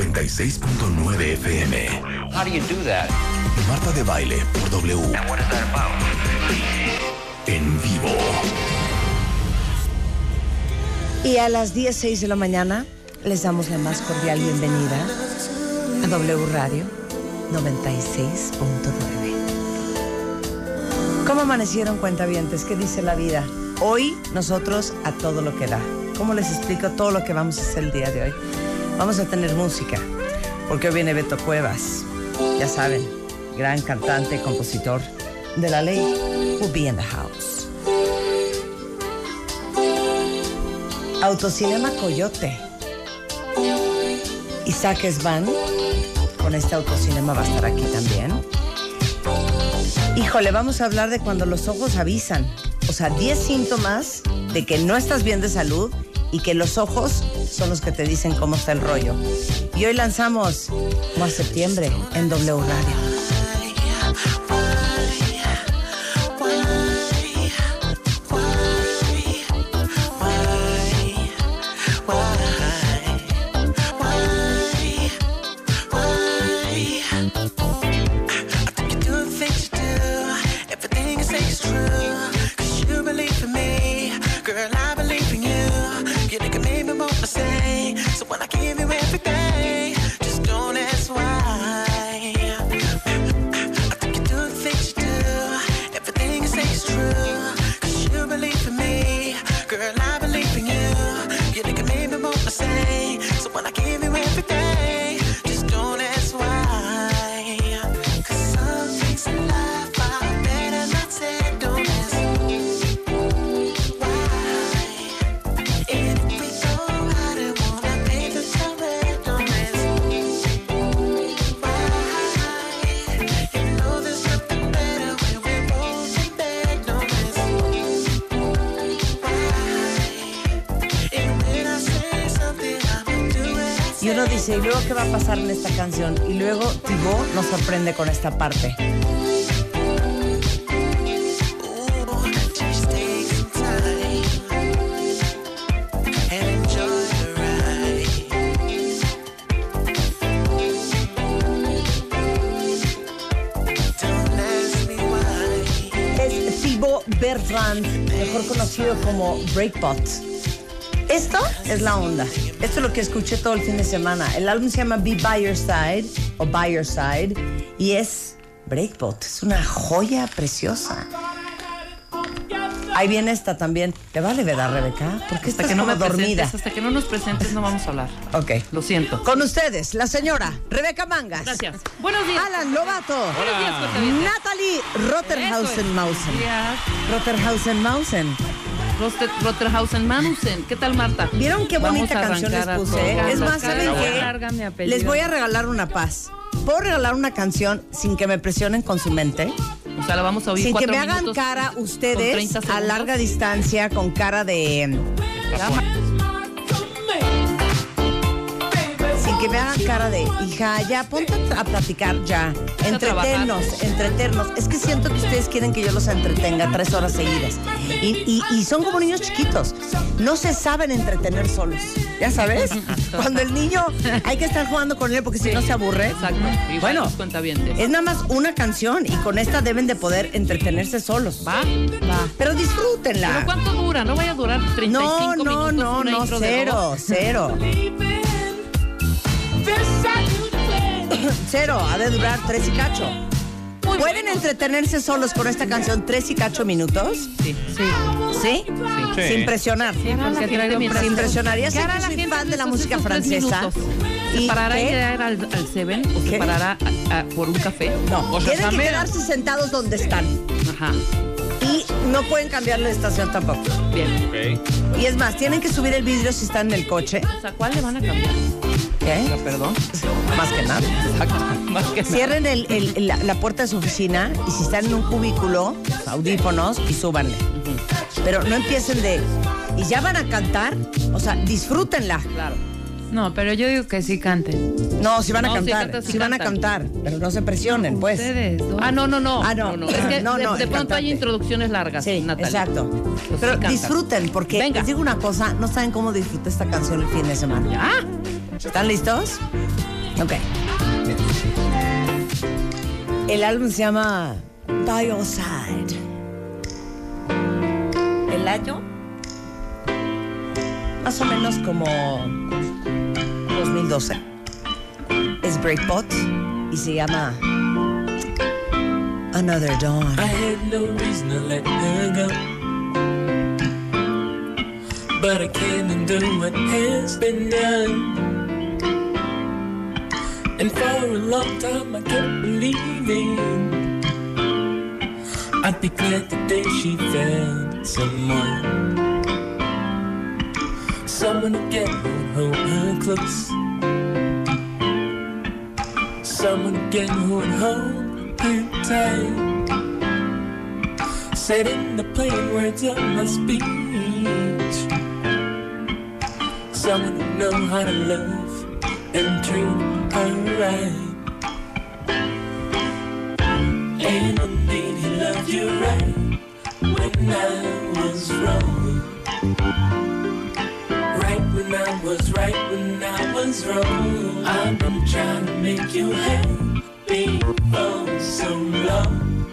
W96.9 FM. How do you do that? Marta de Baile por W. And what is that about? En vivo. Y a las 10.06 de la mañana les damos la más cordial bienvenida a W Radio 96.9. ¿Cómo amanecieron cuentavientes? ¿Qué dice la vida? Hoy nosotros a todo lo que da. ¿Cómo les explico todo lo que vamos a hacer el día de hoy? Vamos a tener música, porque hoy viene Beto Cuevas. Ya saben, gran cantante, compositor de la ley. Will be in the house. Autocinema Coyote. Isaac Esban, con este autocinema va a estar aquí también. Híjole, vamos a hablar de cuando los ojos avisan. O sea, 10 síntomas de que no estás bien de salud y que los ojos son los que te dicen cómo está el rollo. Y hoy lanzamos a septiembre en W Radio. En esta canción? Y luego Thibaut nos sorprende con esta parte. Bertrand, mejor conocido como Breakbot. Esto es la onda. Esto es lo que escuché todo el fin de semana. El álbum se llama Be By Your Side o By Your Side y es Breakbot. Es una joya preciosa. Ahí viene esta también. ¿Te vale, verdad, Rebeca? Porque Hasta estás que no me dormida. presentes, hasta que no nos presentes no vamos a hablar. Ok. Lo siento. Con ustedes, la señora Rebeca Mangas. Gracias. Buenos días. Alan Lobato. Buenos días. Natalie Rotterhausen Mausen. Rotterhausen Manusen. ¿Qué tal, Marta? ¿Vieron qué Vamos bonita canción les puse? todos. Es más, ¿saben qué? Les voy a regalar una paz. ¿Puedo regalar una canción sin que me presionen con su mente? O sea, la vamos a oír Sin que me hagan cara ustedes 30 a larga distancia con cara de... que me hagan cara de, hija, ya ponte a platicar ya. Entretenos, entretenos. Es que siento que ustedes quieren que yo los entretenga tres horas seguidas. Y, y- y son como niños chiquitos. No se saben entretener solos. ¿Ya sabes? Cuando el niño hay que estar jugando con él porque si no se aburre. Exacto. Igual Bueno, es nada más una canción y con esta deben de poder entretenerse solos. ¿Va? Va. Pero disfrútenla. ¿Pero cuánto dura? ¿No vaya a durar 35 No, no, minutos no, no, de cero, cero. Cero, ha de durar tres y cacho. Muy ¿Pueden bueno. entretenerse solos con esta canción tres y cacho minutos? Sí, sí. ¿Sí? Sin presionar. Mi Sin presionar. Ya sé ¿Qué hará que la soy fan de la música francesa. ¿Se parará qué? a ir al, al Seven o ¿Qué? se parará a- a- por un café? No, O sea, tienen que quedarse sentados donde están. Ajá. Y no pueden cambiar la estación tampoco. Bien. Y es más, tienen que subir el vidrio si están en el coche. O sea, ¿cuál le van a cambiar? ¿Qué? Perdón. Más que nada. Más que nada. Cierren el- el- la, la puerta de su oficina y si están en un cubículo, audífonos y súbanle. Pero no empiecen de. Y ya van a cantar, o sea, disfrútenla. Claro. No, pero yo digo que sí canten. No, si van a No, sí cantar, sí si van a cantar, pero no se presionen, pues. Ustedes. Ah, no, no, no. Ah, no. Es que No, de, no, de pronto hay introducciones largas, Sí, Natalia. exacto. Pues Pero sí disfruten, porque Venga. les digo una cosa, no saben cómo disfrutar esta canción el fin de semana. ¿Ya? ¿Están listos? Ok. El álbum se llama By Your Side. El año, más o menos como 2012. Es Breakbot y se llama Another Dawn. I had no reason to let her go. But I can't undo what has been done. And for a long time I kept believing I'd be glad the day she found someone. Someone again who'd hold her close. Someone again who would hold her tight. Said in the plain words of my speech. Someone who know how to love and treat her right. And indeed he loved you right when I was wrong. Right when I was right when I was wrong. I've been trying to make you happy for so long.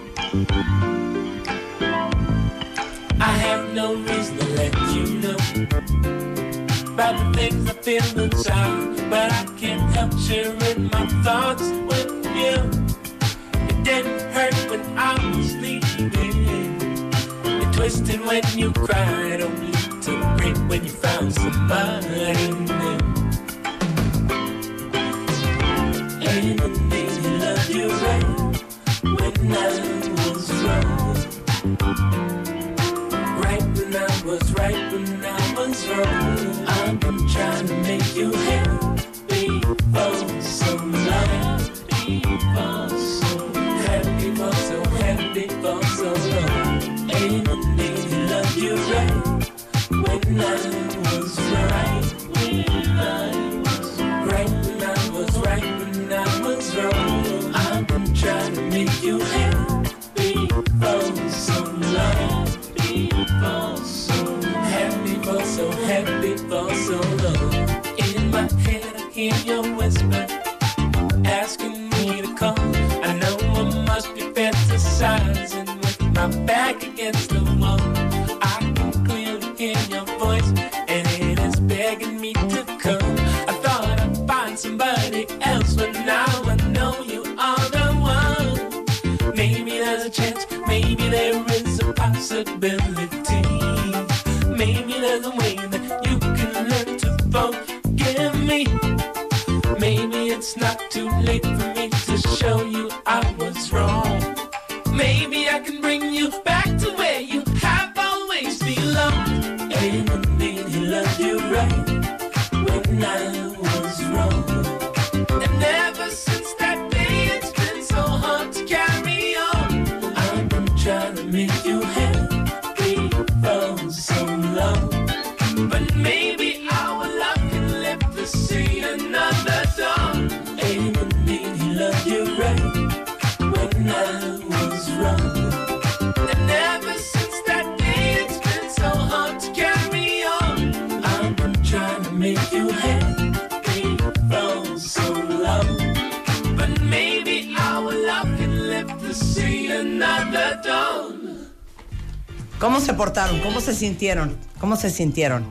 I have no reason to let you know about the things I feel inside, but I can't help sharing my thoughts with you. It didn't hurt when I was leaving. It twisted when you cried, only to break when you found somebody new. And indeed, he loved you right when I was wrong. When I was right when I was wrong. I've been trying to make you happy for so long. Happy for so happy for so happy for so long. And indeed, he loved you right when I was right. When I was right when I was right when I was wrong. I've been trying to make you happy Happy for so happy for so happy for so long. In my head, I hear your whisper asking me to come. I know I must be fantasizing with my back against the wall. I can clearly hear your voice, and it is begging me to come. I thought I'd find somebody else, but now I know you are the one. Maybe there's a chance, maybe there is a possibility. Too late for me to show you I was wrong. Maybe I can bring you back to where you ¿Cómo se portaron? ¿Cómo se sintieron? ¿Cómo se sintieron?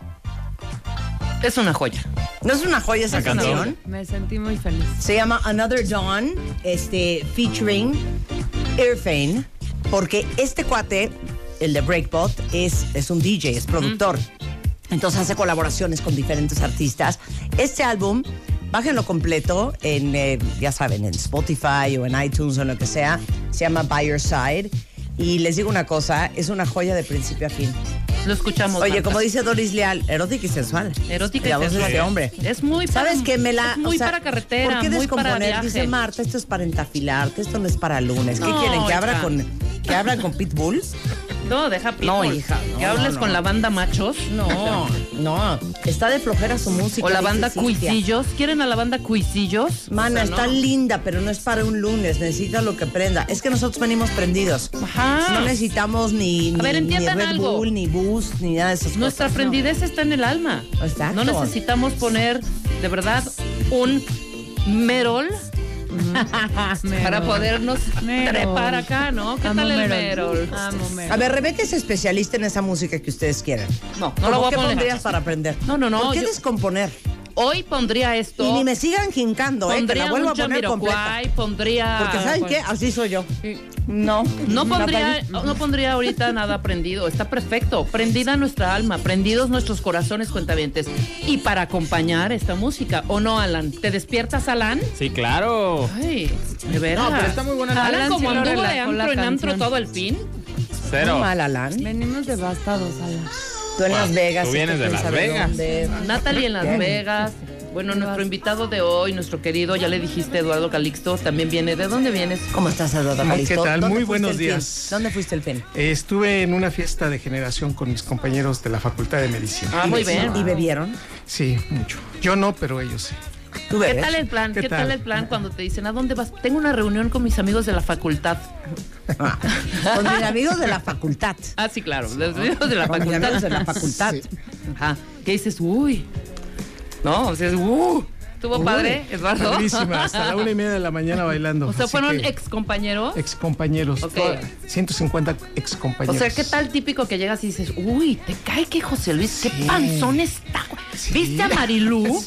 Es una joya. ¿No es una joya esa canción? Me sentí muy feliz. Se llama Another Dawn, este, featuring Irfane, porque este cuate, el de Breakbot, es, es un DJ, es productor. Entonces hace colaboraciones con diferentes artistas. Este álbum, bájenlo completo en, eh, ya saben, en Spotify o en iTunes o en lo que sea. Se llama By Your Side. Y les digo una cosa, es una joya de principio a fin. Lo escuchamos. Oye, Marta. como dice Doris Leal, erótica y sensual. Erótica y La voz de sensual. este hombre. Es muy para- ¿Sabes qué? Me la, es muy o sea, para carretera, ¿Por qué muy para descomponer? Dice Marta, esto es para entafilarte, esto no es para lunes. ¿Qué quieren? ¿Que abra con, que abra con Pitbull? No, deja pitbull. No, hija, no, que hables no. con la banda machos. No, no. Está de flojera su música. O la banda. Cuisillos. ¿Quieren a la banda Cuisillos? Mana, O sea, está linda, pero no es para un lunes. Necesita lo que prenda. Es que nosotros venimos prendidos. Ajá. No necesitamos ni, ni, A ver, ni Red algo. Bull, ni Boost, ni nada de esas Nuestra cosas. prendidez está en el alma. Exacto. No necesitamos poner, de verdad, un merol para podernos Merol. trepar acá, ¿no? ¿Qué Amo tal el Merol. merol? Amo Merol. A ver, Rebeca es especialista en esa música que ustedes quieren. No, no lo voy a ¿Qué poner. pondrías para aprender? No, no, no, ¿Por qué yo- descomponer? Hoy pondría esto. Y ni me sigan jincando, ¿eh? Que pondría la vuelvo a poner completa. Pondría... Porque ¿saben pues, qué? Así soy yo. No. No pondría, no pondría ahorita nada prendido, está perfecto. Prendida nuestra alma, prendidos nuestros corazones cuentavientes. Y para acompañar esta música, ¿o no, Alan? ¿Te despiertas, Alan? Sí, claro. Ay, de veras. No, pero está muy buena la Alan, Alan como sí anduvo de antro en antro todo el fin. Cero. Muy mal, Alan. Venimos devastados, Alan. Tú en Las Vegas. tú vienes de Las Vegas. dónde. Natalie en Las. Vegas. Bueno, nuestro invitado de hoy, nuestro querido, ya le dijiste, Eduardo Calixto, también viene. ¿De dónde vienes? ¿Cómo estás, Eduardo ¿Qué Calixto? tal? ¿Dónde Muy buenos días. ¿Dónde fuiste el fin? Eh, Estuve en una fiesta de generación con mis compañeros de la Facultad de Medicina. Ah, muy bien. ¿Y bebieron? Sí, mucho. Yo no, pero ellos sí. ¿Tú ¿Qué tal el plan? ¿Qué, ¿Qué tal? tal? el plan cuando te dicen a dónde vas? Tengo una reunión con mis amigos de la facultad. Ah, Con mis amigos de la facultad. Ah, sí, claro, los amigos de la Con mis facultad. amigos de la facultad. Ajá. ¿Qué dices? Uy. No, o sea, es, uh. ¿Estuvo padre, Eduardo? Padrísima, hasta la una y media de la mañana bailando. O sea, fueron ex compañeros. ex compañeros. Ok. 150 ex O compañeros. sea, ¿qué tal típico que llegas y dices, uy, te cae que José Luis, qué panzón está, güey? ¿Viste a Marilú?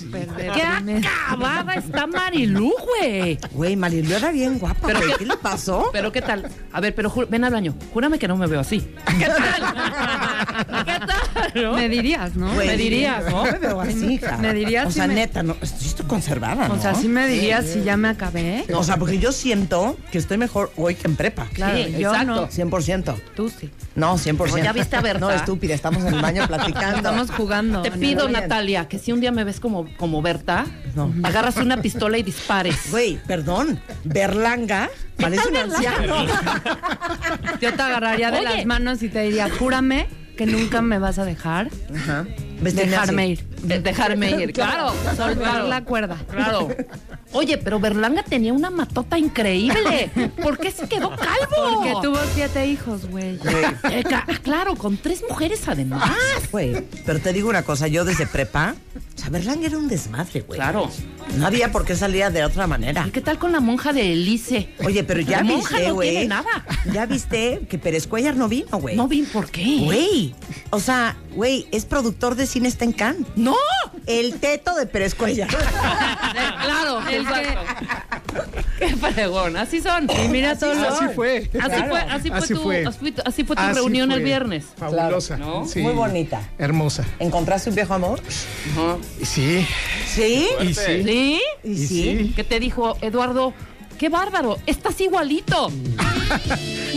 ¡Qué acabada está Marilú, güey! Güey, Marilu era bien guapa, Pero qué- ¿Qué le pasó? Pero ¿qué tal? A ver, pero ven al baño. Júrame que no me veo así. ¿Qué tal? ¿Qué tal? No? Me dirías, ¿no? Güey, me dirías, ¿no? me veo así, hija. Me dirías O sea, neta, no, estoy conservada, ¿no? O sea, sí me dirías si ya me acabé. O sea, porque yo siento que estoy mejor hoy que en prepa. Claro, Sí, yo exacto. no. 100%. Tú sí. No, 100%. No, ¿ya viste a Berta? No, estúpida, estamos en el baño platicando. Estamos jugando. Te pido, Natalia, que si un día me ves como, como Berta, No. agarras una pistola y dispares. Güey, perdón, Berlanga parece un anciano. Yo te agarraría de Oye. las manos y te diría, júrame que nunca me vas a dejar. Vestirme Dejarme así. ir. Dejarme ir, claro. Soltar la cuerda. Claro. Oye, pero Berlanga tenía una matota increíble. ¿Por qué se quedó calvo? Porque tuvo siete hijos, güey. Eh, ca- claro, con tres mujeres además. Güey, pero te digo una cosa, yo desde prepa, o sea, Berlanga era un desmadre, güey. Claro. No había por qué salir de otra manera. ¿Y qué tal con la monja de Elice? Oye, pero ya La monja viste, no güey. tiene nada. Ya viste que Pérez Cuellar no vino, güey. No vi por qué. Güey. O sea, güey, es productor de cine está en Cannes. ¡No! El teto de Pérez Cuellar. claro, El que-. Qué fregón, así son. Y mira todos los... Así fue. Así Claro. fue, así fue Así tu, fue. así fue tu- así fue tu Así reunión el viernes. Fabulosa. ¿no? sí. Muy bonita. Hermosa. ¿Encontraste un viejo amor? Y Sí. Sí. Y sí. ¿Sí? ¿Y sí. ¿Qué te dijo Eduardo? ¡Qué bárbaro! ¡Estás igualito!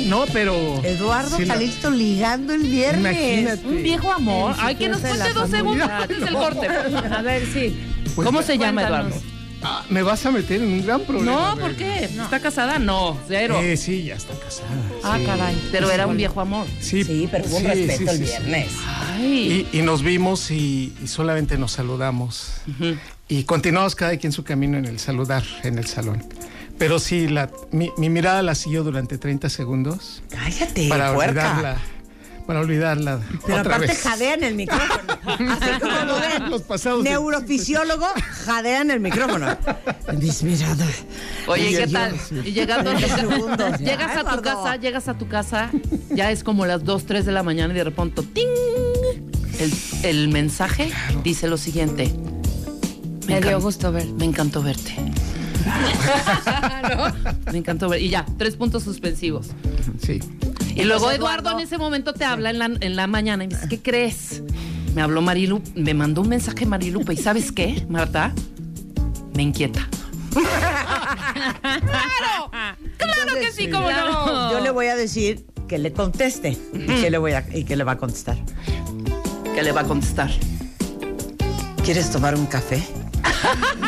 No, pero. Eduardo la- Calixto ligando el viernes. Imagínate. Un viejo amor. Ay, que nos cuente dos segundos. Antes del corte. A ver, sí. Pues, ¿Cómo se llama. Eduardo? ah, ¿Me vas a meter en un gran problema? No, ¿por qué? ¿Está casada? No, cero. Eh, sí, ya está casada. Ah, sí. caray. Pero era un viejo amor. Sí, Sí, pero hubo un respeto sí, el viernes. Ay. Y, y nos vimos y, y solamente nos saludamos. Y continuamos cada quien su camino en el saludar en el salón. Pero sí, la, mi, mi mirada la siguió durante 30 segundos Cállate, para puerca. olvidarla. Para olvidarla. Pero otra aparte vez. jadean el micrófono. Así como lo ven. Los pasados Neurofisiólogo jadean el micrófono. Mis miradas. Oye, Y ¿qué yo, tal? sí. Y llegando a tu casa, segundos. llegas Ya, a tu Eduardo. casa, llegas a tu casa, ya es como las 2, 3 de la mañana y de repente ¡ting! El, el mensaje dice lo siguiente. Me dio encan- gusto ver. Me encantó verte. ¿No? Me encantó ver. Y ya, tres puntos suspensivos. Sí. Y luego Eduardo, Eduardo- en ese momento te habla en la, en la mañana y me dice, ¿qué crees? Me habló Marilu, me mandó un mensaje Marilupe. ¿Y sabes qué, Marta? Me inquieta. ¡Claro! ¡Claro que sí, cómo no! Yo le voy a decir que le conteste. ¿Y qué le, voy a, ¿Y qué le va a contestar? ¿Qué le va a contestar? ¿Quieres tomar un café?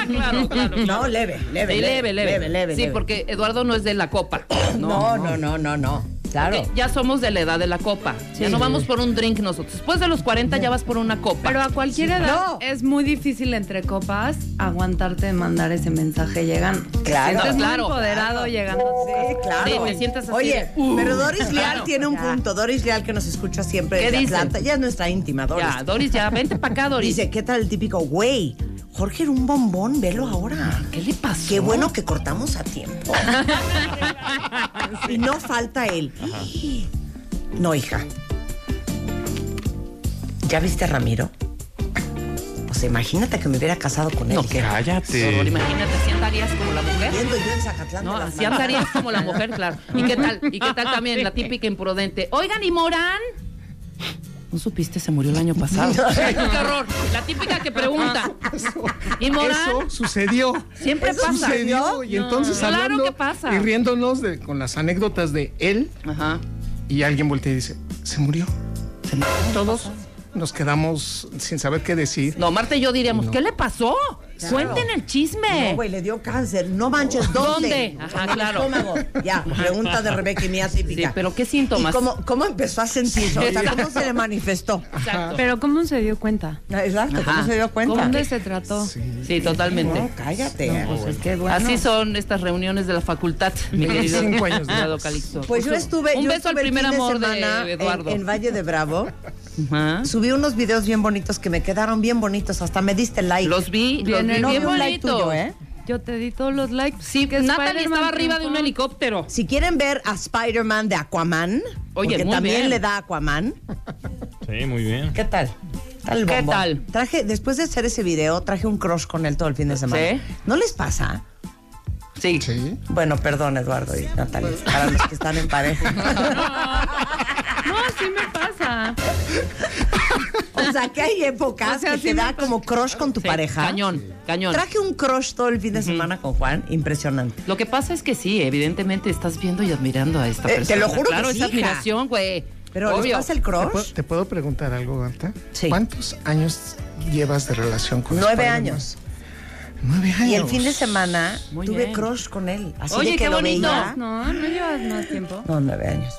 Claro, claro. No, leve, leve, Sí, leve, leve. leve, leve, sí, leve. porque Eduardo no es de la copa. No, no, no, no, no. Claro. Porque ya somos de la edad de la copa. Ya Sí. no vamos por un drink nosotros. Después de los 40 ya vas por una copa. Pero a cualquier edad No. es muy difícil entre copas aguantarte de mandar ese mensaje llegando. Claro. Te sientes muy Claro. empoderado llegando. Sí, claro. Sí, te sientes así Oye, uh, pero Doris Leal claro. tiene un punto. Doris Leal que nos escucha siempre ¿Qué desde dice? Atlanta. Ella es nuestra íntima, Doris. Ya, Doris, ya, vente para acá, Doris. Dice, ¿qué tal el típico güey? Jorge era un bombón, velo ahora. ¿Qué le pasó? Qué bueno que cortamos a tiempo. y no falta él. No, hija. ¿Ya viste a Ramiro? O sea, imagínate que me hubiera casado con él. No, hija. Cállate. Imagínate, si andarías como la mujer. Viendo yo en Zacatlán. No, Manos. andarías como la mujer, claro. ¿Y qué tal? ¿Y qué tal también la típica imprudente? Oigan, ¿y Morán? ¿No supiste? Se murió el año pasado. ¡Qué horror! La típica que pregunta. ¿Y Morán? Eso sucedió. Siempre Eso pasa. Sucedió y No. entonces Claro hablando que pasa. y riéndonos de, con las anécdotas de él Ajá. y alguien voltea y dice, se murió. ¿Se murieron todos? Nos quedamos sin saber qué decir. No, Marta y yo diríamos, ¿qué le pasó? Cuenten el chisme. No, güey, le dio cáncer. No manches, ¿dónde? ¿Dónde? Ajá, En el claro. estómago. Ya, pregunta de Rebeca y mía típica. Sí, pero ¿qué síntomas? ¿Y cómo, cómo empezó a sentirse? O sea, ¿cómo se le manifestó? Exacto. Pero ¿cómo se dio cuenta? Exacto, ¿cómo Ajá. se dio cuenta? ¿Dónde se trató? Sí, totalmente. No, cállate. Pues es que bueno. Así son estas reuniones de la facultad, mi querido Cinco años Calixto. Pues yo estuve, Un yo beso al estuve el primer amor de, semana en-. En, Valle de Bravo. Ajá. Subí unos videos bien bonitos que me quedaron bien bonitos. Hasta me diste like. Los vi, los Bien vi no bien vi un like bonitos. tuyo, ¿eh? Yo te di todos los likes. Sí, que Natalie estaba arriba de un helicóptero. Si quieren ver a Spider-Man de Aquaman, Oye, porque muy también bien. le da Aquaman. Sí, muy bien. ¿Qué tal? ¿Qué tal? Traje, después de hacer ese video, traje un crush con él todo el fin de semana. ¿Sí? ¿No les pasa? Sí. Sí. Bueno, perdón, Eduardo y Natalia, para los que están en pareja. No, sí me pasa. O sea, que hay épocas O sea, que sí te da pasa. como crush con tu Sí, pareja. Cañón, cañón. Traje un crush todo el fin de semana con Juan, impresionante. Lo que pasa es que sí, evidentemente estás viendo y admirando a esta Eh, te persona. lo juro que Claro, sí, esa hija. admiración, güey. Pero ¿les Obvio. pasa el ¿Te puedo, crush? te puedo preguntar algo, Marta? Sí. ¿Cuántos años llevas de relación con Nueve años. Nueve años. Y el fin de semana Muy tuve bien. crush con él. Así Oye, de que qué lo bonito. veía. No, no llevas más tiempo. No, nueve años.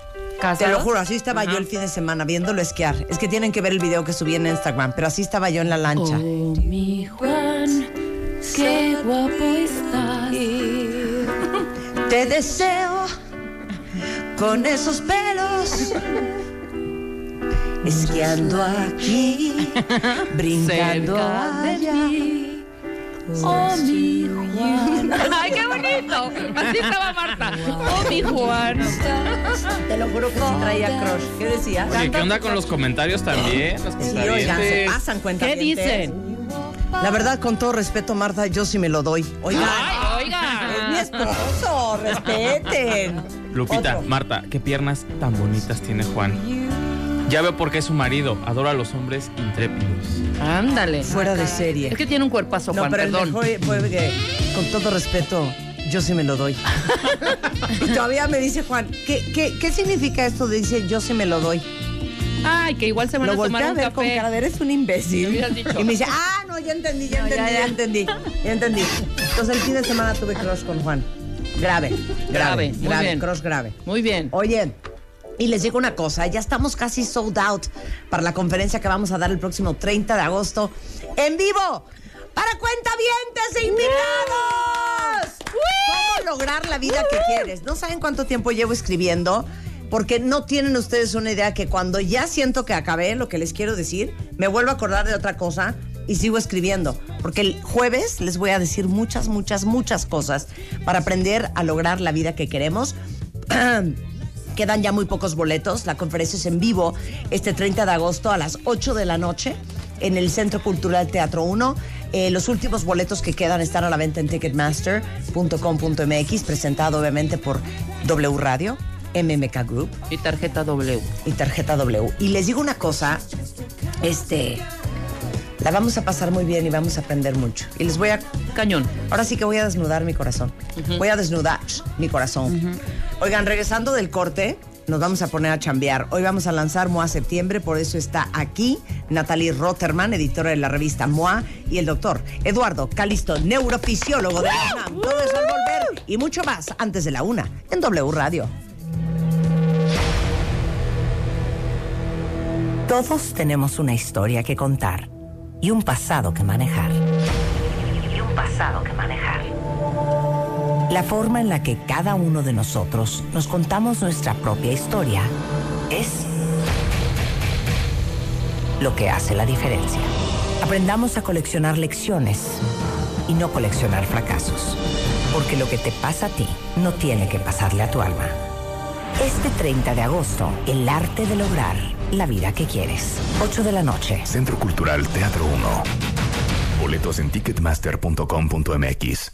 Te lo juro, así estaba yo el fin de semana viéndolo esquiar. Es que tienen que ver el video que subí en Instagram, pero así estaba yo en la lancha. Oh, mi Juan, qué guapo estás. Te deseo con esos pelos. Esquiando aquí, brincando allá. Oh, mi Juan. ¡Ay, qué bonito! Así estaba Marta. Oh, mi Juan. Te lo juro que sí traía crush. ¿Qué decía? Oye, ¿qué onda con los comentarios también? Los Sí, oigan, se pasan cuenta. ¿Qué dicen? La verdad, con todo respeto, Marta, yo sí me lo doy. Oigan, ¡Ay, es mi esposo, respeten. Lupita, Otro. Marta, qué piernas tan bonitas tiene Juan. Ya veo por qué es su marido. Adora a los hombres intrépidos. Ándale. Fuera de serie. Es que tiene un cuerpazo, No, Juan, pero perdón. el mejor fue que, con todo respeto, yo sí me lo doy. y todavía me dice Juan, ¿qué, qué, qué significa esto de dice yo sí me lo doy? Ay, que igual se van Lo a tomar volteé a un ver con cara de eres un Me imbécil. dicho. Y me dice, ah, no, ya entendí, ya entendí, ya, entendí, ya entendí. Entonces el fin de semana tuve crush con Juan. Grave, grave, Grave, muy grave, bien. crush grave. Muy bien. Oye, y les digo una cosa, ya estamos casi sold out para la conferencia que vamos a dar el próximo 30 de agosto en vivo para cuentavientes e invitados. ¿Cómo lograr la vida que quieres? No saben cuánto tiempo llevo escribiendo. Porque no tienen ustedes una idea que cuando ya siento que acabé lo que les quiero decir, me vuelvo a acordar de otra cosa y sigo escribiendo. Porque el jueves les voy a decir muchas, muchas, muchas cosas para aprender a lograr la vida que queremos. Quedan ya muy pocos boletos. La conferencia es en vivo este 30 de agosto a las 8 de la noche en el Centro Cultural Teatro 1. Eh, los últimos boletos que quedan están a la venta en ticketmaster.com.mx, presentado obviamente por W Radio, MMK Group Y tarjeta W. y tarjeta W. Y les digo una cosa, este, la vamos a pasar muy bien y vamos a aprender mucho. Y les voy a Cañón. Ahora sí que voy a desnudar mi corazón. Voy a desnudar mi corazón. Oigan, regresando del corte, nos vamos a poner a chambear. Hoy vamos a lanzar MOA Septiembre, por eso está aquí Natalie Rotterman, editora de la revista MOA, y el doctor Eduardo Calisto, neurofisiólogo de la UNAM. Todo eso al volver y mucho más antes de la una en W Radio. Todos tenemos una historia que contar y un pasado que manejar. Y un pasado que manejar. La forma en la que cada uno de nosotros nos contamos nuestra propia historia es lo que hace la diferencia. Aprendamos a coleccionar lecciones y no coleccionar fracasos. Porque lo que te pasa a ti no tiene que pasarle a tu alma. Este 30 de agosto, el arte de lograr la vida que quieres. 8 de la noche. Centro Cultural Teatro 1. Boletos en ticketmaster.com.mx.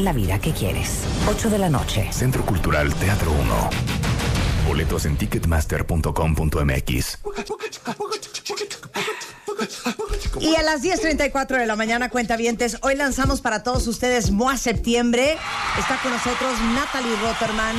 la vida que quieres. 8 de la noche. Centro Cultural Teatro 1. Boletos en ticketmaster.com.mx. Y a las 10.34 de la mañana, cuentavientes, hoy lanzamos para todos ustedes MOA Septiembre. Está con nosotros Natalie Rotterman,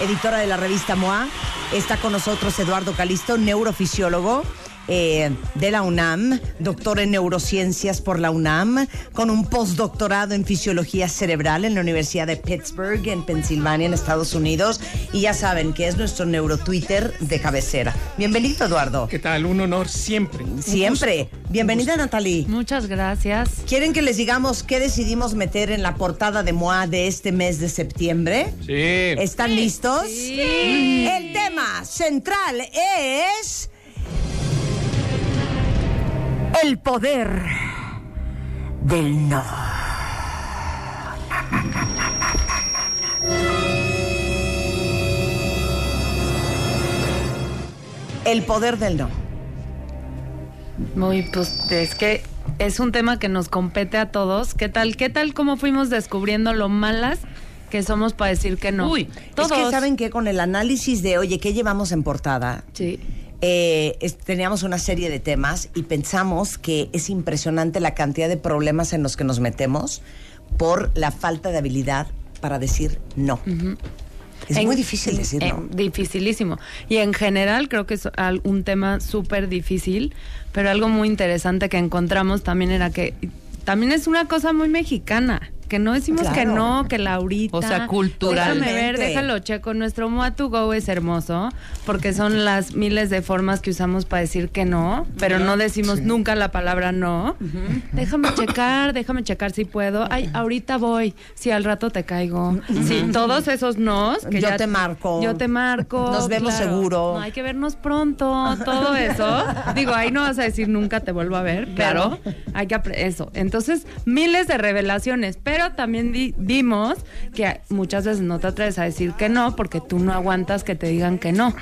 editora de la revista MOA. Está con nosotros Eduardo Calisto, neurofisiólogo. Eh, de la UNAM, doctor en neurociencias por la UNAM, con un postdoctorado en fisiología cerebral en la Universidad de Pittsburgh, en Pensilvania, en Estados Unidos. Y ya saben que es nuestro neurotwitter de cabecera. Bienvenido, Eduardo. ¿Qué tal? Un honor siempre. Siempre. Bienvenida, Natalie. Muchas gracias. ¿Quieren que les digamos qué decidimos meter en la portada de MOA de este mes de septiembre? Sí. ¿Están listos? El tema central es el poder del no. El poder del no. Muy, pues es que es un tema que nos compete a todos. ¿Qué tal? ¿Qué tal cómo fuimos descubriendo lo malas que somos para decir que no? Uy, todos. Es que saben que con el análisis de, oye, ¿qué llevamos en portada? Sí. Eh, es- teníamos una serie de temas y pensamos que es impresionante la cantidad de problemas en los que nos metemos por la falta de habilidad para decir no. Es En- muy difícil decir en- no. Dificilísimo. Y en general creo que es un tema súper difícil, pero algo muy interesante que encontramos también era que también es una cosa muy mexicana. Que no decimos Claro. que no, que Laurita. O sea, culturalmente. Déjame ver, déjalo checo. Nuestro Moa to Go es hermoso porque son las miles de formas que usamos para decir que no, pero no decimos nunca la palabra no. Déjame checar, déjame checar si puedo. Ay, ahorita voy. Si al rato te caigo. Sí, todos esos nos. Que Yo ya- te marco. Yo te marco. Nos vemos claro. seguro. No, hay que vernos pronto. Todo eso. Digo, ahí no vas a decir nunca te vuelvo a ver. Claro. Pero hay que eso. Entonces, miles de revelaciones. Pero también di- vimos que muchas veces no te atreves a decir que no porque tú no aguantas que te digan que no.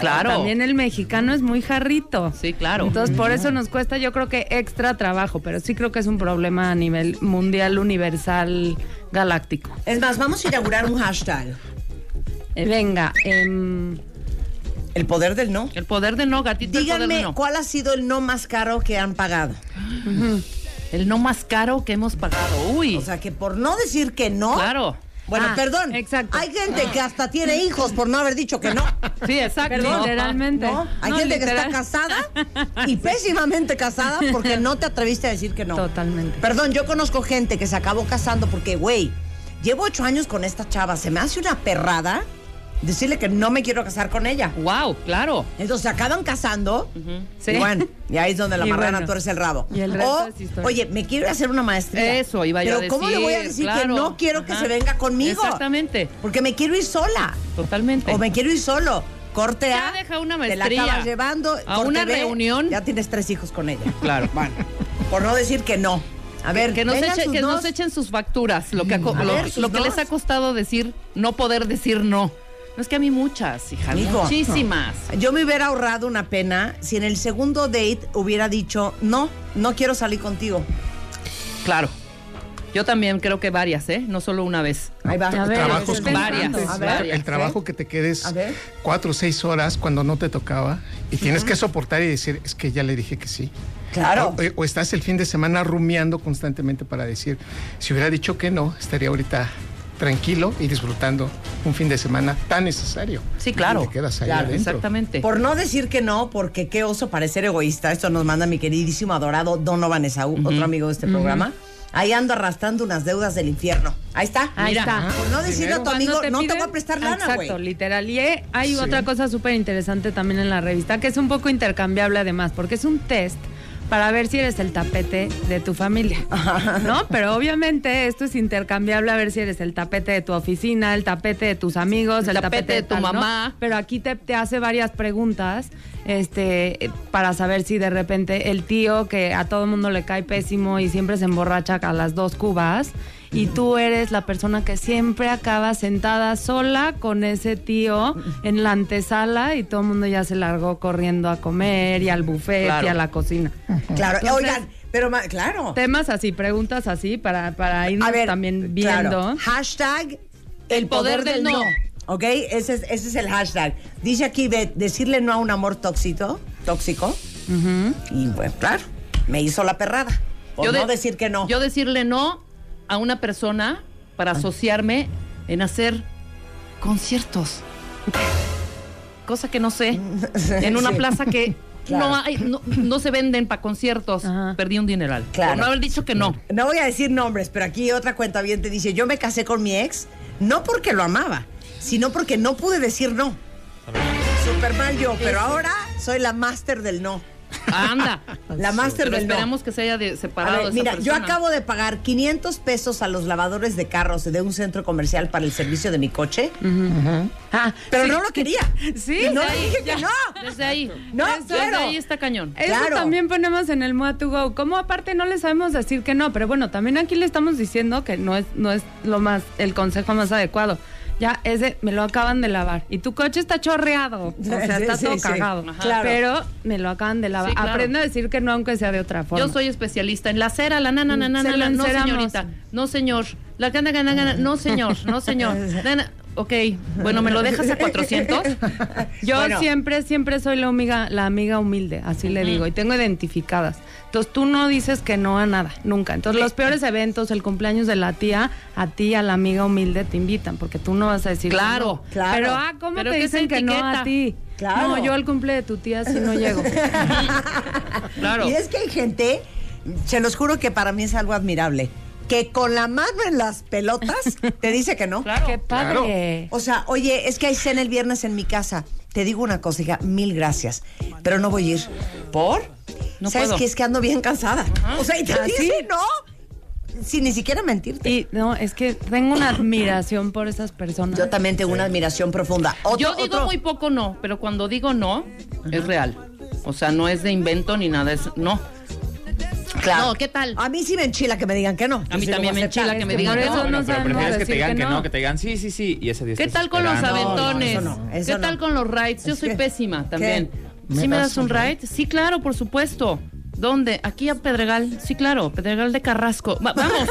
Claro. También el mexicano es muy jarrito. Sí, claro. Entonces, por eso nos cuesta, yo creo que extra trabajo, pero sí creo que es un problema a nivel mundial, universal, galáctico. Es más, vamos a inaugurar un hashtag. Eh, venga, em, El poder del no. El poder de no, gatito, el poder Díganme no. cuál ha sido el no más caro que han pagado. El no más caro que hemos pagado. Uy. O sea, que por no decir que no. claro. Bueno, Ah, perdón. exacto. Hay gente que hasta tiene hijos por no haber dicho que no. Sí, exacto. Perdón, literalmente. ¿No? Hay No, gente que está casada y pésimamente casada porque no te atreviste a decir que no. Totalmente. Perdón, yo conozco gente que se acabó casando porque, güey, llevo ocho años con esta chava, se me hace una perrada decirle que no me quiero casar con ella. Wow, claro. Entonces se acaban casando. Sí. Y bueno, y ahí es donde la Y marrana bueno. tuerce el rabo. Y el resto o, oye, me quiero ir a hacer una maestría. Eso iba yo Pero a ¿cómo le voy a decir? decir que no quiero que se venga conmigo? Exactamente. Porque me quiero ir sola. Totalmente. O me quiero ir solo. Corte Ya A. deja una Te la maestría. acabas llevando. A una B, reunión. Ya tienes tres hijos con ella. Claro. Bueno, por no decir que no. A ver, que nos, vengan eche- que nos. nos echen sus facturas, lo que, A lo, ver, sus lo que les nos. ha costado decir, no poder decir no. No es que a mí muchas, hija, Mijo. muchísimas. Yo me hubiera ahorrado una pena si en el segundo date hubiera dicho, no, no quiero salir contigo. Claro. Yo también creo que varias, ¿eh? No solo una vez. Ahí va. A ver, Trabajos varias. A ver. El trabajo que te quedes cuatro o seis horas cuando no te tocaba y tienes que soportar y decir, es que ya le dije que sí. Claro. O, o estás el fin de semana rumiando constantemente para decir, si hubiera dicho que no, estaría ahorita tranquilo y disfrutando un fin de semana tan necesario. Sí, claro. Y te quedas ahí Claro, adentro. Exactamente. Por no decir que no, porque qué oso parecer egoísta. Esto nos manda mi queridísimo adorado Donovan Esaú, otro amigo de este programa. Ahí ando arrastrando unas deudas del infierno. Ahí está. Ahí Mira. está. Por no decirle a tu amigo, no te voy a prestar lana, Exacto, güey. literal. Y eh, hay Sí. otra cosa súper interesante también en la revista, que es un poco intercambiable además, porque es un test para ver si eres el tapete de tu familia, ¿no? Pero obviamente esto es intercambiable a ver si eres el tapete de tu oficina, el tapete de tus amigos, El el, tapete de tu tal, ¿no? mamá. Pero aquí te, te hace varias preguntas este, para saber si de repente el tío que a todo el mundo le cae pésimo y siempre se emborracha a las dos cubas y tú eres la persona que siempre acaba sentada sola con ese tío en la antesala y todo el mundo ya se largó corriendo a comer y al buffet Claro. y a la cocina. Claro, Entonces, oigan, pero claro. Temas así, preguntas así para, para irnos ver, también claro. viendo. Hashtag el poder poder, del del no. no. ¿Ok? Ese es, ese es el hashtag. Dice aquí, Beth, decirle no a un amor tóxico, tóxico. Y bueno, claro, me hizo la perrada. Por de- no decir que no. Yo decirle no a una persona para asociarme en hacer conciertos. Cosa que no sé. En una Sí. plaza que Claro. no, hay, no, no se venden para conciertos. Ajá. Perdí un dineral. Claro. Por no haber dicho que no. No voy a decir nombres, pero aquí otra cuenta bien te dice, yo me casé con mi ex, no porque lo amaba, sino porque no pude decir no. Super mal yo, pero ahora soy la máster del no. Anda. La máster Pero del no. esperemos que se haya de- A separado ver, esa mira, yo acabo de pagar 500 pesos a los lavadores de carros de un centro comercial para el servicio de mi coche, Ah, pero sí. no lo quería. Sí, Y no de le ahí, dije ya. que no. Desde ahí. No, Desde quiero. ahí está cañón. Eso Claro. también ponemos en el Mua to Go. Como aparte no le sabemos decir que no, pero bueno, también aquí le estamos diciendo que no es, no es lo más, el consejo más adecuado. Ya, ese me lo acaban de lavar. Y tu coche está chorreado. O sea, Sí, está sí, todo sí. cagado. Ajá. Claro. Pero me lo acaban de lavar. Sí, claro. Aprende a decir que no, aunque sea de otra forma. Yo soy especialista en la cera, la nana, nana, Se lo nana, no señorita, no señor, la gana, gana, gana, no señor, no señor. Nana, ok, bueno, ¿me lo dejas a 400? Yo Bueno. siempre, siempre soy la amiga, la amiga humilde, así le digo, y tengo identificadas. Entonces tú no dices que no a nada, nunca. Entonces los peores eventos, el cumpleaños de la tía, a ti, a la amiga humilde te invitan, porque tú no vas a decir que Claro, no. claro. Pero ah, ¿cómo Pero te dicen que no a ti? Claro. No, yo al cumple de tu tía sí no llego. Claro. Y es que hay gente, se los juro que para mí es algo admirable, que con la mano en las pelotas te dice que no. Claro. Qué padre. O sea, oye, es que hay cena el viernes en mi casa. Te digo una cosa, hija, mil gracias, pero no voy a ir. ¿Por? No ¿Sabes puedo. qué? Es que ando bien cansada. O sea, y te ¿Ah, dice sí? no, sin ni siquiera mentirte. Y no, es que tengo una admiración por esas personas. Yo también tengo una admiración profunda. Otro- Yo digo otro- muy poco no, pero cuando digo no, es real. O sea, no es de invento ni nada, es no. Claro. No, ¿qué tal? A mí sí me enchila que me digan que no. A mí también me enchila que me digan eso no. no Bueno, pero prefieres que te digan que que no. que te digan sí, sí, sí, y ese día ¿Qué tal con los esperando. No, no, aventones? eso no, eso ¿Qué tal con los rides? Yo Es soy que- pésima también. ¿Me ¿Sí me das un ride? Sí, claro, por supuesto. ¿Dónde? Aquí a Pedregal. Sí, claro, Pedregal de Carrasco. Va- vamos.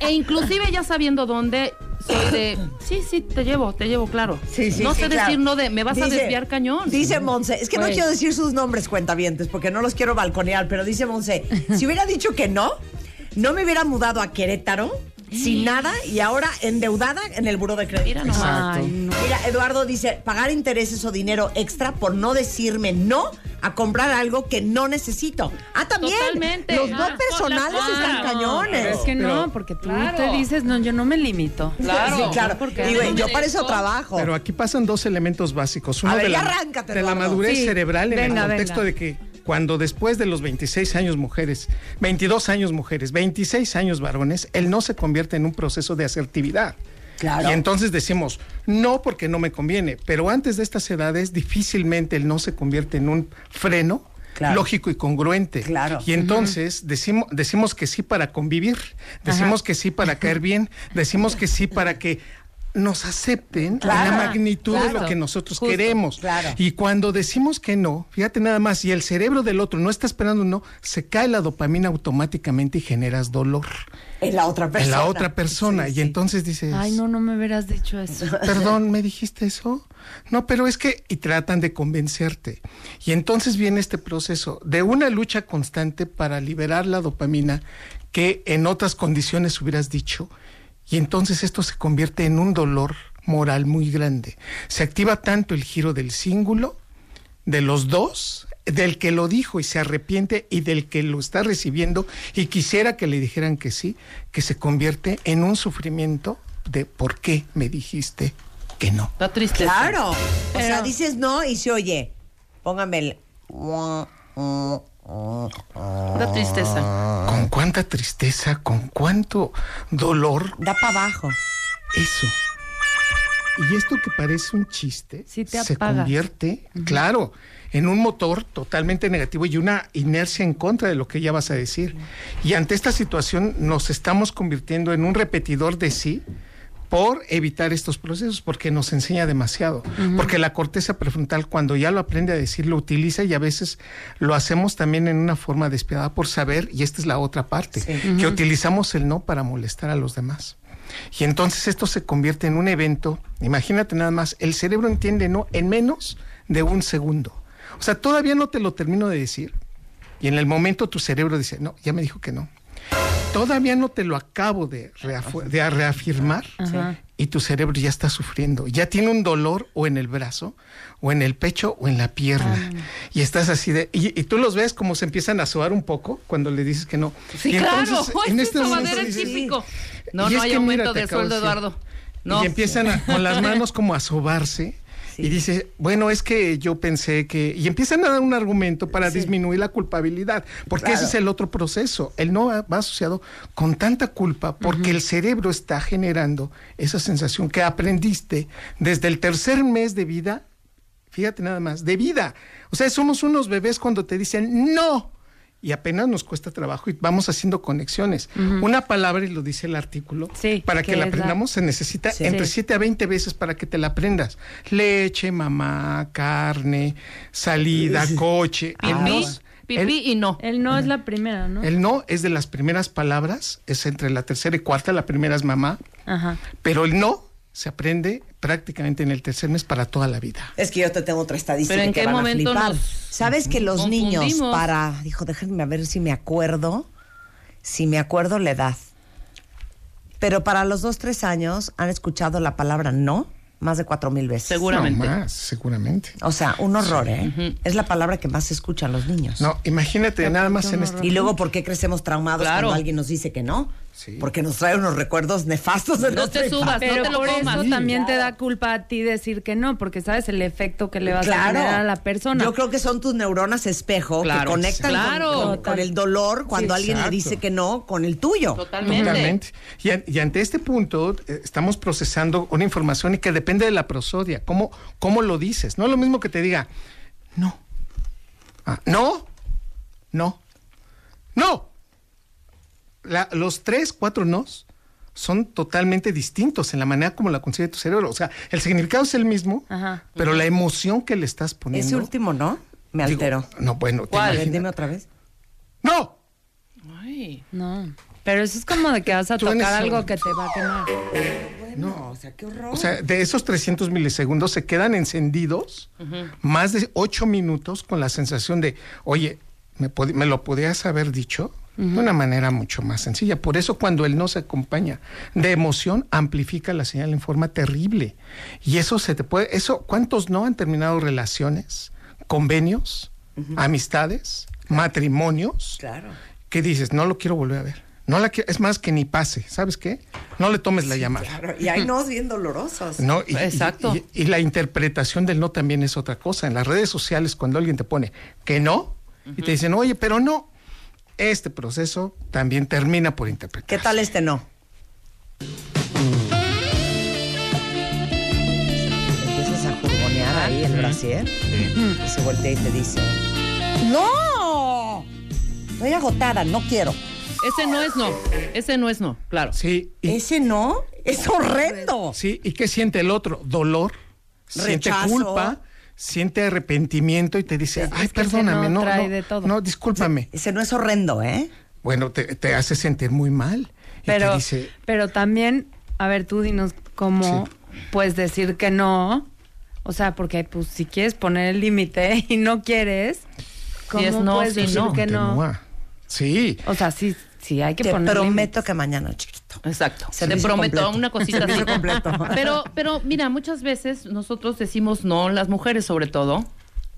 e inclusive ya sabiendo dónde, soy de, sí, sí, te llevo, te llevo, claro. Sí, sí, no sí, sé claro. decir no de, me vas a desviar cañón. Dice Monse, es que no Güey. quiero decir sus nombres cuentavientes porque no los quiero balconear, pero dice Monse, si hubiera dicho que no, no me hubiera mudado a Querétaro sin nada y ahora endeudada en el buró de crédito. Mira nomás. Ay, no. Mira, Eduardo dice, pagar intereses o dinero extra por no decirme no a comprar algo que no necesito. Ah, también. Totalmente. Los no Ah, personales claro. están cañones. Es que no, porque tú Claro. te dices, no, yo no me limito. Claro. Sí, claro. porque Y, güey, no yo para eso trabajo. Pero aquí pasan dos elementos básicos. Uno A ver, de, ya la, arráncate, de la Eduardo. madurez Sí, cerebral en venga, el contexto venga. de que cuando después de los 26 años mujeres, 22 años mujeres, 26 años varones, el no se convierte en un proceso de asertividad. Claro. Y entonces decimos, no porque no me conviene, pero antes de estas edades difícilmente el no se convierte en un freno Claro. lógico y congruente. Claro. Y entonces decimos, decimos que sí para convivir, decimos que sí para caer bien, decimos que sí para que nos acepten Claro, en la magnitud de lo que nosotros Justo, queremos. claro. Y cuando decimos que no, fíjate nada más, y el cerebro del otro no está esperando un no, se cae la dopamina automáticamente y generas dolor En la otra persona. en la otra persona. Sí, y sí. entonces dices, Ay, no, no me hubieras dicho eso. perdón, ¿me dijiste eso? No, pero es que, y tratan de convencerte. Y entonces viene este proceso de una lucha constante para liberar la dopamina que en otras condiciones hubieras dicho. Y entonces esto se convierte en un dolor moral muy grande. Se activa tanto el giro del cíngulo, de los dos, del que lo dijo y se arrepiente y del que lo está recibiendo y quisiera que le dijeran que sí, que se convierte en un sufrimiento de por qué me dijiste que no. Está triste. Claro. O sea, dices no y se oye. Póngame el. Da tristeza. Con cuánta tristeza, con cuánto dolor. Da para abajo. Eso. Y esto que parece un chiste Sí te se convierte, claro, en un motor totalmente negativo y una inercia en contra de lo que ya vas a decir. Y ante esta situación nos estamos convirtiendo en un repetidor de sí por evitar estos procesos, porque nos enseña demasiado. Porque la corteza prefrontal, cuando ya lo aprende a decir, lo utiliza y a veces lo hacemos también en una forma despiadada por saber, y esta es la otra parte, que utilizamos el no para molestar a los demás. Y entonces esto se convierte en un evento, imagínate nada más, el cerebro entiende no en menos de un segundo. O sea, todavía no te lo termino de decir, y en el momento tu cerebro dice, no, ya me dijo que no. Todavía no te lo acabo de, reafirmar Ajá. y tu cerebro ya está sufriendo. Ya tiene un dolor o en el brazo, o en el pecho, o en la pierna. Y estás así de... Y, y tú los ves como se empiezan a sobar un poco cuando le dices que no. Sí, Y claro. entonces, en este momento dices, típico. No, y no hay aumento mira, de sueldo. Eduardo. No. Y empiezan a- con las manos como a sobarse. Y dice, bueno, es que yo pensé que... Y empiezan a dar un argumento para disminuir la culpabilidad, porque ese es el otro proceso. El no va va asociado con tanta culpa, porque el cerebro está generando esa sensación que aprendiste desde el tercer mes de vida, fíjate nada más, de vida. O sea, somos unos bebés cuando te dicen no. Y apenas nos cuesta trabajo y vamos haciendo conexiones. Una palabra, y lo dice el artículo, Sí, para que que la aprendamos se necesita Sí. entre Sí. 7 a 20 veces para que te la aprendas. Leche, mamá, carne, salida, coche. Pipí, no- pipí el- y no. El no es la primera, ¿no? el no es de las primeras palabras, es entre la tercera y cuarta, la primera es mamá, Ajá. pero el no se aprende prácticamente en el tercer mes para toda la vida. Es que yo te tengo otra estadística Pero ¿en que qué van a momento flipar. ¿Sabes que los niños para... Dijo, déjenme a ver si me acuerdo, si me acuerdo la edad. Pero para los dos, tres años han escuchado la palabra no más de cuatro mil veces. Seguramente. No más, seguramente. O sea, un horror, ¿eh? Es la palabra que más se escucha a los niños. No, imagínate nada más en este... Y luego, ¿por qué crecemos traumados Claro. cuando alguien nos dice que no? Sí. Porque nos trae unos recuerdos nefastos de No te subas. Pero no te lo por comas. eso también te da culpa a ti decir que no, porque sabes el efecto que le vas a generar a la persona. Yo creo que son tus neuronas espejo Claro. que conectan con- Claro. con, con el dolor cuando Sí, alguien le dice que no con el tuyo. Totalmente. Totalmente. Y ante este punto eh, estamos procesando una información y que depende de la prosodia, cómo, cómo lo dices. No es lo mismo que te diga, no. Ah, no, no, no. La- los tres, cuatro nos son totalmente distintos en la manera como la concibe tu cerebro. O sea, el significado es el mismo, Ajá. pero la emoción que le estás poniendo. Ese último no me digo, alteró. no, bueno, te ¿Cuál? Imaginas- dime otra vez. ¡No! Ay. No. Pero eso es como de que vas a tocar algo que te va a quemar. No. O sea, qué horror. O sea, de esos 300 milisegundos se quedan encendidos más de 8 minutos con la sensación de, oye, ¿me, me lo podías haber dicho? De una manera mucho más sencilla. Por eso cuando el no se acompaña de emoción, amplifica la señal en forma terrible. Y eso se te puede, eso, ¿cuántos no han terminado relaciones, convenios, amistades, matrimonios? claro. Que dices, no lo quiero volver a ver. No la quiero, es más que ni pase, ¿sabes qué? No le tomes la llamada. Claro, y hay nos bien dolorosos. No, y, Exacto. Y, y la interpretación del no también es otra cosa. En las redes sociales, cuando alguien te pone que no, y te dicen, oye, pero no, este proceso también termina por interpretar. ¿Qué tal este no? Empiezas a jurgonear ahí el brasier Sí. y se voltea y te dice, ¡No! Estoy agotada, no quiero. Ese no es no. Ese no es no, claro. Sí. y- Ese no es horrendo. Sí, ¿y qué siente el otro? Dolor, siente Rechazo. culpa, siente arrepentimiento y te dice, ay, perdóname, no no, trae no, de todo. no, discúlpame. Ese no es horrendo, ¿eh? Bueno, te, te hace sentir muy mal. Y Pero, te dice, pero también, a ver, tú dinos cómo puedes decir que no. O sea, porque pues si quieres poner el límite y no quieres, ¿cómo es no, puedes sí, decir no. que no? Sí. O sea, sí, sí hay que Te poner prometo que mañana, Exacto. Te Servicio prometo completo. una cosita así. Completo. Pero, pero mira, muchas veces nosotros decimos no, las mujeres sobre todo,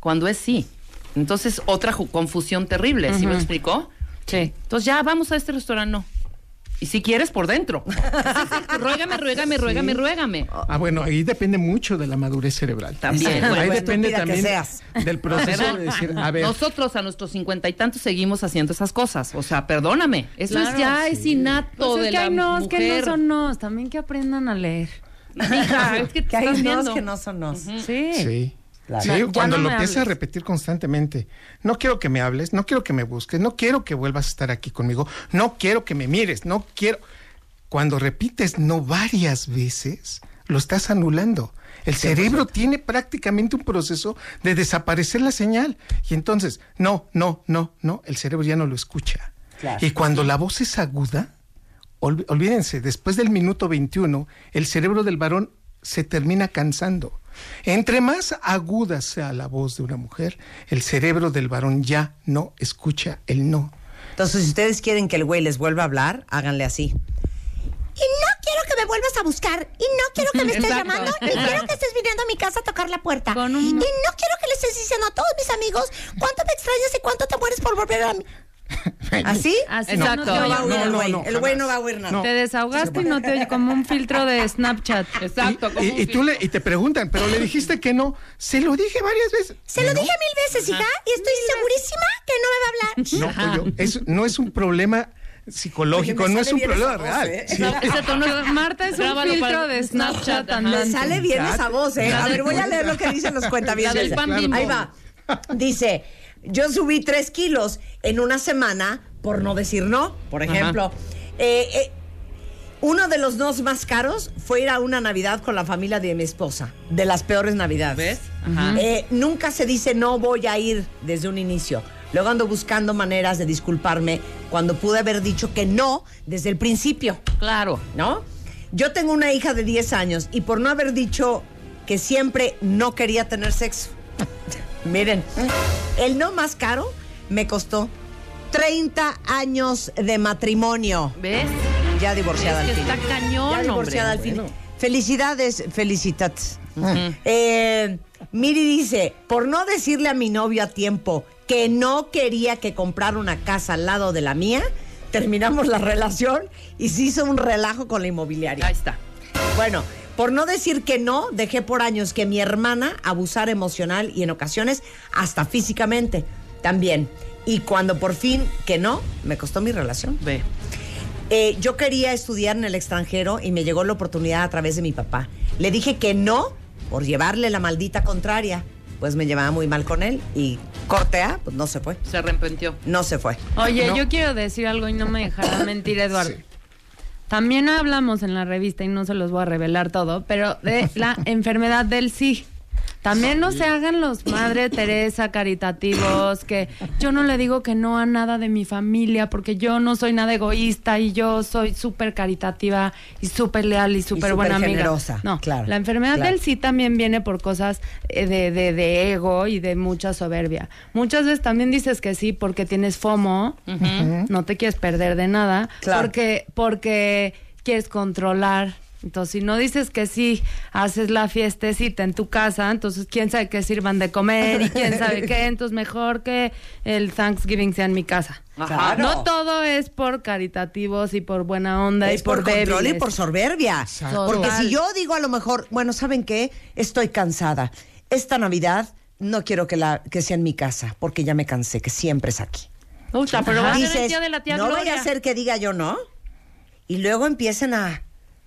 cuando es sí. Entonces, otra confusión terrible, ¿sí me explicó? Sí. Entonces, ya vamos a este restaurante, no. Y si quieres, por dentro. Sí, sí, sí, ruégame, ruégame, ruégame, ruégame. Ah, bueno, ahí depende mucho de la madurez cerebral. También. Ahí Bueno, depende también seas. del proceso ¿Verdad? de decir, a ver, Nosotros a nuestros cincuenta y tantos seguimos haciendo esas cosas. O sea, perdóname. Eso Claro, es ya es innato Pues es de que la hay nos que no mujer. son nos, también que aprendan a leer. Mija, es que te Que hay estás nos viendo. que no son nos. Sí. Sí. Claro. Sí, No, ya cuando no lo empiezas a repetir constantemente, no quiero que me hables, no quiero que me busques, no quiero que vuelvas a estar aquí conmigo, no quiero que me mires, no quiero. Cuando repites no varias veces, lo estás anulando. El cerebro tiene prácticamente un proceso de desaparecer la señal. Y entonces, no, no, no, no, el cerebro ya no lo escucha. Claro. Y cuando la voz es aguda, olvídense, después del minuto 21, el cerebro del varón se termina cansando. Entre más aguda sea la voz de una mujer, el cerebro del varón ya no escucha el no. Entonces, si ustedes quieren que el güey les vuelva a hablar, háganle así. Y no quiero que me vuelvas a buscar. Y no quiero que me estés Exacto. llamando. Ni quiero que estés viniendo a mi casa a tocar la puerta. Un- Y no quiero que le estés diciendo a todos mis amigos cuánto me extrañas y cuánto te mueres por volver a mí. ¿Así? Así Exacto. no te No va a oye. oír el no, güey. no, el güey no jamás. va a oír nada. Te desahogaste y no te oye como un filtro de Snapchat. Exacto. como Y, un y tú le, y te preguntan, pero le dijiste que no. Se lo dije varias veces. Se lo No, dije mil veces, hija, y estoy segurísima que no me va a hablar. No, pollo, es- no es un problema psicológico, Oye, no es un problema voz, real. ¿eh? Sí. Ese tono- Marta es un filtro para- de Snapchat Ajá. Me sale bien esa voz, ¿eh? A ver, voy a leer lo que dicen los cuentavientes. del pan bimbo. Ahí va. Dice, yo subí tres kilos en una semana por no decir no, por ejemplo. Eh, eh, uno de los nos más caros fue ir a una Navidad con la familia de mi esposa, de las peores Navidades. ¿Ves? Ajá. Eh, nunca se dice no voy a ir desde un inicio. Luego ando buscando maneras de disculparme cuando pude haber dicho que no desde el principio. Claro. ¿no? Yo tengo una hija de 10 años y por no haber dicho que siempre no quería tener sexo. Miren, el no más caro me costó 30 años de matrimonio. ¿Ves? Ya divorciada al fin. está cañón, Ya divorciada hombre. al fin. Felicidades, felicitats. Eh, Miri dice, por no decirle a mi novio a tiempo que no quería que comprara una casa al lado de la mía, terminamos la relación y se hizo un relajo con la inmobiliaria. Ahí está. Bueno, por no decir que no, dejé por años que mi hermana abusara emocional y en ocasiones hasta físicamente también. Y cuando por fin que no, me costó mi relación. Ve. Eh, yo quería estudiar en el extranjero y me llegó la oportunidad a través de mi papá. Le dije que no por llevarle la maldita contraria. Pues me llevaba muy mal con él y cortea, pues no se fue. Se arrepintió. No se fue. Oye, No. yo quiero decir algo y no me dejará mentir, Eduardo. Sí. También hablamos en la revista, y no se los voy a revelar todo, pero de la enfermedad del sí. También no se hagan los Madre Teresa caritativos, que yo no le digo que no a nada de mi familia, porque yo no soy nada egoísta y yo soy súper caritativa y súper leal y súper buena amiga. generosa, No, claro, la enfermedad claro. del sí también viene por cosas eh, de, de, de ego y de mucha soberbia. Muchas veces también dices que sí porque tienes FOMO, no te quieres perder de nada, Claro. porque, porque quieres controlar. Entonces, si no dices que sí, haces la fiestecita en tu casa, entonces quién sabe qué sirvan de comer y quién sabe qué, entonces mejor que el Thanksgiving sea en mi casa. Claro. No todo es por caritativos y por buena onda Es y por, por, control y por soberbia. Exacto. Porque si yo digo a lo mejor, bueno, ¿saben qué? Estoy cansada. Esta Navidad no quiero que, la, que sea en mi casa, porque ya me cansé, que siempre es aquí. Pucha, pero va a ser el día de la tía no Gloria. vaya a ser que diga yo no. Y luego empiecen a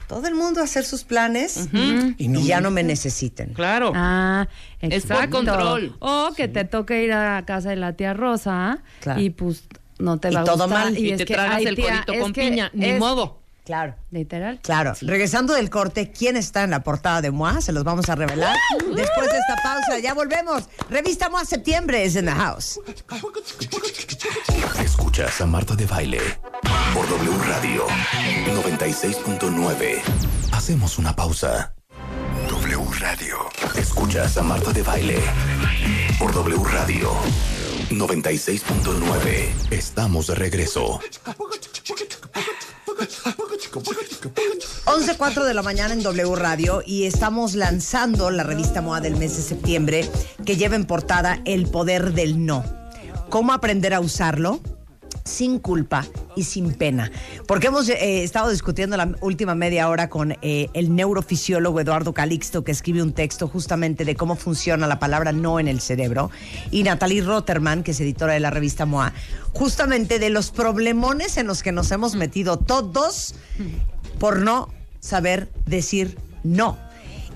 Todo el mundo a hacer sus planes y, no- ya no me necesiten. Claro. Ah, Es por exacto. control. O que te toque ir a casa de la tía Rosa Claro. y pues no te Y va a todo gustar. mal. Y es te que, tragas ay, el tía, codito con que piña. Ni es- modo. Claro. Literal. Claro, regresando del corte, ¿quién está en la portada de MOA? Se los vamos a revelar después de esta pausa. Ya volvemos. Revista MOA Septiembre es en the house. Escuchas a Marta de Baile por W Radio 96.9. Hacemos una pausa. W Radio. Escuchas a Marta de Baile por W Radio 96.9. Estamos de regreso. 11.04 de la mañana en W Radio y estamos lanzando la revista MOA del mes de septiembre que lleva en portada El Poder del No. ¿Cómo aprender a usarlo? Sin culpa y sin pena. Porque hemos eh, estado discutiendo la última media hora con eh, el neurofisiólogo Eduardo Calixto, que escribe un texto justamente de cómo funciona la palabra no en el cerebro, y Natalie Rotterman, que es editora de la revista MOA, justamente de los problemones en los que nos hemos metido todos por no saber decir no.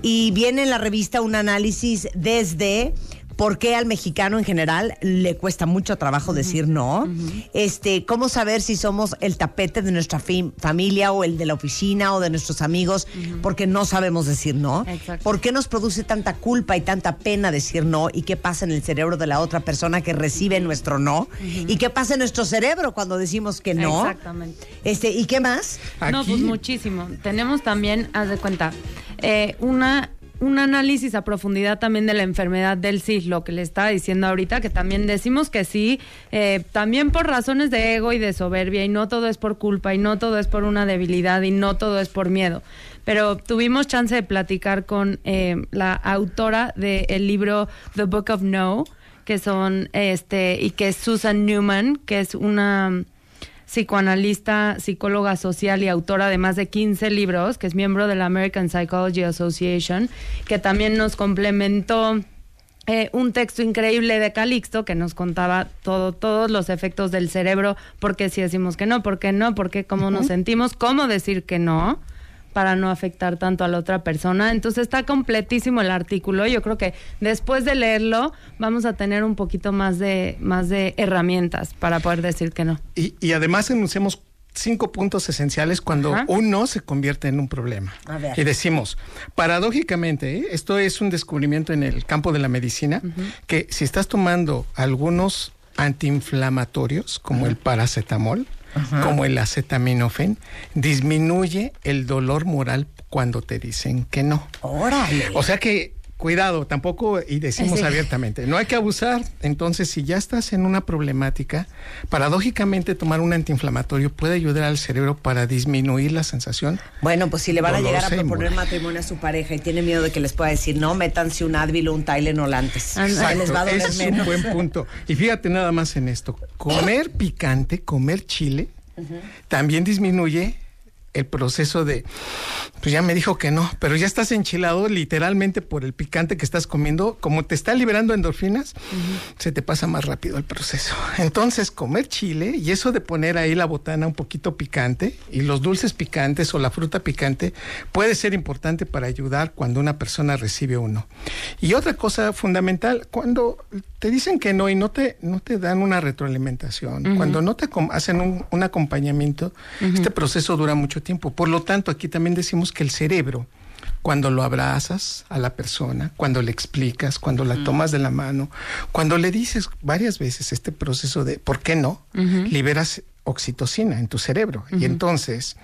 Y viene en la revista un análisis desde por qué al mexicano en general le cuesta mucho trabajo decir no, este, cómo saber si somos el tapete de nuestra familia o el de la oficina o de nuestros amigos porque no sabemos decir no, Exacto. por qué nos produce tanta culpa y tanta pena decir no y qué pasa en el cerebro de la otra persona que recibe nuestro no y qué pasa en nuestro cerebro cuando decimos que no. Exactamente. Este, ¿y qué más? No, Aquí- pues muchísimo. Tenemos también, haz de cuenta, eh, una un análisis a profundidad también de la enfermedad del CIS, lo que le estaba diciendo ahorita, que también decimos que sí, eh, también por razones de ego y de soberbia, y no todo es por culpa, y no todo es por una debilidad, y no todo es por miedo. Pero tuvimos chance de platicar con eh, la autora del libro The Book of No, que son, este, y que es Susan Newman, que es una psicoanalista, psicóloga social y autora de más de 15 libros, que es miembro de la American Psychology Association, que también nos complementó eh, un texto increíble de Calixto que nos contaba todo, todos los efectos del cerebro, por qué si decimos que no, por qué no, por qué cómo nos sentimos, cómo decir que no para no afectar tanto a la otra persona. Entonces está completísimo el artículo. Yo creo que después de leerlo vamos a tener un poquito más de, más de herramientas para poder decir que no. Y, y además enunciamos cinco puntos esenciales cuando Ajá. un no se convierte en un problema. A ver. Y decimos, paradójicamente, ¿eh? esto es un descubrimiento en el campo de la medicina, que si estás tomando algunos antiinflamatorios, como el paracetamol, como el acetaminofén, disminuye el dolor moral cuando te dicen que no. Órale. O sea que, cuidado, tampoco, y decimos Sí. abiertamente, no hay que abusar. Entonces, si ya estás en una problemática, paradójicamente tomar un antiinflamatorio puede ayudar al cerebro para disminuir la sensación. Bueno, pues si le van a llegar a proponer matrimonio a su pareja y tiene miedo de que les pueda decir, no, métanse un Advil o un Tylenol antes. Ándale. les va a doler ese es menos. un buen punto. Y fíjate nada más en esto. Comer picante, comer chile, también disminuye el proceso de, pues ya me dijo que no, pero ya estás enchilado literalmente por el picante que estás comiendo, como te está liberando endorfinas, se te pasa más rápido el proceso. Entonces, comer chile y eso de poner ahí la botana un poquito picante y los dulces picantes o la fruta picante puede ser importante para ayudar cuando una persona recibe uno. Y otra cosa fundamental, cuando te dicen que no y no te, no te dan una retroalimentación, cuando no te hacen un, un acompañamiento, este proceso dura mucho tiempo. Por lo tanto, aquí también decimos que el cerebro, cuando lo abrazas a la persona, cuando le explicas, cuando la tomas de la mano, cuando le dices varias veces este proceso de ¿por qué no? liberas oxitocina en tu cerebro. Y entonces,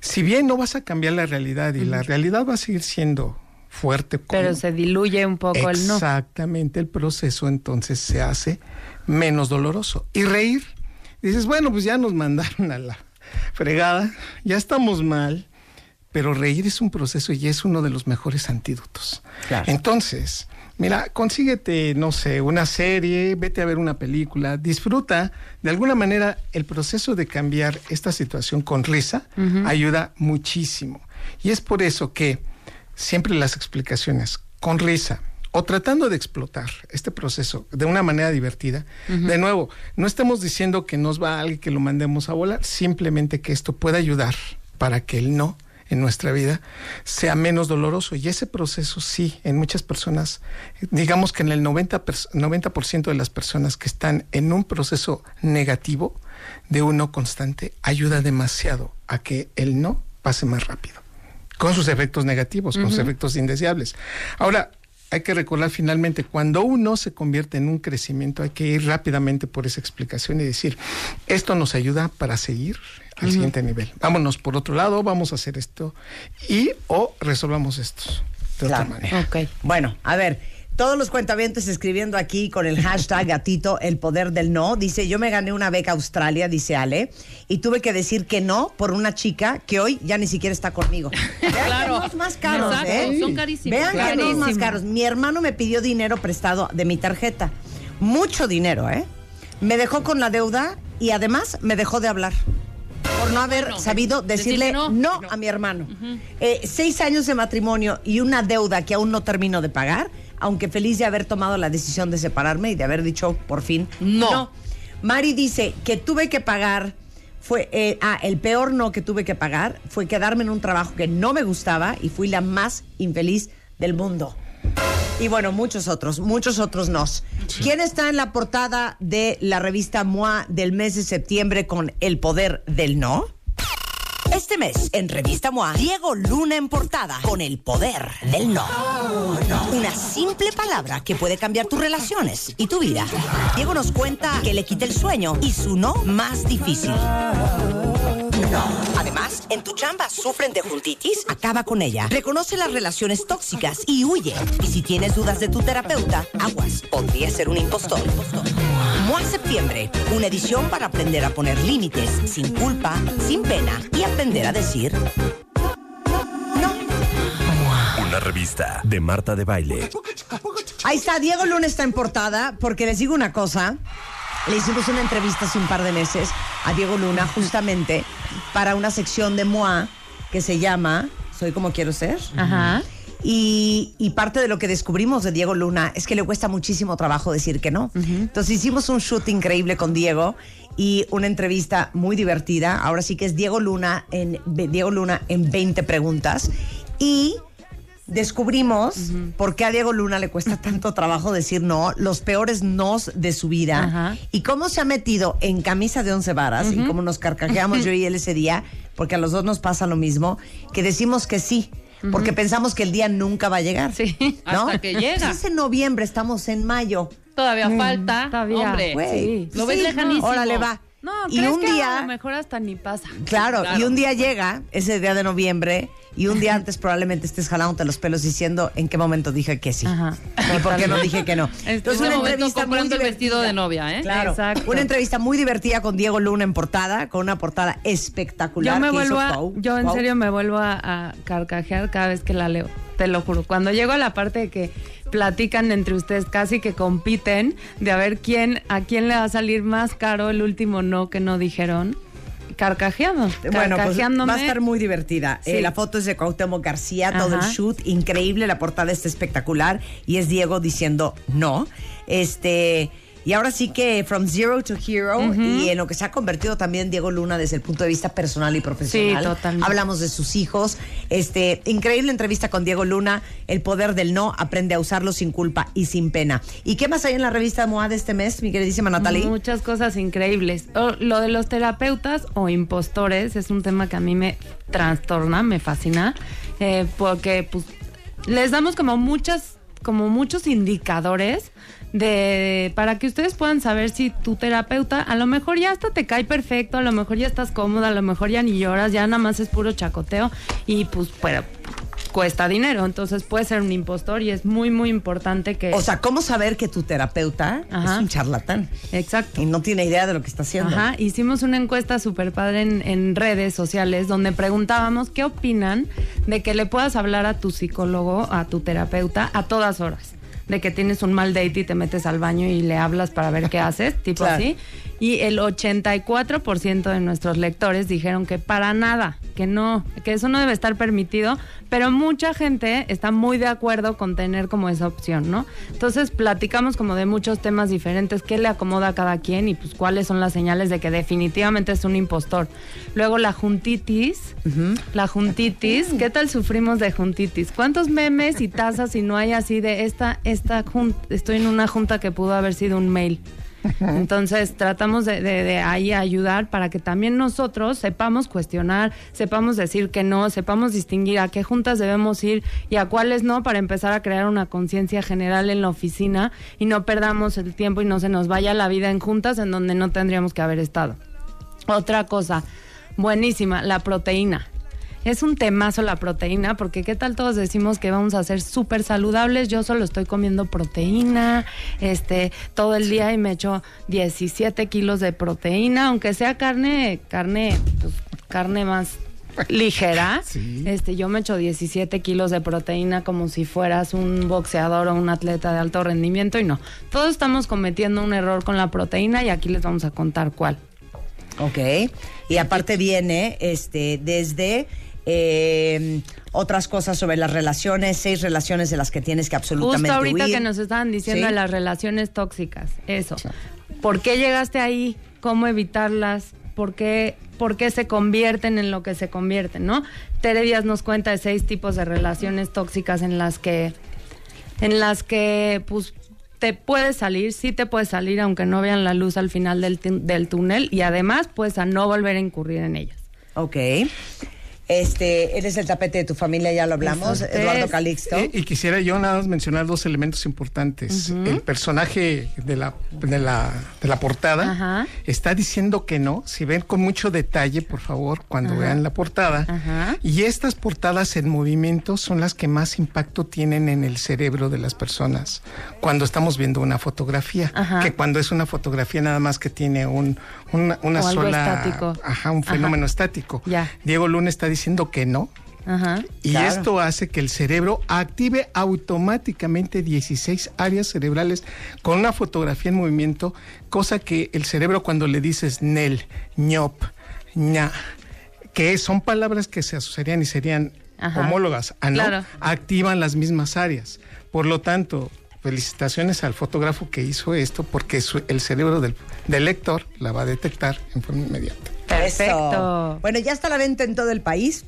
si bien no vas a cambiar la realidad y la realidad va a seguir siendo fuerte, Pero se diluye un poco el no. Exactamente, el proceso entonces se hace menos doloroso. Y reír, dices, bueno, pues ya nos mandaron a la fregada, ya estamos mal, pero reír es un proceso y es uno de los mejores antídotos. Claro. Entonces, mira, consíguete, no sé, una serie, vete a ver una película, disfruta. De alguna manera, el proceso de cambiar esta situación con risa ayuda muchísimo. Y es por eso que siempre las explicaciones con risa o tratando de explotar este proceso de una manera divertida. De nuevo, no estamos diciendo que nos va a alguien que lo mandemos a volar, simplemente que esto pueda ayudar para que el no en nuestra vida sea menos doloroso. Y ese proceso sí, en muchas personas, digamos que en el 90%, pers- 90 de las personas que están en un proceso negativo de un no constante, ayuda demasiado a que el no pase más rápido, con sus efectos negativos, con sus efectos indeseables. Ahora, hay que recordar finalmente, cuando uno se convierte en un crecimiento, hay que ir rápidamente por esa explicación y decir, esto nos ayuda para seguir al siguiente nivel. Vámonos por otro lado, vamos a hacer esto y o resolvamos esto de otra manera. Bueno, a ver. Todos los cuentavientes escribiendo aquí con el hashtag gatito el poder del no. Dice, yo me gané una beca a Australia, dice Ale, y tuve que decir que no por una chica que hoy ya ni siquiera está conmigo. Vean Claro. que no más caros, Exacto, ¿eh? son carísimos. Vean que no más caros. Mi hermano me pidió dinero prestado de mi tarjeta. Mucho dinero, ¿eh? Me dejó con la deuda y además me dejó de hablar. Por no haber sabido decir decirle no. no, a mi hermano. Eh, seis años de matrimonio y una deuda que aún no termino de pagar, aunque feliz de haber tomado la decisión de separarme y de haber dicho por fin no. Mari dice que tuve que pagar, fue, eh, ah, el peor no que tuve que pagar fue quedarme en un trabajo que no me gustaba y fui la más infeliz del mundo. Y bueno, muchos otros, muchos otros nos. ¿Quién está en la portada de la revista MOA del mes de septiembre con El Poder del No? Este mes, en Revista MOA, Diego Luna en portada con el poder del no. Una simple palabra que puede cambiar tus relaciones y tu vida. Diego nos cuenta que le quita el sueño y su no más difícil. No. Además, en tu chamba sufren de juntitis, acaba con ella. Reconoce las relaciones tóxicas y huye. Y si tienes dudas de tu terapeuta, aguas, podría ser un impostor. MOA Septiembre, una edición para aprender a poner límites sin culpa, sin pena y aprender a decir Una revista de Marta de Baile. Ahí está, Diego Luna está en portada, porque les digo una cosa. Le hicimos una entrevista hace un par de meses a Diego Luna, justamente para una sección de MOA que se llama Soy como quiero ser. Ajá. Y, y parte de lo que descubrimos de Diego Luna es que le cuesta muchísimo trabajo decir que no. Entonces hicimos un shoot increíble con Diego y una entrevista muy divertida. Ahora sí que es Diego Luna en, Diego Luna en 20 preguntas. Y descubrimos por qué a Diego Luna le cuesta tanto trabajo decir no, los peores nos de su vida Ajá. y cómo se ha metido en camisa de once varas y cómo nos carcajeamos yo y él ese día, porque a los dos nos pasa lo mismo, que decimos que sí. Porque pensamos que el día nunca va a llegar. ¿no? Hasta que llega. Es en noviembre, estamos en mayo. Todavía falta. Todavía. Hombre, Güey, lo ves sí, lejanísimo. Órale, va. No, y ¿crees un que día, a lo mejor hasta ni pasa. claro, Claro. y un día llega, ese día de noviembre, y un día antes probablemente estés jalándote los pelos diciendo en qué momento dije que sí. Y por qué no dije que no. Entonces, una entrevista muy comprando el vestido divertida. de novia, ¿eh? Claro, Exacto. una entrevista muy divertida con Diego Luna en portada, con una portada espectacular. Yo me que vuelvo hizo a, Pau. yo en Pau. serio me vuelvo a, a carcajear cada vez que la leo, te lo juro. Cuando llego a la parte de que platican entre ustedes, casi que compiten de a ver quién, a quién le va a salir más caro el último no que no dijeron. Carcajeado. Bueno, pues va a estar muy divertida. Sí. Eh, la foto es de Cuauhtémoc García, todo el shoot, increíble, la portada está espectacular y es Diego diciendo no. Este, y ahora sí que from zero to hero y en lo que se ha convertido también Diego Luna desde el punto de vista personal y profesional. Sí, totalmente. Hablamos de sus hijos. Este, increíble entrevista con Diego Luna, El poder del no, aprende a usarlo sin culpa y sin pena. ¿Y qué más hay en la revista MOA de este mes, mi queridísima Natalie? Muchas cosas increíbles. O- lo de los terapeutas o impostores es un tema que a mí me trastorna, me fascina, eh, porque pues les damos como muchas, como muchos indicadores de para que ustedes puedan saber si tu terapeuta a lo mejor ya hasta te cae perfecto, a lo mejor ya estás cómoda, a lo mejor ya ni lloras, ya nada más es puro chacoteo y pues pero cuesta dinero, entonces puede ser un impostor y es muy muy importante que O sea, ¿cómo saber que tu terapeuta Ajá. es un charlatán? Exacto. Y no tiene idea de lo que está haciendo. Ajá, hicimos una encuesta súper padre en, en redes sociales donde preguntábamos qué opinan de que le puedas hablar a tu psicólogo, a tu terapeuta, a todas horas. De que tienes un mal date y te metes al baño y le hablas para ver qué haces, tipo Claro. así. Y el 84% de nuestros lectores dijeron que para nada, que no, que eso no debe estar permitido, pero mucha gente está muy de acuerdo con tener como esa opción, ¿no? Entonces platicamos como de muchos temas diferentes, qué le acomoda a cada quien y pues cuáles son las señales de que definitivamente es un impostor. Luego la juntitis, la juntitis, ¿qué tal sufrimos de juntitis? ¿Cuántos memes y tazas y no hay así de esta, esta jun- estoy en una junta que pudo haber sido un mail? Entonces tratamos de, ahí ayudar para que también nosotros sepamos cuestionar, sepamos decir que no, sepamos distinguir a qué juntas debemos ir y a cuáles no para empezar a crear una conciencia general en la oficina y no perdamos el tiempo y no se nos vaya la vida en juntas en donde no tendríamos que haber estado. Otra cosa, buenísima, la proteína. Es un temazo la proteína, porque qué tal todos decimos que vamos a ser súper saludables. Yo solo estoy comiendo proteína, este, todo el día y me echo 17 kilos de proteína, aunque sea carne, carne, pues, carne más ligera. Este, yo me echo 17 kilos de proteína como si fueras un boxeador o un atleta de alto rendimiento y no. Todos estamos cometiendo un error con la proteína y aquí les vamos a contar cuál. Ok. Y aparte viene este desde eh, otras cosas sobre las relaciones, seis relaciones de las que tienes que absolutamente Justo ahorita huir. que nos estaban diciendo Sí. de las relaciones tóxicas, eso. ¿Por qué llegaste ahí? ¿Cómo evitarlas? ¿Por qué, por qué se convierten en lo que se convierten, no? Tere Díaz nos cuenta de seis tipos de relaciones tóxicas en las que, en las que, pues, te puedes salir, sí te puedes salir, aunque no vean la luz al final del, del túnel, y además, pues, a no volver a incurrir en ellas. Ok. Este, eres el tapete de tu familia, ya lo hablamos. Eduardo Calixto. Y, y quisiera yo nada más mencionar dos elementos importantes. El personaje de la, de la, de la portada está diciendo que no. Si ven con mucho detalle, por favor, cuando vean la portada. Y estas portadas en movimiento son las que más impacto tienen en el cerebro de las personas cuando estamos viendo una fotografía. Que cuando es una fotografía nada más que tiene un, una, una sola. estático. Ajá, un fenómeno estático. Ya. Diego Luna está diciendo que no. Ajá. Y esto hace que el cerebro active automáticamente 16 áreas cerebrales con una fotografía en movimiento, cosa que el cerebro cuando le dices nel, ñop, ña, que son palabras que se asociarían y serían Ajá. homólogas a no, Claro. activan las mismas áreas. Por lo tanto, felicitaciones al fotógrafo que hizo esto porque su- el cerebro del, del lector la va a detectar en forma inmediata. Eso. Bueno, ya está a la venta en todo el país.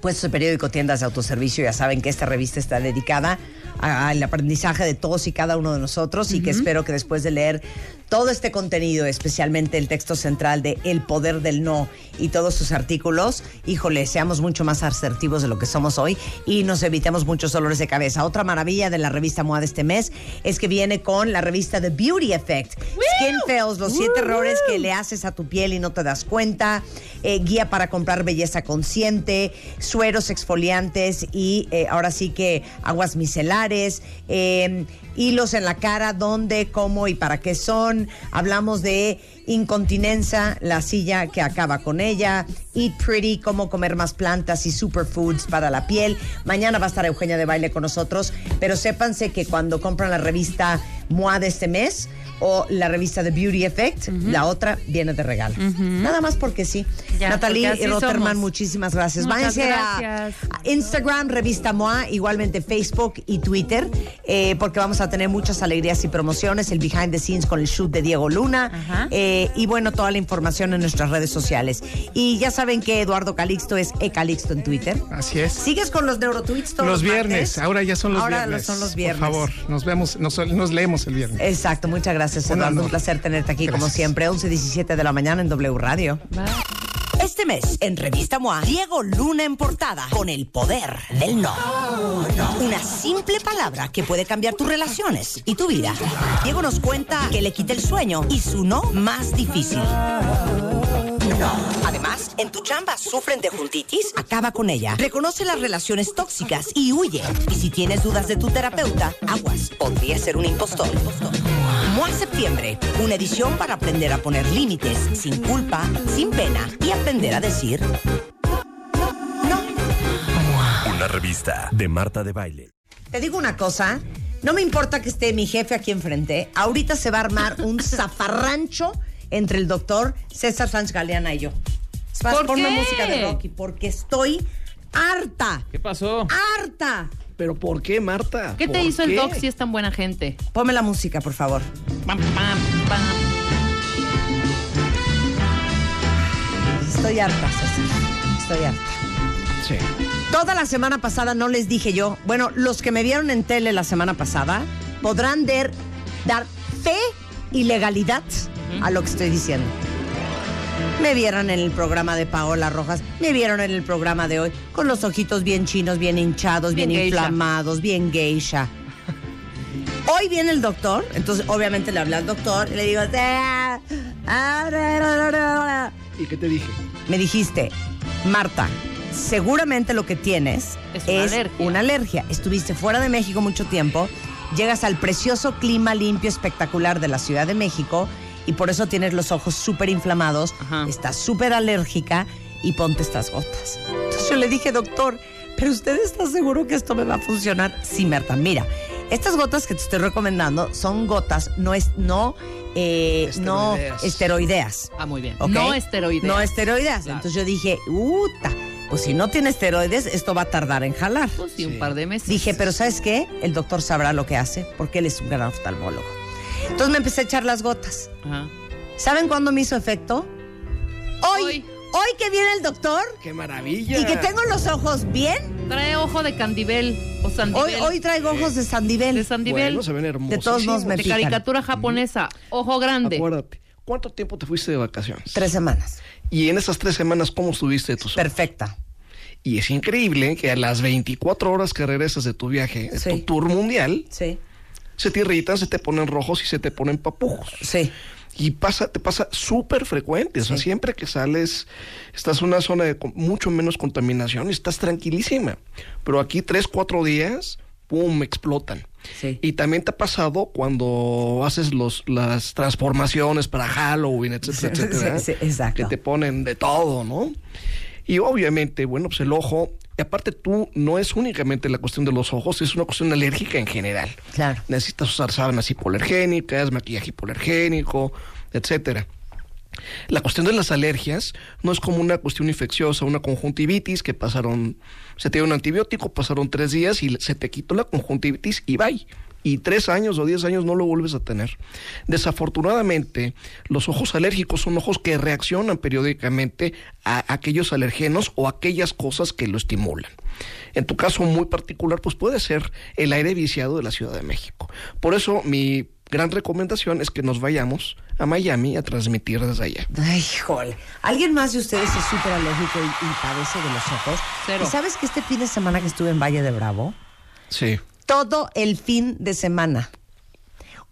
Puestos de periódico, tiendas de autoservicio, ya saben que esta revista está dedicada al aprendizaje de todos y cada uno de nosotros y que espero que después de leer todo este contenido, especialmente el texto central de El Poder del No y todos sus artículos, híjole, seamos mucho más asertivos de lo que somos hoy y nos evitemos muchos dolores de cabeza. Otra maravilla de la revista MOA de este mes es que viene con la revista The Beauty Effect. Skin Fails, los siete errores que le haces a tu piel y no te das cuenta, eh, guía para comprar belleza consciente, sueros exfoliantes y eh, ahora sí que aguas micelares, eh, hilos en la cara, dónde, cómo y para qué son. Hablamos de incontinencia, la silla que acaba con ella, Eat Pretty, cómo comer más plantas y superfoods para la piel. Mañana va a estar Eugenia de Baile con nosotros, pero sépanse que cuando compran la revista MOA de este mes o la revista The Beauty Effect, la otra viene de regalo. Nada más porque sí. Ya, Natalie porque Rotterman, somos. muchísimas gracias. Muchas Váyanse a- gracias. a Instagram, Revista MOA, igualmente Facebook y Twitter, eh, porque vamos a tener muchas alegrías y promociones, el behind the scenes con el shoot de Diego Luna, eh, y bueno, toda la información en nuestras redes sociales. Y ya saben que Eduardo Calixto es E Calixto en Twitter. Así es. ¿Sigues con los neurotweets todos Los los, viernes, martes? ahora ya son los Ahora viernes. son los viernes. Por favor, nos vemos, nos, nos leemos el viernes. Exacto, muchas gracias, Un Eduardo. Un placer tenerte aquí como Gracias. siempre, 11, 17 de la mañana en W Radio. Este mes, en Revista MOA, Diego Luna en portada con el poder del no. Una simple palabra que puede cambiar tus relaciones y tu vida. Diego nos cuenta que le quita el sueño y su no más difícil. No. Además, en tu chamba sufren de juntitis, acaba con ella. Reconoce las relaciones tóxicas y huye. Y si tienes dudas de tu terapeuta, aguas, podría ser un impostor. MOA Septiembre, una edición para aprender a poner límites sin culpa, sin pena y aprender a decir Una revista de Marta de Baile. Te digo una cosa, no me importa que esté mi jefe aquí enfrente, ahorita se va a armar un zafarrancho entre el doctor César Sánchez Galeana y yo. Es más, ¿Por ponme qué? música de Rocky, porque estoy harta, ¿Qué pasó? harta. ¿Pero por qué, Marta? ¿Qué te ¿Por hizo el qué? doc si es tan buena gente? Ponme la música, por favor. Pam, pam, pam. Estoy harta, César. Estoy harta. Sí. Toda la semana pasada no les dije yo. Bueno, los que me vieron en tele la semana pasada podrán der- dar fe y legalidad a lo que estoy diciendo. Me vieron en el programa de Paola Rojas, me vieron en el programa de hoy, con los ojitos bien chinos, bien hinchados, bien, inflamados, bien geisha. Hoy viene el doctor, entonces obviamente le hablé al doctor y le digo. ¿Y qué te dije? me dijiste, Marta, seguramente lo que tienes Es es, una alergia. una alergia. Estuviste fuera de México mucho tiempo, llegas al precioso clima limpio, espectacular de la Ciudad de México y por eso tienes los ojos súper inflamados, Ajá. estás súper alérgica y ponte estas gotas. Entonces yo le dije, doctor, ¿pero usted está seguro que esto me va a funcionar? Sí, Marta, mira, estas gotas que te estoy recomendando son gotas, no es, no, eh, no Esteroideas. esteroideas. Ah, muy bien. ¿ok? No esteroides. No esteroides. Claro. Entonces yo dije, uta, pues si no tiene esteroides, esto va a tardar en jalar. Pues sí, un par de meses. Dije, pero ¿sabes qué? El doctor sabrá lo que hace porque él es un gran oftalmólogo. Entonces me empecé a echar las gotas. Ajá. ¿Saben cuándo me hizo efecto? Hoy. Hoy. Hoy, que viene el doctor ¡Qué maravilla! y que tengo los ojos bien. Trae ojo de candibel o sandibel. hoy traigo ojos de sandivel. de sandibel. Bueno, se ven hermosos. De todos modos me de pican. caricatura japonesa. Ojo grande. Acuérdate, ¿cuánto tiempo te fuiste de vacaciones? Tres semanas. Y en esas tres semanas, ¿cómo estuviste de tus ojos? Perfecta. Y es increíble que a las 24 horas que regresas de tu viaje, de Sí. tu tour mundial, Sí. Se te irritan, se te ponen rojos y se te ponen papujos. Sí. Y pasa, te pasa súper frecuente. O sea, Sí. siempre que sales, estás en una zona de mucho menos contaminación y estás tranquilísima. Pero aquí tres, cuatro días, ¡pum! explotan. Sí. Y también te ha pasado cuando haces los, las transformaciones para Halloween, etcétera, Sí, etcétera. sí, exacto. Que te ponen de todo, ¿no? Y obviamente, bueno, pues el ojo, y aparte tú, no es únicamente la cuestión de los ojos, es una cuestión alérgica en general. Claro. Necesitas usar sábanas hipoalergénicas, maquillaje hipoalergénico, etcétera. La cuestión de las alergias no es como una cuestión infecciosa, una conjuntivitis que pasaron, se te dio un antibiótico, pasaron tres días y se te quitó la conjuntivitis y bye. Y tres años o diez años no lo vuelves a tener. Desafortunadamente, los ojos alérgicos son ojos que reaccionan periódicamente a aquellos alergenos o aquellas cosas que lo estimulan. En tu caso muy particular, pues puede ser el aire viciado de la Ciudad de México. Por eso mi gran recomendación es que nos vayamos a Miami a transmitir desde allá. Ay, jole. ¿Alguien más de ustedes es súper alérgico y, y padece de los ojos? Cero. ¿Y sabes que este fin de semana que estuve en Valle de Bravo? Sí. Todo el fin de semana.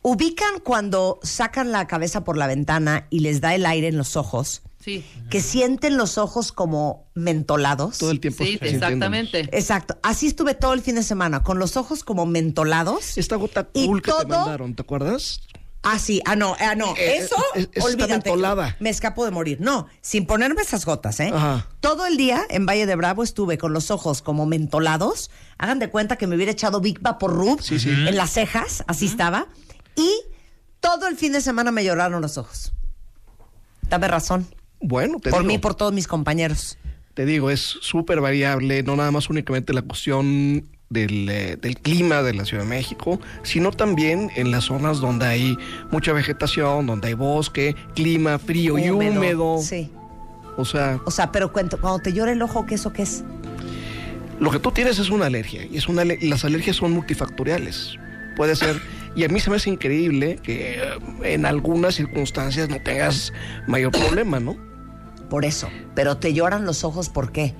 Ubican cuando sacan la cabeza por la ventana y les da el aire en los ojos, Sí. que sienten los ojos como mentolados. Todo el tiempo. Sí, exactamente. Exacto. Así estuve todo el fin de semana, con los ojos como mentolados. Esta gota Y cool que te mandaron, ¿te acuerdas? Ah, sí, ah, no, ah, no, Eh, eso, eh, es- está olvídate. Me escapo de morir. No, sin ponerme esas gotas, ¿eh? Ajá. Todo el día en Valle de Bravo estuve con los ojos como mentolados. Hagan de cuenta que me hubiera echado Big Vaporub Sí, sí. en las cejas, así estaba. Y todo el fin de semana me lloraron los ojos. Dame razón. Bueno, te por digo, mí y por todos mis compañeros. te digo, es súper variable, no nada más únicamente la cuestión del, eh, del clima de la Ciudad de México, sino también en las zonas donde hay mucha vegetación, donde hay bosque, clima frío y húmedo. Sí. O sea, O sea, pero cuento, cuando te llora el ojo, ¿qué eso qué es? Lo que tú tienes es una alergia y es una las alergias son multifactoriales. Puede ser y a mí se me hace increíble que eh, en algunas circunstancias no tengas mayor problema, ¿no? Por eso. Pero te lloran los ojos, ¿por qué?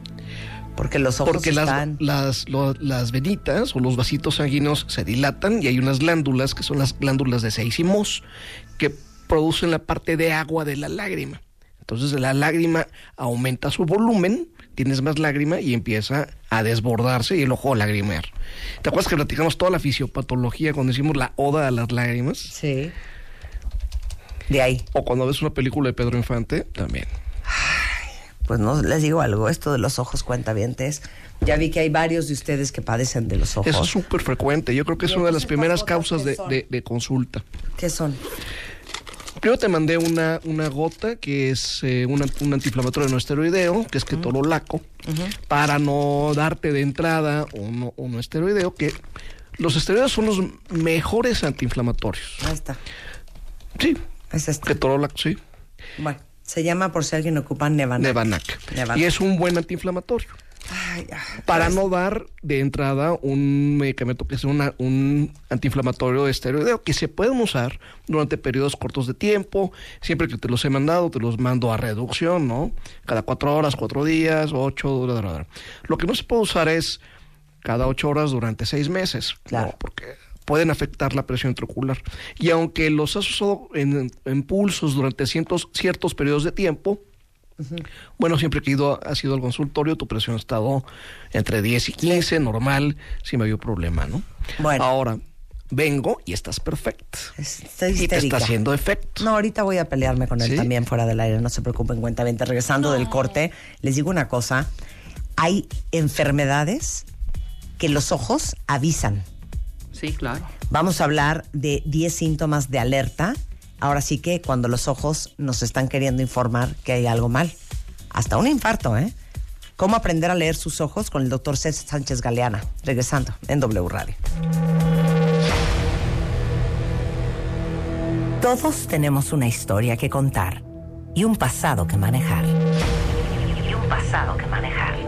Porque los ojos Porque las, están... las, lo- las venitas o los vasitos sanguíneos se dilatan y hay unas glándulas que son las glándulas de Seymour que producen la parte de agua de la lágrima. Entonces la lágrima aumenta su volumen, tienes más lágrima y empieza a desbordarse y el ojo a lagrimear. ¿Te acuerdas que platicamos toda la fisiopatología cuando hicimos la oda a las lágrimas? Sí. De ahí. O cuando ves una película de Pedro Infante, también. Pues no les digo algo, esto de los ojos cuentavientes. Ya vi que hay varios de ustedes que padecen de los ojos. Eso es súper frecuente. Yo creo que es una de las primeras ¿estas gotas causas de, de- de consulta. ¿Qué son? Primero te mandé una, una gota que es eh, un, an- un antiinflamatorio no esteroideo, que es ketorolaco, para no darte de entrada uno, uno esteroideo, que los esteroides son los mejores antiinflamatorios. Ahí está. Sí. Es este. Ketorolaco, sí. Bueno, se llama por si alguien ocupa Nevanac. Nevanac. Nevanac. Y es un buen antiinflamatorio. Ay, ya. Para no dar de entrada un medicamento que sea una- un antiinflamatorio esteroideo que se pueden usar durante periodos cortos de tiempo. Siempre que te los he mandado, te los mando a reducción, ¿no? Cada cuatro horas, cuatro días, ocho. bla, bla, bla. Lo que no se puede usar es cada ocho horas durante seis meses. Claro. porque pueden afectar la presión intraocular. Y aunque los has usado en, en pulsos durante cientos, ciertos periodos de tiempo, bueno, siempre que ido, has ido al consultorio, tu presión ha estado entre 10 y 15, normal, sin mayor problema, ¿no? Bueno. Ahora, vengo y estás perfecta. Estoy y te histérica. está haciendo efecto. No, ahorita voy a pelearme con él ¿Sí? también fuera del aire, no se preocupen, cuenta Regresando del corte, les digo una cosa, hay enfermedades que los ojos avisan. Sí, claro. Vamos a hablar de 10 síntomas de alerta. Ahora sí que cuando los ojos nos están queriendo informar que hay algo mal. Hasta un infarto, ¿eh? ¿Cómo aprender a leer sus ojos con el doctor César Sánchez Galeana? Regresando en W Radio. Todos tenemos una historia que contar y un pasado que manejar. Y un pasado que manejar.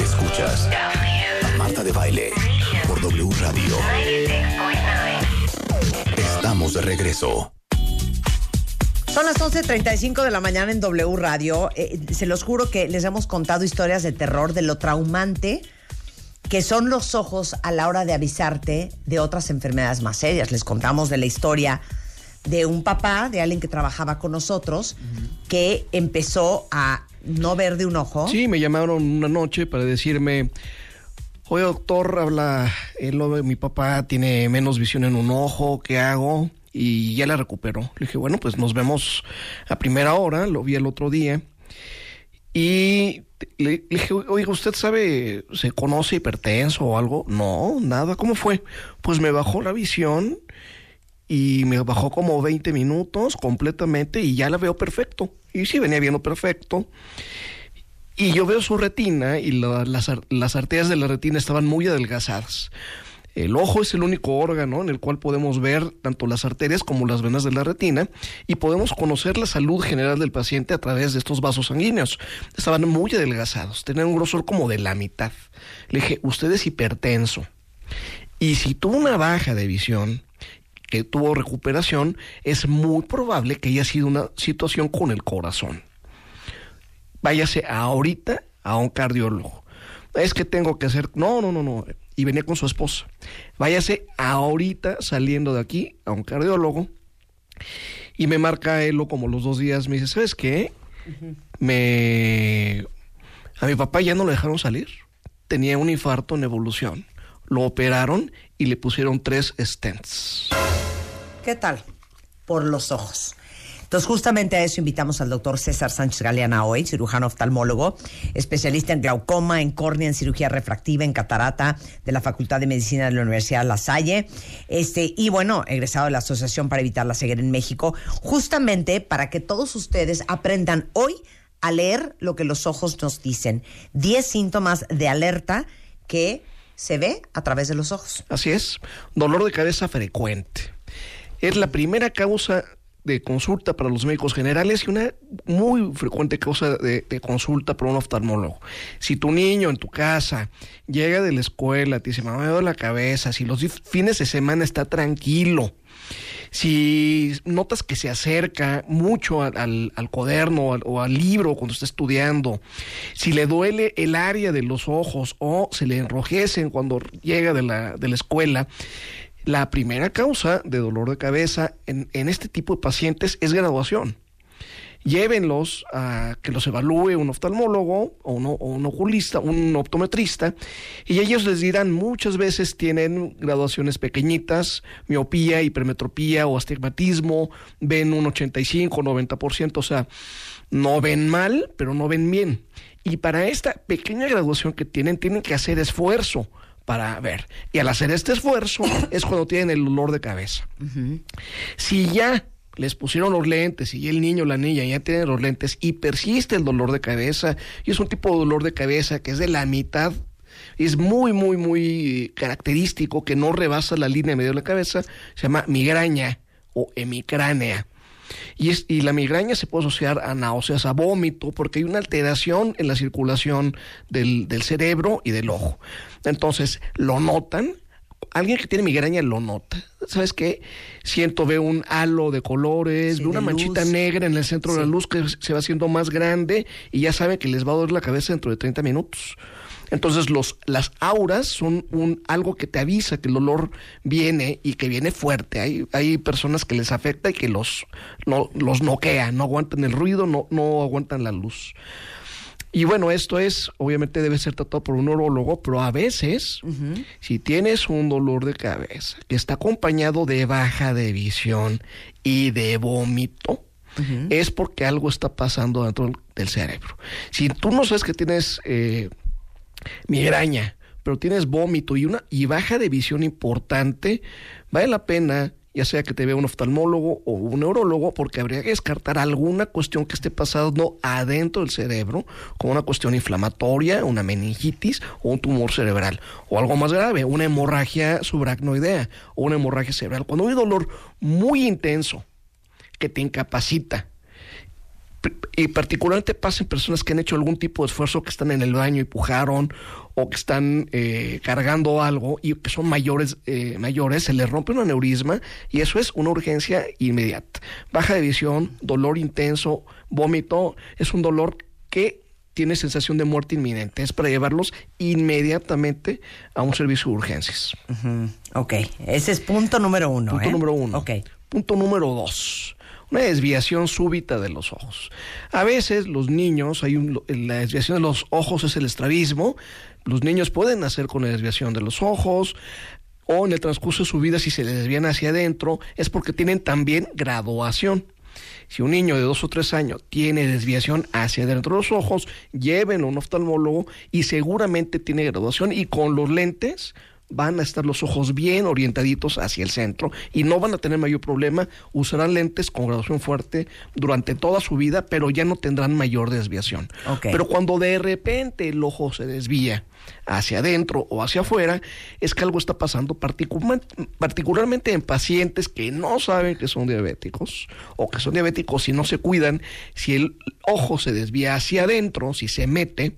Escuchas a Marta de Baile por W Radio. Estamos de regreso. Son las 11.35 de la mañana en W Radio. Eh, se los juro que les hemos contado historias de terror, de lo traumante que son los ojos a la hora de avisarte de otras enfermedades más serias. Les contamos de la historia de un papá, de alguien que trabajaba con nosotros, que empezó a no ver de un ojo. Sí, me llamaron una noche para decirme, oye doctor, habla, de mi papá tiene menos visión en un ojo, ¿qué hago? Y ya la recuperó. Le dije, bueno, pues nos vemos a primera hora, lo vi el otro día. Y le dije, oiga, ¿usted sabe, se conoce hipertenso o algo? No, nada, ¿cómo fue? Pues me bajó la visión y me bajó como 20 minutos completamente y ya la veo perfecto. Y sí, venía viendo perfecto. Y yo veo su retina y la- las, las arterias de la retina estaban muy adelgazadas. El ojo es el único órgano en el cual podemos ver tanto las arterias como las venas de la retina y podemos conocer la salud general del paciente a través de estos vasos sanguíneos. Estaban muy adelgazados, tenían un grosor como de la mitad. Le dije, usted es hipertenso. Y si tuvo una baja de visión, que tuvo recuperación, es muy probable que haya sido una situación con el corazón. Váyase ahorita a un cardiólogo. Es que tengo que hacer. No, no, no, no. Y venía con su esposa. Váyase ahorita saliendo de aquí a un cardiólogo. Y me marca Elo como los dos días. Me dice, ¿sabes qué? Me. A mi papá ya no lo dejaron salir. Tenía un infarto en evolución. Lo operaron y le pusieron tres stents. ¿Qué tal? Por los ojos. Entonces, justamente a eso invitamos al doctor César Sánchez Galeana hoy, cirujano oftalmólogo, especialista en glaucoma, en córnea, en cirugía refractiva, en catarata de la Facultad de Medicina de la Universidad La Salle. Este, y bueno, egresado de la Asociación para Evitar la Ceguera en México, justamente para que todos ustedes aprendan hoy a leer lo que los ojos nos dicen. 10 síntomas de alerta que se ve a través de los ojos. Así es, dolor de cabeza frecuente. Es la primera causa de consulta para los médicos generales y una muy frecuente causa de, consulta para un oftalmólogo. Si tu niño en tu casa llega de la escuela, te dice, mamá, me duele la cabeza, si los fines de semana está tranquilo, si notas que se acerca mucho al, al- al cuaderno o al, o al libro cuando está estudiando, si le duele el área de los ojos o se le enrojecen cuando llega de la, de la escuela, La primera causa de dolor de cabeza en, este tipo de pacientes es graduación. Llévenlos a que los evalúe un oftalmólogo o, o un oculista, un optometrista, y ellos les dirán muchas veces tienen graduaciones pequeñitas, miopía, hipermetropía o astigmatismo, ven un 85, 90%, o sea, no ven mal, pero no ven bien. Y para esta pequeña graduación que tienen, tienen que hacer esfuerzo para ver. Y al hacer este esfuerzo es cuando tienen el dolor de cabeza. Si ya les pusieron los lentes y el niño o la niña ya tienen los lentes y persiste el dolor de cabeza, y es un tipo de dolor de cabeza que es de la mitad, es muy, muy, muy característico que no rebasa la línea medio de la cabeza, se llama migraña o hemicránea. Y, es, y la migraña se puede asociar a náuseas, a vómito, porque hay una alteración en la circulación del, del cerebro y del ojo. Entonces, lo notan. Alguien que tiene migraña lo nota. ¿Sabes qué? Siento, veo un halo de colores, veo una manchita luz. negra en el centro de la luz que se va haciendo más grande y ya saben que les va a doler la cabeza dentro de 30 minutos. Entonces los, las auras son un, algo que te avisa que el dolor viene y que viene fuerte. Hay, hay personas que les afecta y que los, no, los noquea, no aguantan el ruido, no, no aguantan la luz. Y bueno, esto es, obviamente debe ser tratado por un neurólogo, pero a veces, si tienes un dolor de cabeza que está acompañado de baja de visión y de vómito, es porque algo está pasando dentro del cerebro. Si tú no sabes que tienes eh, migraña, pero tienes vómito y una y baja de visión importante, vale la pena ya sea que te vea un oftalmólogo o un neurólogo, porque habría que descartar alguna cuestión que esté pasando adentro del cerebro, como una cuestión inflamatoria, una meningitis o un tumor cerebral, o algo más grave, una hemorragia subaracnoidea o una hemorragia cerebral. Cuando hay dolor muy intenso que te incapacita, y particularmente pasa en personas que han hecho algún tipo de esfuerzo, que están en el baño y pujaron, o que están eh, cargando algo y que son mayores, eh, mayores, se les rompe un aneurisma y eso es una urgencia inmediata. Baja de visión, dolor intenso, vómito, es un dolor que tiene sensación de muerte inminente. Es para llevarlos inmediatamente a un servicio de urgencias. Ok, ese es punto número uno. Punto ¿eh? número uno. Ok. Punto número dos. Una desviación súbita de los ojos. A veces los niños, hay un, la desviación de los ojos es el estrabismo. Los niños pueden nacer con la desviación de los ojos o en el transcurso de su vida si se les desvían hacia adentro es porque tienen también graduación. Si un niño de dos o tres años tiene desviación hacia adentro de los ojos, llévenlo a un oftalmólogo y seguramente tiene graduación y con los lentes van a estar los ojos bien orientaditos hacia el centro y no van a tener mayor problema. Usarán lentes con graduación fuerte durante toda su vida, pero ya no tendrán mayor desviación. Ok. Pero cuando de repente el ojo se desvía hacia adentro o hacia afuera, es que algo está pasando particular- particularmente en pacientes que no saben que son diabéticos o que son diabéticos y no se cuidan. Si el ojo se desvía hacia adentro, si se mete,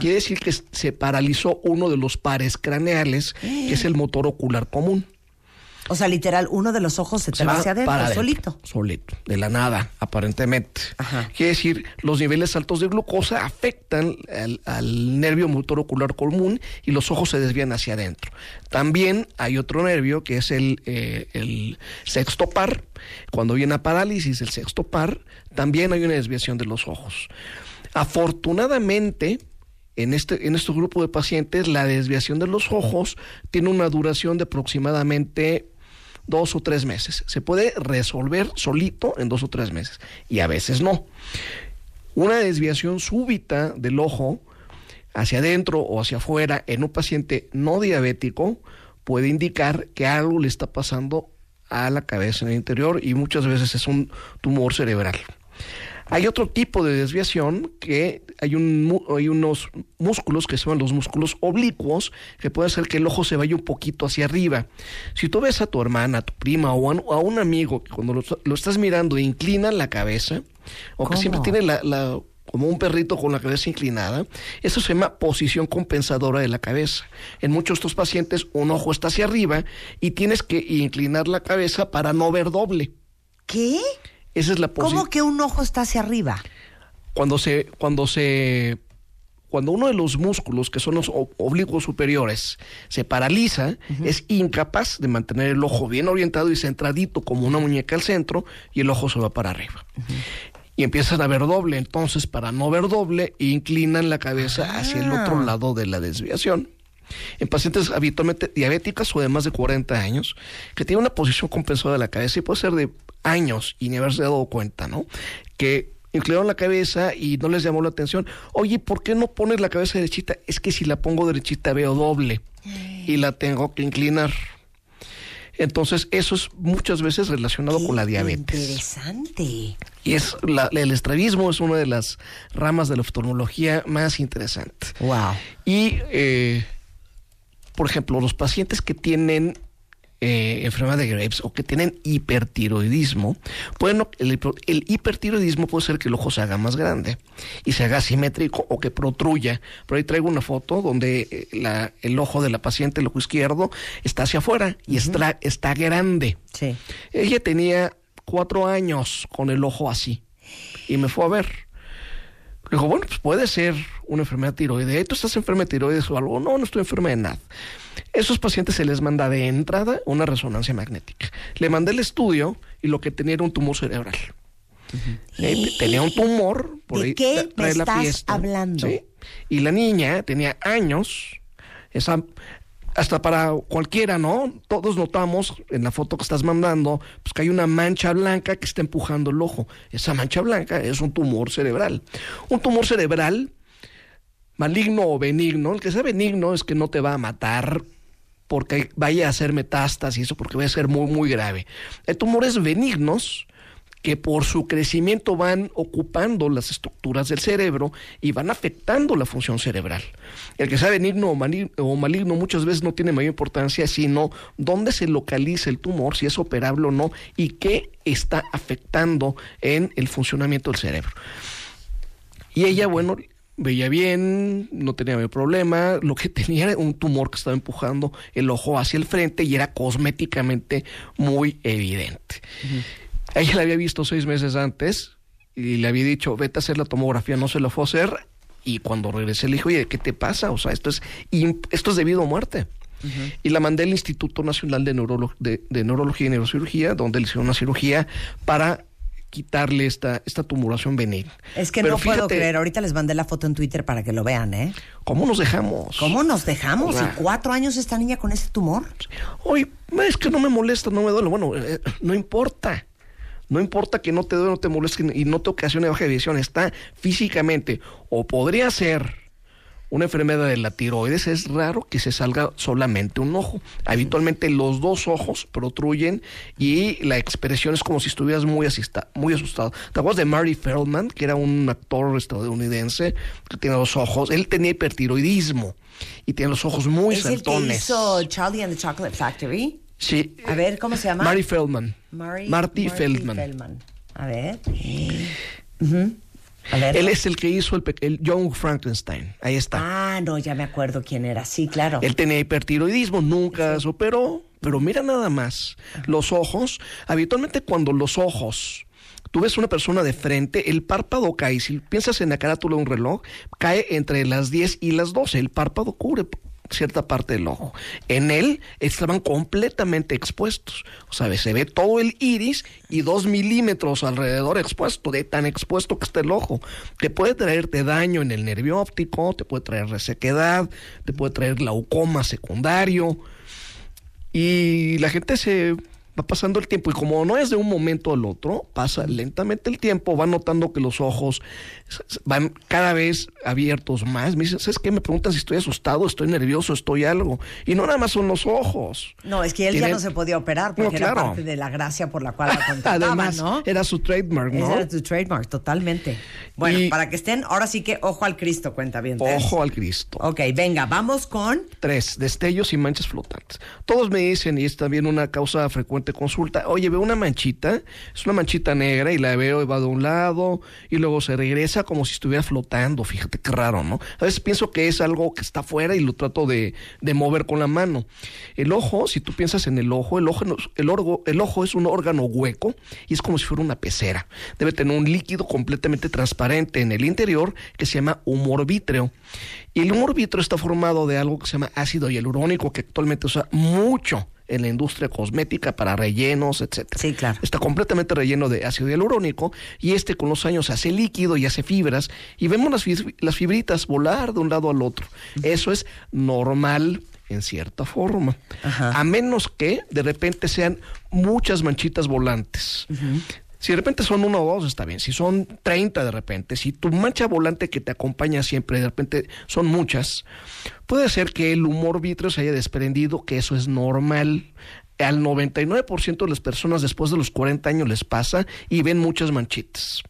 quiere decir que se paralizó uno de los pares craneales, que es el motor ocular común. O sea, literal, uno de los ojos se te Se va hacia adentro, solito. Solito, de la nada, aparentemente. Quiere decir, los niveles altos de glucosa afectan al, al nervio motor ocular común y los ojos se desvían hacia adentro. También hay otro nervio que es el, eh, el sexto par. Cuando viene a parálisis el sexto par, también hay una desviación de los ojos. Afortunadamente, en este, en este grupo de pacientes, la desviación de los ojos tiene una duración de aproximadamente dos o tres meses. Se puede resolver solito en dos o tres meses y a veces no. Una desviación súbita del ojo hacia adentro o hacia afuera en un paciente no diabético puede indicar que algo le está pasando a la cabeza en el interior y muchas veces es un tumor cerebral. Hay otro tipo de desviación que hay, un, hay unos músculos que se llaman los músculos oblicuos que puede hacer que el ojo se vaya un poquito hacia arriba. Si tú ves a tu hermana, a tu prima o a un, amigo que cuando lo, lo estás mirando inclina la cabeza o que siempre tiene la, la- como un perrito con la cabeza inclinada, eso se llama posición compensadora de la cabeza. En muchos de estos pacientes un ojo está hacia arriba y tienes que inclinar la cabeza para no ver doble. ¿Qué? Esa es la posición ¿Cómo que un ojo está hacia arriba? cuando se cuando se cuando uno de los músculos, que son los oblicuos superiores, se paraliza, es incapaz de mantener el ojo bien orientado y centradito como una muñeca al centro y el ojo se va para arriba. Y empiezan a ver doble, entonces para no ver doble, inclinan la cabeza hacia el otro lado de la desviación. En pacientes habitualmente diabéticas o de más de 40 años, que tienen una posición compensada de la cabeza y puede ser de años y ni haberse dado cuenta, ¿no? Que inclinaron la cabeza y no les llamó la atención. Oye, ¿por qué no pones la cabeza derechita? Es que si la pongo derechita veo doble y la tengo que inclinar. Entonces, eso es muchas veces relacionado con la diabetes. Interesante. Y es la- el estrabismo es una de las ramas de la oftalmología más interesantes. Wow. Y, eh, por ejemplo, los pacientes que tienen eh, enfermedad de Graves o que tienen hipertiroidismo, pueden, el, hipertiroidismo puede ser que el ojo se haga más grande y se haga asimétrico o que protruya. Por ahí traigo una foto donde eh, la- el ojo de la paciente, el ojo izquierdo, está hacia afuera y está, está grande. Sí. Ella tenía cuatro años con el ojo así y me fue a ver. Le dijo, bueno, pues puede ser una enfermedad tiroidea. ¿Tú estás enferma de tiroides o algo? No, no estoy enferma de nada. Esos pacientes se les manda de entrada una resonancia magnética. Le mandé el estudio y lo que tenía era un tumor cerebral. Eh, tenía un tumor. Por ¿De ahí qué me trae la estás fiesta. hablando? Sí. Y la niña tenía años. Esa, hasta para cualquiera, ¿no? Todos notamos en la foto que estás mandando, pues que hay una mancha blanca que está empujando el ojo. Esa mancha blanca es un tumor cerebral. Un tumor cerebral, maligno o benigno, el que sea benigno es que no te va a matar porque vaya a hacer metástasis, eso porque va a ser muy, muy grave. Hay tumores benignos que por su crecimiento van ocupando las estructuras del cerebro y van afectando la función cerebral. El que sea benigno o mani- o maligno muchas veces no tiene mayor importancia, sino dónde se localiza el tumor, si es operable o no, y qué está afectando en el funcionamiento del cerebro. Y ella, bueno, veía bien, no tenía problema, lo que tenía era un tumor que estaba empujando el ojo hacia el frente y era cosméticamente muy evidente. A Ella la había visto seis meses antes y le había dicho, vete a hacer la tomografía, no se la fue a hacer. Y cuando regresé le dije, oye, ¿qué te pasa? O sea, esto es, esto es debido a muerte. Y la mandé al Instituto Nacional de, Neurolo- de- de Neurología y Neurocirugía, donde le hicieron una cirugía para quitarle esta, esta tumoración benigna. Es que Pero no puedo creer. Ahorita les mandé la foto en Twitter para que lo vean, ¿eh? ¿Cómo nos dejamos? ¿Cómo nos dejamos? Ah. ¿Y cuatro años esta niña con ese tumor? Oye, es que no me molesta, no me duele. Bueno, eh, no importa. No importa que no te duele, no te moleste y no te ocasione baja de visión. Está físicamente. O podría ser una enfermedad de la tiroides. Es raro que se salga solamente un ojo. Habitualmente los dos ojos protruyen y la expresión es como si estuvieras muy, asista- muy asustado. ¿Te acuerdas de Marty Feldman, que era un actor estadounidense que tiene dos ojos? Él tenía hipertiroidismo y tiene los ojos muy ¿Es el que saltones. hizo Charlie and the Chocolate Factory? Sí. A ver, ¿cómo se llama? Marty Feldman. Mari- Marty, Feldman. A ver. Ujú. A ver. Él es el que hizo el, el Young Frankenstein. Ahí está. Ah, no, ya me acuerdo quién era. Sí, claro. Él tenía hipertiroidismo, nunca se operó, pero mira nada más. Los ojos, habitualmente cuando los ojos, tú ves una persona de frente, el párpado cae. Si piensas en la carátula de un reloj, cae entre las 10 y las 12. El párpado cubre cierta parte del ojo. En él estaban completamente expuestos. O sea, se ve todo el iris y dos milímetros alrededor expuesto, de tan expuesto que está el ojo. Que puede traerte daño en el nervio óptico, te puede traer resequedad, te puede traer glaucoma secundario. Y la gente se va pasando el tiempo y como no es de un momento al otro, pasa lentamente el tiempo, va notando que los ojos van cada vez abiertos más. Me dicen, ¿sabes qué? Me preguntan si estoy asustado, estoy nervioso, estoy algo. Y no nada más son los ojos. No, es que él ya no se podía operar porque No, era claro. parte de la gracia por la cual la contrataban, Además, ¿no? era su trademark, Ese ¿no? era tu trademark, totalmente. Bueno, Y- para que estén, ahora sí que ojo al Cristo, cuenta bien. Ojo al Cristo. Ok, venga, vamos con... Tres, destellos y manchas flotantes. Todos me dicen, y es también una causa frecuente te consulta, oye, veo una manchita, es una manchita negra y la veo y va de un lado y luego se regresa como si estuviera flotando, fíjate qué raro, ¿no? A veces pienso que es algo que está afuera y lo trato de, de mover con la mano. El ojo, si tú piensas en el ojo, el ojo, el, el ojo es un órgano hueco y es como si fuera una pecera. Debe tener un líquido completamente transparente en el interior que se llama humor vítreo. Y el humor vítreo está formado de algo que se llama ácido hialurónico, que actualmente usa mucho en la industria cosmética para rellenos, etcétera. Sí, claro. Está completamente relleno de ácido hialurónico y este con los años hace líquido y hace fibras y vemos las, las fibritas volar de un lado al otro. Eso es normal en cierta forma. A menos que de repente sean muchas manchitas volantes. Si de repente son uno o dos, está bien. Si son 30 de repente, si tu mancha volante que te acompaña siempre, de repente son muchas, puede ser que el humor vítreo se haya desprendido, que eso es normal. Al 99% de las personas después de los 40 años les pasa y ven muchas manchitas.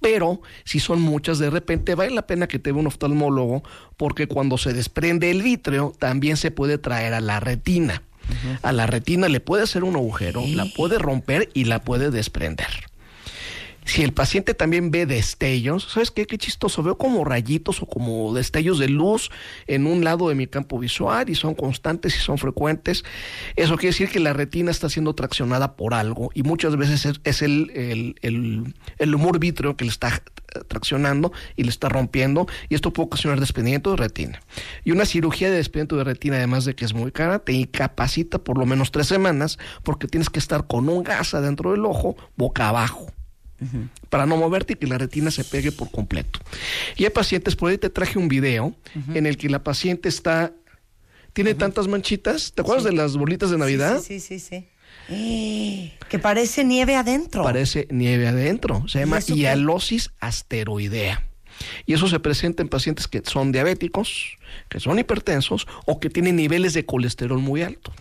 Pero si son muchas, de repente vale la pena que te vea un oftalmólogo porque cuando se desprende el vítreo también se puede traer a la retina. A la retina le puede hacer un agujero, la puede romper y la puede desprender. Si el paciente también ve destellos, ¿sabes qué? Qué chistoso. Veo como rayitos o como destellos de luz en un lado de mi campo visual y son constantes y son frecuentes. Eso quiere decir que la retina está siendo traccionada por algo y muchas veces es, el, el, el humor vítreo que le está eh, traccionando y le está rompiendo y esto puede ocasionar desprendimiento de retina. Y una cirugía de desprendimiento de retina, además de que es muy cara, te incapacita por lo menos tres semanas porque tienes que estar con un gas adentro del ojo, boca abajo para no moverte y que la retina se pegue por completo. Y hay pacientes, por ahí te traje un video en el que la paciente está, tiene tantas manchitas, ¿te acuerdas de las bolitas de Navidad? Sí, sí, sí, sí. Eh, Que parece nieve adentro. Parece nieve adentro, se llama hialosis asteroidea. Y eso se presenta en pacientes que son diabéticos, que son hipertensos o que tienen niveles de colesterol muy alto.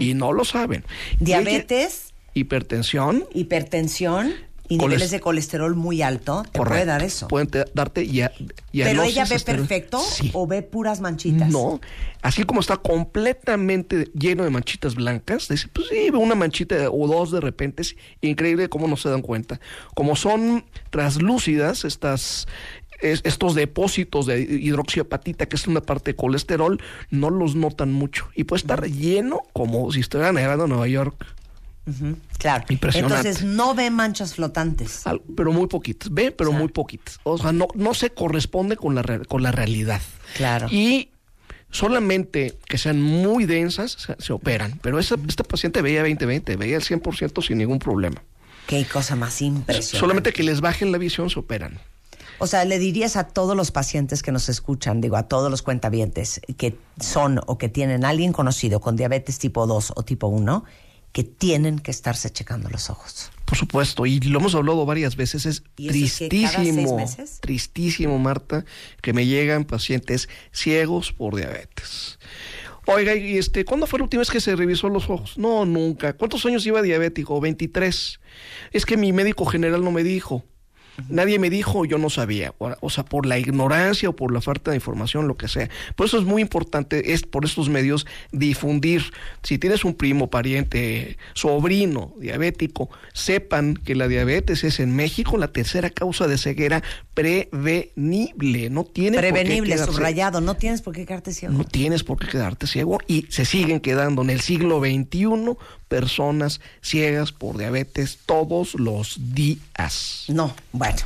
Y no lo saben. Ella- Diabetes, hipertensión, hipertensión y niveles de colesterol muy alto. Te puede dar eso. Pueden te- darte ya, Pero ella ve perfecto o ve puras manchitas. No, así como está completamente lleno de manchitas blancas, dice, pues sí, veo una manchita o dos de repente, es increíble cómo no se dan cuenta. Como son translúcidas estas es- estos depósitos de hidroxiapatita, que es una parte de colesterol, no los notan mucho. Y puede estar lleno como si estuvieran nevando en Nueva York. Claro. Impresionante. Entonces no ve manchas flotantes. Al- pero muy poquitas, ve, pero muy poquitas. O sea, no, no se corresponde con la, con la realidad. Claro. Y solamente que sean muy densas se, se operan. Pero esa, esta paciente veía 20-20, veía el 100% sin ningún problema. Qué cosa más impresionante. Solamente que les bajen la visión se operan. O sea, le dirías a todos los pacientes que nos escuchan, digo, a todos los cuentavientes que son o que tienen a alguien conocido con diabetes tipo 2 o tipo 1, que tienen que estarse checando los ojos. Por supuesto, y lo hemos hablado varias veces, es ¿Y eso es que tristísimo, tristísimo, Marta, que me llegan pacientes ciegos por diabetes. Oiga, y este, ¿cuándo fue la última vez que se revisó los ojos? No, nunca. ¿Cuántos años lleva diabético? 23. Es que mi médico general no me dijo. Nadie me dijo, yo no sabía. O sea, por la ignorancia o por la falta de información, lo que sea. Por eso es muy importante, es por estos medios, difundir. Si tienes un primo, pariente, sobrino diabético, sepan que la diabetes es en México la tercera causa de ceguera prevenible. No tiene por qué Prevenible, subrayado, no tienes por qué quedarte ciego. no tienes por qué quedarte ciego y se siguen quedando en el siglo XXI personas ciegas por diabetes todos los días. No, bueno,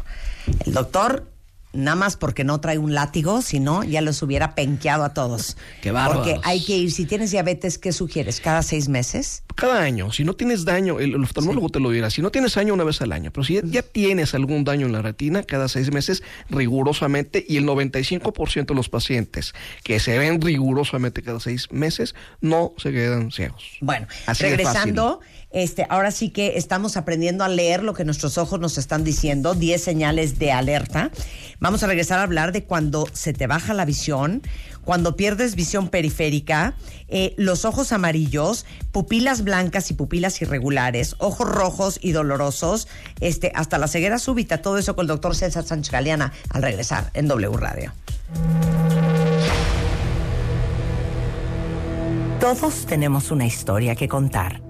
el doctor, nada más porque no trae un látigo, si no, ya los hubiera penqueado a todos. Qué bárbaros. Porque hay que ir, si tienes diabetes, ¿qué sugieres? ¿Cada seis meses? Cada año, si no tienes daño, el, el oftalmólogo te lo dirá, si no tienes daño una vez al año, pero si ya, ya tienes algún daño en la retina, cada seis meses rigurosamente, y el 95% de los pacientes que se ven rigurosamente cada seis meses no se quedan ciegos. Bueno, Así regresando, este, ahora sí que estamos aprendiendo a leer lo que nuestros ojos nos están diciendo, 10 señales de alerta. Vamos a regresar a hablar de cuando se te baja la visión, cuando pierdes visión periférica, eh, los ojos amarillos, pupilas blancas y pupilas irregulares, ojos rojos y dolorosos, este, hasta la ceguera súbita, todo eso con el doctor César Sánchez Galeana al regresar en W Radio. Todos tenemos una historia que contar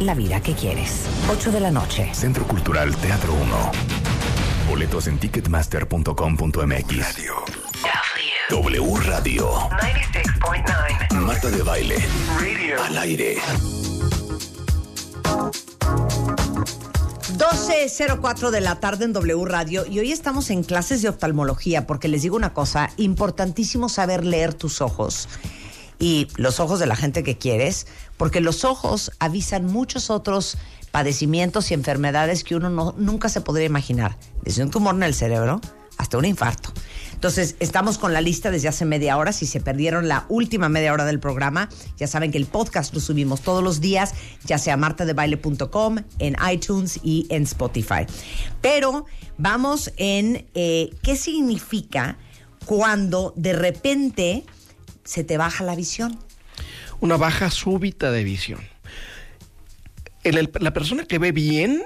la vida que quieres. 8 de la noche. Centro Cultural Teatro 1. Boletos en ticketmaster.com.mx. W Radio. 96.9. Marta de baile. Radio. Al aire. 12.04 de la tarde en W Radio y hoy estamos en clases de oftalmología porque les digo una cosa, importantísimo saber leer tus ojos y los ojos de la gente que quieres, porque los ojos avisan muchos otros padecimientos y enfermedades que uno no- nunca se podría imaginar, desde un tumor en el cerebro hasta un infarto. Entonces, estamos con la lista desde hace media hora. Si se perdieron la última media hora del programa, ya saben que el podcast lo subimos todos los días, ya sea martadebaile.com, en iTunes y en Spotify. Pero vamos en eh, qué significa cuando de repente se te baja la visión. Una baja súbita de visión. La persona que ve bien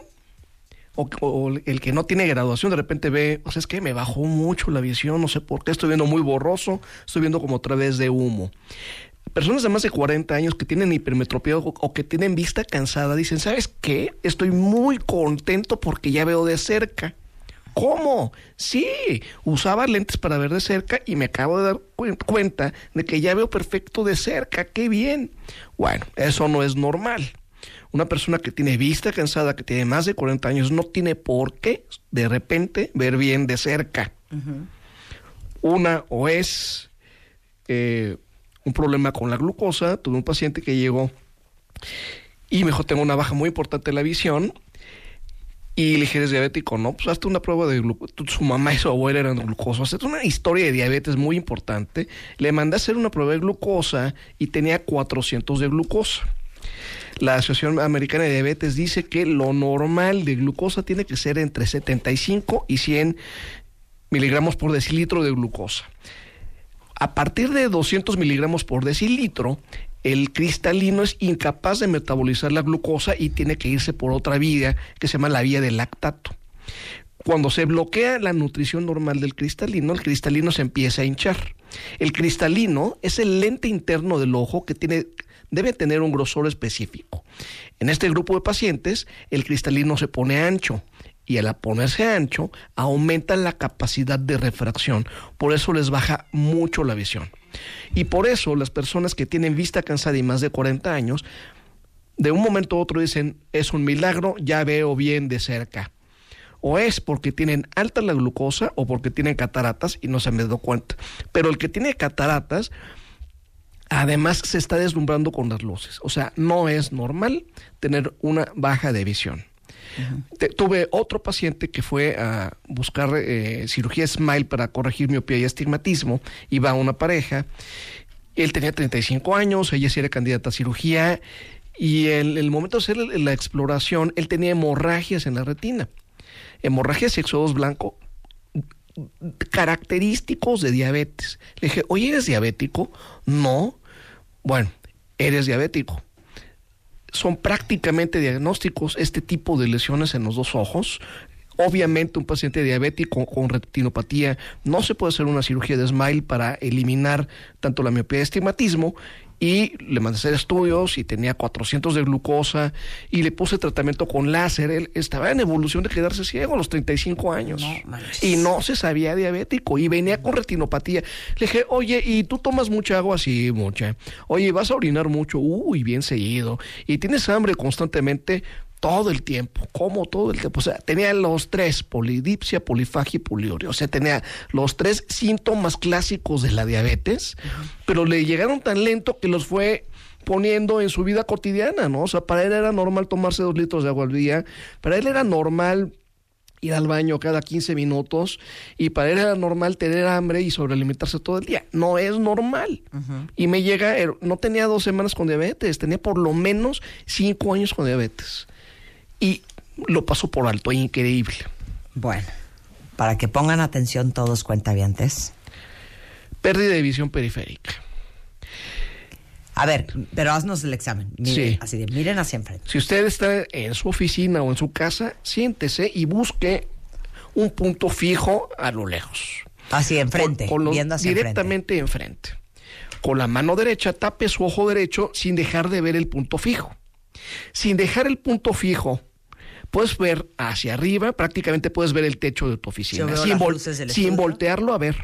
o, el que no tiene graduación de repente ve, o sea, es que me bajó mucho la visión, no sé por qué, estoy viendo muy borroso, estoy viendo como a través de humo. Personas de más de 40 años que tienen hipermetropía o, o que tienen vista cansada dicen, ¿sabes qué? Estoy muy contento porque ya veo de cerca. ¿Cómo? Sí, usaba lentes para ver de cerca y me acabo de dar cuen- cuenta de que ya veo perfecto de cerca. ¡Qué bien! Bueno, eso no es normal. Una persona que tiene vista cansada, que tiene más de 40 años, no tiene por qué de repente ver bien de cerca. Una o es eh, un problema con la glucosa. Tuve un paciente que llegó y me dijo, tengo una baja muy importante de la visión. Y le dije, ¿eres diabético? No, pues hazte una prueba de glucosa. Su mamá y su abuela eran glucosos. Hazte una historia de diabetes muy importante. Le mandé a hacer una prueba de glucosa y tenía 400 de glucosa. La Asociación Americana de Diabetes dice que lo normal de glucosa tiene que ser entre 75 y 100 miligramos por decilitro de glucosa. A partir de 200 miligramos por decilitro, el cristalino es incapaz de metabolizar la glucosa y tiene que irse por otra vía que se llama la vía del lactato. Cuando se bloquea la nutrición normal del cristalino, el cristalino se empieza a hinchar. El cristalino es el lente interno del ojo que tiene, debe tener un grosor específico. En este grupo de pacientes, el cristalino se pone ancho y al ponerse ancho aumenta la capacidad de refracción. Por eso les baja mucho la visión. Y por eso las personas que tienen vista cansada y más de 40 años, de un momento a otro dicen, es un milagro, ya veo bien de cerca. O es porque tienen alta la glucosa o porque tienen cataratas y no se me dio cuenta. Pero el que tiene cataratas, además se está deslumbrando con las luces. O sea, no es normal tener una baja de visión. Tuve otro paciente que fue a buscar eh, cirugía Smile para corregir miopía y astigmatismo. Iba una pareja. Él tenía 35 años, ella sí era candidata a cirugía. Y en el momento de hacer la exploración, él tenía hemorragias en la retina. Hemorragias y exodos blanco característicos de diabetes. Le dije, oye, ¿eres diabético? No. Bueno, eres diabético son prácticamente diagnósticos este tipo de lesiones en los dos ojos. Obviamente un paciente diabético con retinopatía no se puede hacer una cirugía de smile para eliminar tanto la miopía y estigmatismo y le mandé a hacer estudios y tenía 400 de glucosa y le puse tratamiento con láser. Él estaba en evolución de quedarse ciego a los 35 años y no se sabía diabético y venía con retinopatía. Le dije, oye, ¿y tú tomas mucha agua? Sí, mucha. Oye, ¿vas a orinar mucho? Uy, bien seguido. ¿Y tienes hambre constantemente? Todo el tiempo, como todo el tiempo. O sea, tenía los tres, polidipsia, polifagia y poliuria. O sea, tenía los tres síntomas clásicos de la diabetes, pero le llegaron tan lento que los fue poniendo en su vida cotidiana, ¿no? O sea, para él era normal tomarse dos litros de agua al día, para él era normal ir al baño cada 15 minutos y para él era normal tener hambre y sobrealimentarse todo el día. No es normal. Y me llega, er- no tenía dos semanas con diabetes, tenía por lo menos cinco años con diabetes. Y lo pasó por alto, increíble. Bueno, para que pongan atención todos cuentavientes. Pérdida de visión periférica. A ver, pero haznos el examen. Miren, Sí. Así de, miren hacia enfrente. Si usted está en su oficina o en su casa, siéntese y busque un punto fijo a lo lejos. Hacia enfrente, Con- con los- viendo hacia directamente enfrente. Con la mano derecha tape su ojo derecho sin dejar de ver el punto fijo. Sin dejar el punto fijo, puedes ver hacia arriba, prácticamente puedes ver el techo de tu oficina. Sin, vol- sin voltearlo a ver.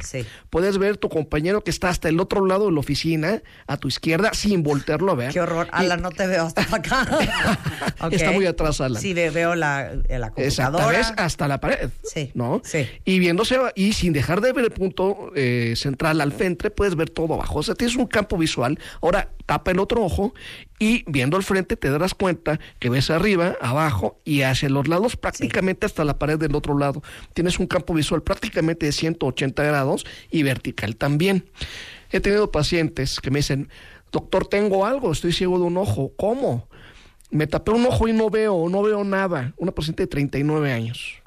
Puedes ver tu compañero que está hasta el otro lado de la oficina, a tu izquierda, sin voltearlo a ver. Qué horror. Y- Alan, no te veo hasta acá. Está muy atrás, Alan. Sí, ve- veo la, eh, la computadora. ves hasta la pared. Sí. ¿No? Sí. Y viéndose, y sin dejar de ver el punto eh, central al frente, puedes ver todo abajo. O sea, tienes un campo visual. Ahora tapa el otro ojo y viendo al frente te darás cuenta que ves arriba, abajo y hacia los lados, prácticamente hasta la pared del otro lado. Tienes un campo visual prácticamente de 180 grados y vertical también. He tenido pacientes que me dicen, doctor, tengo algo, estoy ciego de un ojo. ¿Cómo? Me tapé un ojo y no veo, no veo nada. Una paciente de 39 años.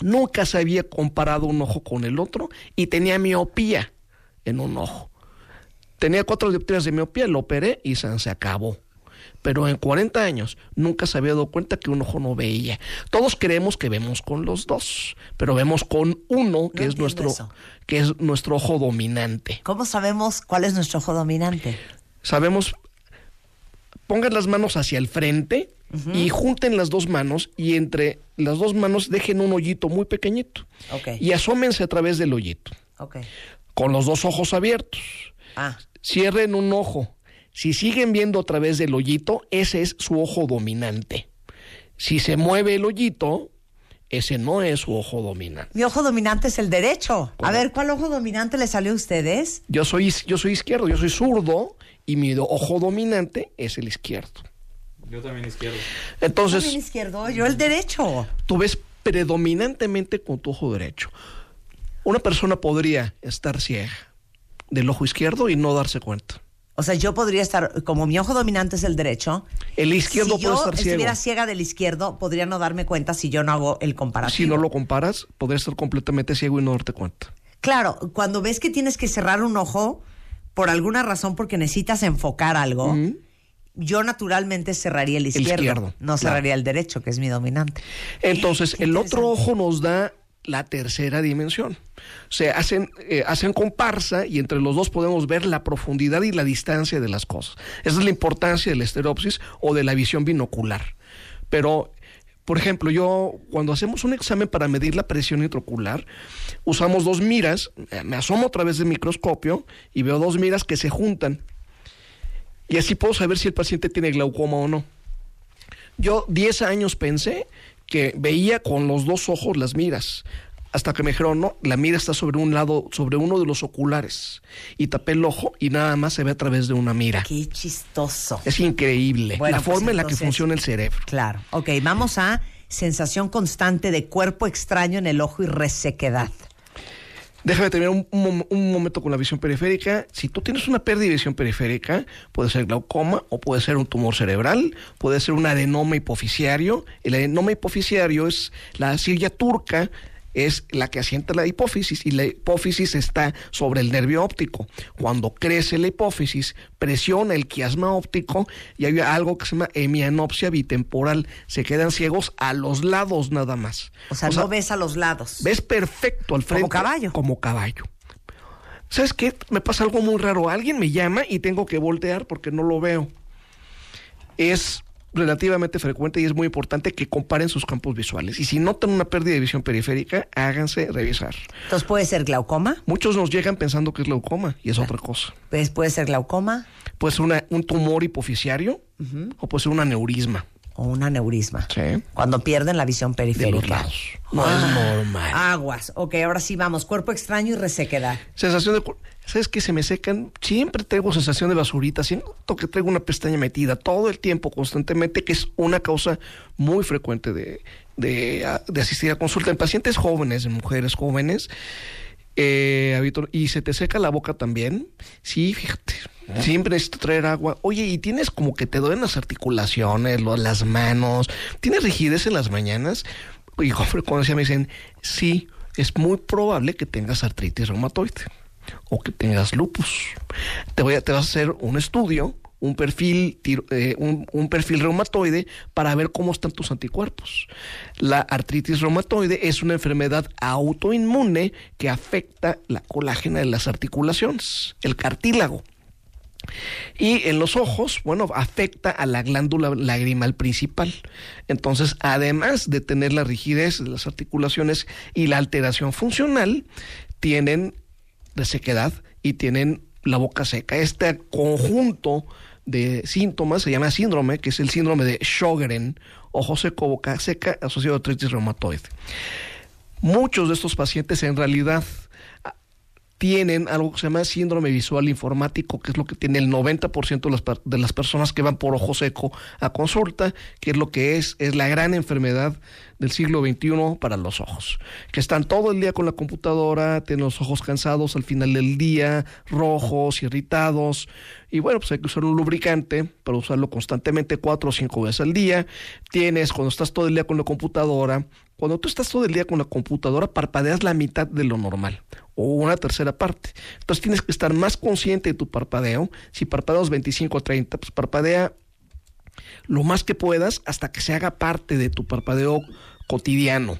Nunca se había comparado un ojo con el otro y tenía miopía en un ojo. Tenía cuatro dioptrías de miopía, lo operé y se acabó. Pero en 40 años nunca se había dado cuenta que un ojo no veía. Todos creemos que vemos con los dos, pero vemos con uno que es nuestro eso. que es nuestro ojo dominante. ¿Cómo sabemos cuál es nuestro ojo dominante? Sabemos pongan las manos hacia el frente y junten las dos manos y entre las dos manos dejen un hoyito muy pequeñito y asómense a través del hoyito con los dos ojos abiertos. Ah. Cierren un ojo. Si siguen viendo a través del hoyito, ese es su ojo dominante. Si se mueve el hoyito, ese no es su ojo dominante. Mi ojo dominante es el derecho. A ver, ¿cuál ojo dominante le salió a ustedes? Yo soy, yo soy izquierdo, yo soy zurdo y mi ojo dominante es el izquierdo. Yo también izquierdo. Entonces, También izquierdo, yo el derecho. tú ves predominantemente con tu ojo derecho. Una persona podría estar ciega del ojo izquierdo y no darse cuenta. O sea, yo podría estar, como mi ojo dominante es el derecho. El izquierdo si puede yo estar ciego. estuviera ciega del izquierdo, podría no darme cuenta si yo no hago el comparativo. Si no lo comparas, podrías estar completamente ciego y no darte cuenta. Claro, cuando ves que tienes que cerrar un ojo por alguna razón porque necesitas enfocar algo, yo naturalmente cerraría el izquierdo. izquierdo, no claro. cerraría el derecho, que es mi dominante. Entonces, el otro ojo nos da la tercera dimensión. O sea, hacen, eh, hacen comparsa y entre los dos podemos ver la profundidad y la distancia de las cosas. Esa es la importancia de la estereopsis o de la visión binocular. Pero, por ejemplo, yo cuando hacemos un examen para medir la presión intraocular, usamos dos miras, eh, me asomo a través del microscopio y veo dos miras que se juntan. Y así puedo saber si el paciente tiene glaucoma o no. Yo 10 años pensé que veía con los dos ojos las miras. Hasta que me dijeron, no, la mira está sobre un lado, sobre uno de los oculares. Y tapé el ojo y nada más se ve a través de una mira. Qué chistoso. Es increíble Bueno, la pues forma en la que funciona el cerebro. Claro. Ok, vamos a sensación constante de cuerpo extraño en el ojo y resequedad. Déjame terminar un, un mom- un momento con la visión periférica. Si tú tienes una pérdida de visión periférica, puede ser glaucoma o puede ser un tumor cerebral, puede ser un adenoma hipofisiario. El adenoma hipofisiario es la silla turca, es la que asienta la hipófisis y la hipófisis está sobre el nervio óptico. Cuando crece la hipófisis, presiona el quiasma óptico y hay algo que se llama hemianopsia bitemporal. Se quedan ciegos a los lados nada más. O sea, no ves a los lados. Ves perfecto al frente. Como caballo. Como caballo. ¿Sabes qué? Me pasa algo muy raro. Alguien me llama y tengo que voltear porque no lo veo. Es relativamente frecuente y es muy importante que comparen sus campos visuales. Y si notan una pérdida de visión periférica, háganse revisar. Entonces puede ser glaucoma, Muchos nos llegan pensando que es glaucoma y es otra cosa. pues puede ser glaucoma Puede ser una- un tumor hipofisiario o puede ser un aneurisma. o un aneurisma. Sí. Cuando pierden la visión De los periférica. lados. No es normal. Aguas. Ok, ahora sí vamos. Cuerpo extraño y resequedad. Sensación de... ¿Sabes qué? Se me secan. Siempre tengo sensación de basurita. Siento que traigo una pestaña metida todo el tiempo, constantemente, que es una causa muy frecuente de, de, de asistir a consulta en pacientes jóvenes, en mujeres jóvenes. Eh, ¿Y se te seca la boca también? Sí, fíjate. Siempre necesito traer agua. Oye, y tienes como que te duelen las articulaciones, las manos. ¿Tienes rigidez en las mañanas? Y con frecuencia me dicen, sí, es muy probable que tengas artritis reumatoide o que tengas lupus. Te, voy a, te vas a hacer un estudio, un perfil, eh, un, un perfil reumatoide para ver cómo están tus anticuerpos. La artritis reumatoide es una enfermedad autoinmune que afecta la colágena de las articulaciones, el cartílago. Y en los ojos, bueno, afecta a la glándula lagrimal principal. Entonces, además de tener la rigidez de las articulaciones y la alteración funcional, tienen resequedad y tienen la boca seca. Este conjunto de síntomas se llama síndrome, que es el síndrome de Sjögren, ojo seco, boca seca, asociado a artritis reumatoide. Muchos de estos pacientes en realidad tienen algo que se llama síndrome visual informático, que es lo que tiene el 90% de las, de las personas que van por ojo seco a consulta, que es lo que es, es la gran enfermedad del siglo XXI para los ojos, que están todo el día con la computadora, tienen los ojos cansados al final del día, rojos, irritados, y bueno, pues hay que usar un lubricante para usarlo constantemente cuatro o cinco veces al día. Tienes, cuando estás todo el día con la computadora, cuando tú estás todo el día con la computadora, parpadeas la mitad de lo normal o una tercera parte. Entonces tienes que estar más consciente de tu parpadeo. Si parpadeas 25 o 30, pues parpadea lo más que puedas hasta que se haga parte de tu parpadeo cotidiano.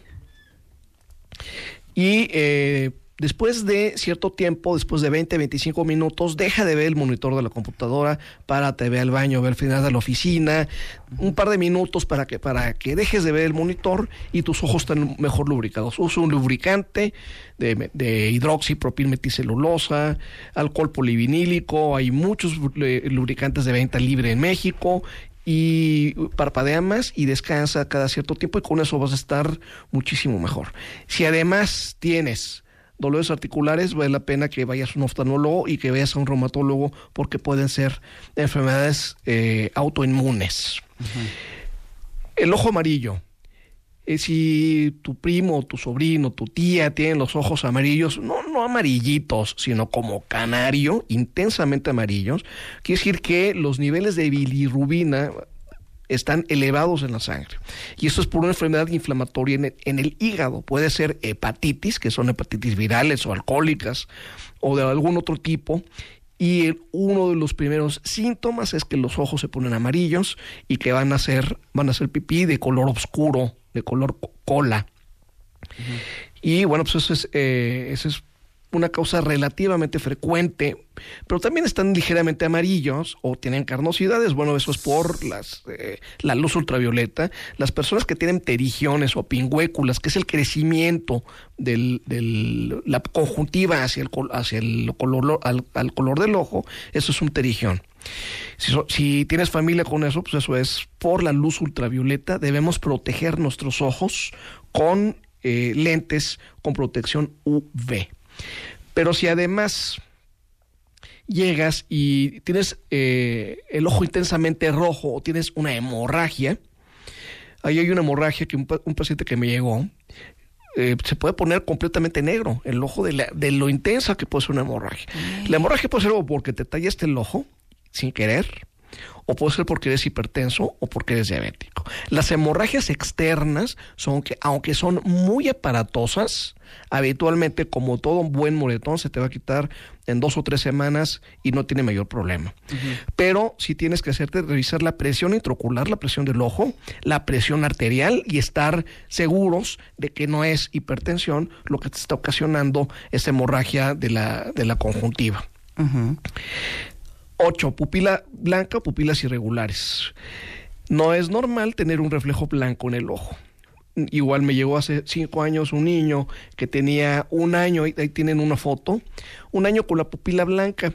Y eh, después de cierto tiempo, después de 20, 25 minutos, deja de ver el monitor de la computadora, párate, ve al baño, ve al final de la oficina, un par de minutos para que, para que dejes de ver el monitor y tus ojos estén mejor lubricados. Usa un lubricante de, de hidroxipropilmeticelulosa, alcohol polivinílico, hay muchos eh, lubricantes de venta libre en México y parpadea más y descansa cada cierto tiempo y con eso vas a estar muchísimo mejor. Si además tienes dolores articulares, vale la pena que vayas a un oftalmólogo y que vayas a un reumatólogo porque pueden ser enfermedades eh, autoinmunes. El ojo amarillo. Eh, si tu primo, tu sobrino, tu tía tienen los ojos amarillos, no, no amarillitos, sino como canario, intensamente amarillos, quiere decir que los niveles de bilirrubina están elevados en la sangre. Y eso es por una enfermedad inflamatoria en el, en el hígado. Puede ser hepatitis, que son hepatitis virales o alcohólicas, o de algún otro tipo. Y el- uno de los primeros síntomas es que los ojos se ponen amarillos y que van a ser, van a ser pipí de color oscuro, de color co- cola. Y bueno, pues eso es, eh, eso es una causa relativamente frecuente, pero también están ligeramente amarillos o tienen carnosidades. Bueno, eso es por las, eh, la luz ultravioleta. Las personas que tienen pterigiones o pingüéculas, que es el crecimiento de la conjuntiva hacia el, hacia el color, al, color del ojo, eso es un so- si tienes familia con eso, pues eso es por la luz ultravioleta. Debemos proteger nuestros ojos con eh, lentes con protección UV. Pero si además llegas y tienes eh, el ojo intensamente rojo o tienes una hemorragia, ahí hay una hemorragia que un, pa- un paciente que me llegó, eh, se puede poner completamente negro el ojo de, la- de lo intensa que puede ser una hemorragia. La hemorragia puede ser o porque te tallaste el ojo sin querer, o puede ser porque eres hipertenso o porque eres diabético. Las hemorragias externas son que, aunque son muy aparatosas, habitualmente, como todo un buen moretón, se te va a quitar en dos o tres semanas y no tiene mayor problema. Pero si tienes que hacerte revisar la presión intraocular, la presión del ojo, la presión arterial y estar seguros de que no es hipertensión lo que te está ocasionando esa hemorragia de la, de la conjuntiva. 8. Pupila blanca o pupilas irregulares. No es normal tener un reflejo blanco en el ojo. Igual me llegó hace cinco años un niño que tenía un año, ahí ahí tienen una foto, un año con la pupila blanca.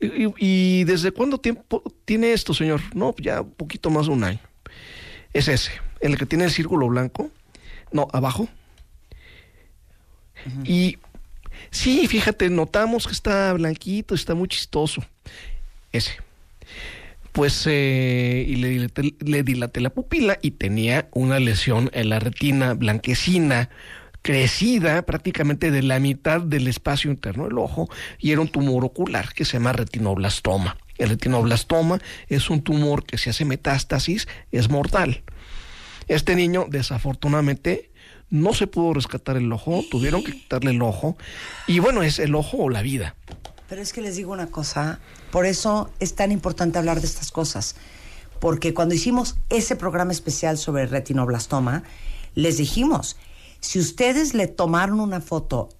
¿Y, desde cuándo tiempo tiene esto, señor? No, ya un poquito más de un año. Es ese, el que tiene el círculo blanco. No, abajo. Y sí, fíjate, notamos que está blanquito, está muy chistoso. Ese. Pues eh, y le, dilaté- le dilaté la pupila y tenía una lesión en la retina blanquecina crecida prácticamente de la mitad del espacio interno del ojo y era un tumor ocular que se llama retinoblastoma. El retinoblastoma es un tumor que si hace metástasis es mortal. Este niño desafortunadamente no se pudo rescatar el ojo, tuvieron que quitarle el ojo y bueno, es el ojo o la vida. Pero es que les digo una cosa, por eso es tan importante hablar de estas cosas. Porque cuando hicimos ese programa especial sobre retinoblastoma, les dijimos, si ustedes le tomaron una foto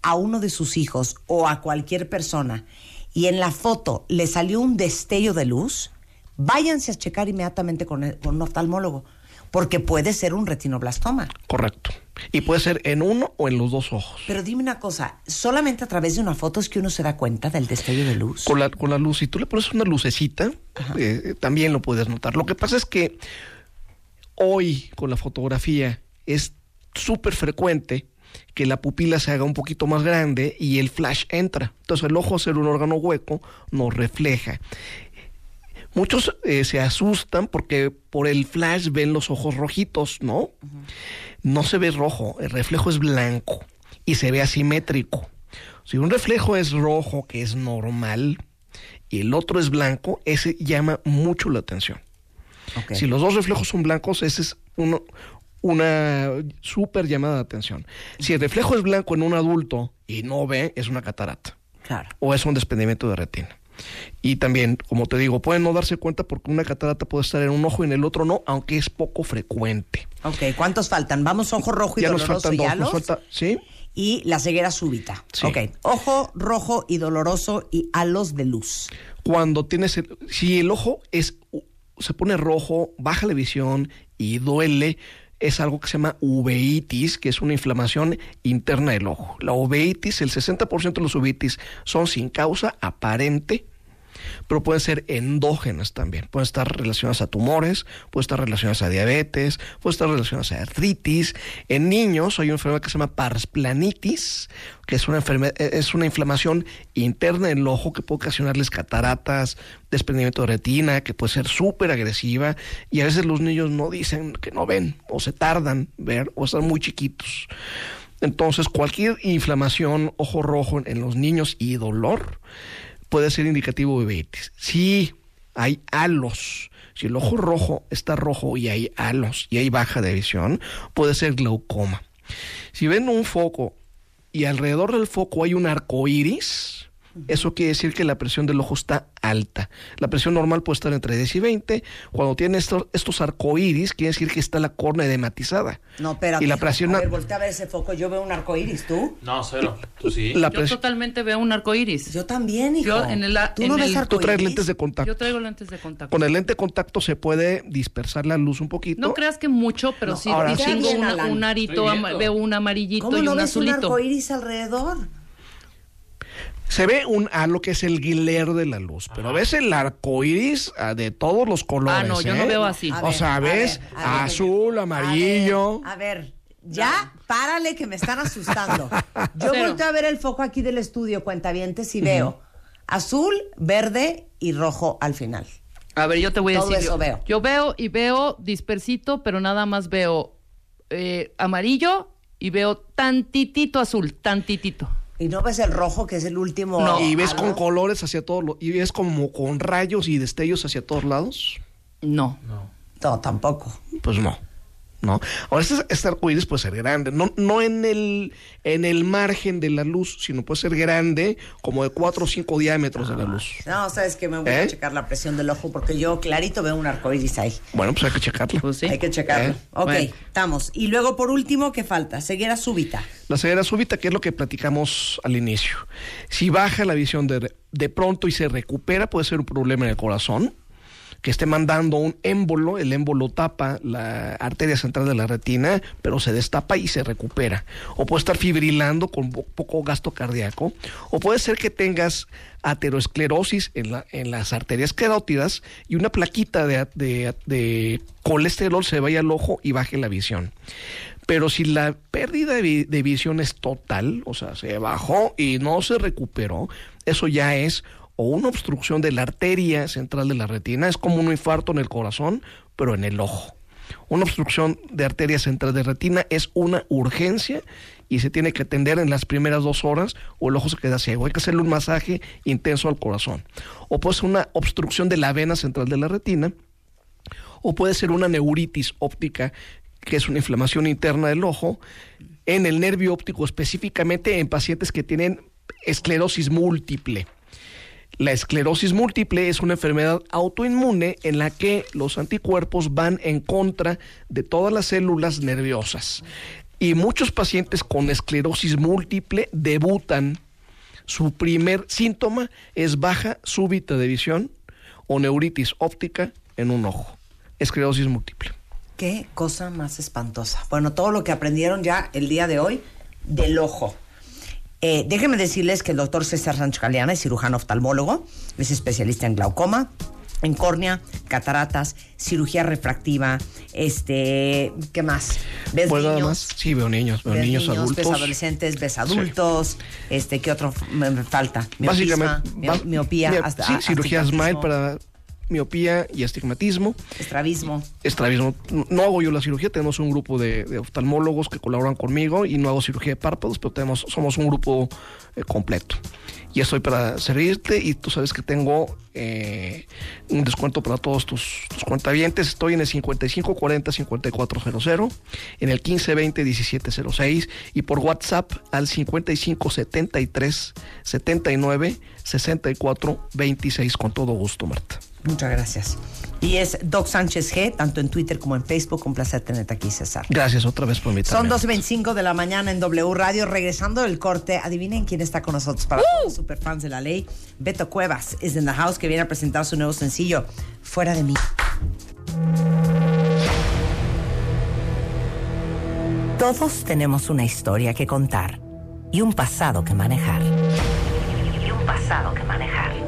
a uno de sus hijos o a cualquier persona y en la foto le salió un destello de luz, váyanse a checar inmediatamente con, con un oftalmólogo, porque puede ser un retinoblastoma. Correcto. Y puede ser en uno o en los dos ojos. Pero dime una cosa, solamente a través de una foto es que uno se da cuenta del destello de luz. Con la, con la luz, si tú le pones una lucecita, eh, también lo puedes notar. Lo que pasa es que hoy con la fotografía es súper frecuente que la pupila se haga un poquito más grande y el flash entra. Entonces el ojo, al ser un órgano hueco, nos refleja. Muchos eh, se asustan porque por el flash ven los ojos rojitos, ¿no? No se ve rojo, el reflejo es blanco y se ve asimétrico. Si un reflejo es rojo, que es normal, y el otro es blanco, ese llama mucho la atención. Si los dos reflejos son blancos, ese es uno- una súper llamada de atención. Si el reflejo es blanco en un adulto y no ve, es una catarata. Claro. O es un desprendimiento de retina. Y también, como te digo, pueden no darse cuenta porque una catarata puede estar en un ojo y en el otro no, aunque es poco frecuente. Ok, ¿cuántos faltan? Vamos, ojo rojo y Ya nos doloroso faltan dos. Nos falta, ¿sí? Y la ceguera súbita. Sí. Ok, ojo rojo y doloroso y halos de luz. cuando tienes el, si el ojo es se pone rojo, baja la visión y duele, es algo que se llama uveitis, que es una inflamación interna del ojo. La uveitis, el 60% de los uveitis son sin causa aparente, pero pueden ser endógenas también. Pueden estar relacionadas a tumores, pueden estar relacionadas a diabetes, pueden estar relacionadas a artritis. En niños hay una enfermedad que se llama parsplanitis, que es una enfermedad, es una inflamación interna en el ojo que puede ocasionarles cataratas, desprendimiento de retina, que puede ser súper agresiva. Y a veces los niños no dicen que no ven, o se tardan ver, o están muy chiquitos. Entonces, cualquier inflamación, ojo rojo en los niños y dolor puede ser indicativo de uveitis. Si hay halos, si el ojo rojo está rojo y hay halos y hay baja de visión, puede ser glaucoma. Si ven un foco y alrededor del foco hay un arco iris, eso quiere decir que la presión del ojo está alta. La presión normal puede estar entre 10 y 20. Cuando tiene estos, estos arcoíris, quiere decir que está la córnea edematizada. No, espérate. Y la presión... A ver, voltea a ver ese foco. Yo veo un arco iris, ¿tú? No, cero. Tú sí. La Yo totalmente veo un arco iris. Yo también, hijo. Yo en el, ¿Tú en no ves el- Tú traes lentes de contacto. Yo traigo lentes de contacto. Con el lente de contacto se puede dispersar la luz un poquito. No creas que mucho, pero No, sí ahora sí. distingo Alan. un arito, veo un amarillito ¿Cómo y no un ves un azulito. arco iris alrededor? Se ve un halo que es el glare de la luz, pero ves el arco iris ah, de todos los colores. Ah, no, yo no ¿eh? veo así. A o ver, sea, a ves ver, a ver. azul, amarillo. A ver, ya, párale que me están asustando. Yo Cero. volteo a ver el foco aquí del estudio, cuentavientes, y veo azul, verde y rojo al final. A ver, yo te voy a Todo decir. eso yo, veo. yo veo y veo dispersito, pero nada más veo eh, amarillo y veo tantitito azul, tantitito. Y no ves el rojo, que es el último. No. y ves con colores hacia todos los, y ves como con rayos y destellos hacia todos lados. No. No, tampoco. Pues no. ¿No? Ahora, este, este arco iris puede ser grande, no, no en, el, en el margen de la luz, sino puede ser grande, como de 4 o 5 diámetros de la luz. No, sabes que me voy a ¿Eh? checar la presión del ojo porque yo clarito veo un arco iris ahí. Bueno, pues hay que checarlo. Pues sí. Hay que checarlo. ¿Eh? Ok, Bueno. estamos. Y luego, por último, ¿qué falta? Ceguera súbita. La ceguera súbita, que es lo que platicamos al inicio. Si baja la visión de, de pronto y se recupera, puede ser un problema en el corazón, que esté mandando un émbolo, el émbolo tapa la arteria central de la retina, pero se destapa y se recupera. O puede estar fibrilando con po- poco gasto cardíaco, o puede ser que tengas aterosclerosis en, la- en las arterias carótidas y una plaquita de, de- de colesterol se vaya al ojo y baje la visión. Pero si la pérdida de visión es total, o sea, se bajó y no se recuperó, eso ya es o una obstrucción de la arteria central de la retina, es como un infarto en el corazón, pero en el ojo. Una obstrucción de arteria central de retina es una urgencia y se tiene que atender en las primeras dos horas o el ojo se queda ciego. Hay que hacerle un masaje intenso al corazón. O puede ser una obstrucción de la vena central de la retina o puede ser una neuritis óptica, que es una inflamación interna del ojo, en el nervio óptico específicamente en pacientes que tienen esclerosis múltiple. La esclerosis múltiple es una enfermedad autoinmune en la que los anticuerpos van en contra de todas las células nerviosas. Y muchos pacientes con esclerosis múltiple debutan. Su primer síntoma es baja súbita de visión o neuritis óptica en un ojo. Esclerosis múltiple. Qué cosa más espantosa. Bueno, todo lo que aprendieron ya el día de hoy del ojo. Eh, déjenme decirles que el doctor César Sánchez Galeana es cirujano oftalmólogo, es especialista en glaucoma, en córnea, cataratas, cirugía refractiva, este, ¿qué más? ¿Ves Pues niños? más. Sí, veo niños, veo ves niños, adultos. ves adolescentes, ves adultos, este, ¿qué otro me, me falta? Miopisma, Básicamente, miopía, mia- hasta, sí, cirugía SMILE para miopía y astigmatismo. estrabismo. Estrabismo. No hago yo la cirugía, tenemos un grupo de, de oftalmólogos que colaboran conmigo y no hago cirugía de párpados, pero tenemos, somos un grupo eh, completo. Y estoy para servirte y tú sabes que tengo eh, un descuento para todos tus, tus cuentavientes. Estoy en el 5540-5400, en el 1520-1706 y por WhatsApp al 5573-79-64-26 con todo gusto, Marta. Muchas gracias. Y es Doc Sánchez G, tanto en Twitter como en Facebook. Un placer tenerte aquí, César. Gracias otra vez por invitarme. Son 2.25 de la mañana en W Radio. Regresando del corte, adivinen quién está con nosotros para los superfans de la ley. Beto Cuevas is in the house, que viene a presentar su nuevo sencillo, Fuera de mí. Todos tenemos una historia que contar y un pasado que manejar. Y un pasado que manejar.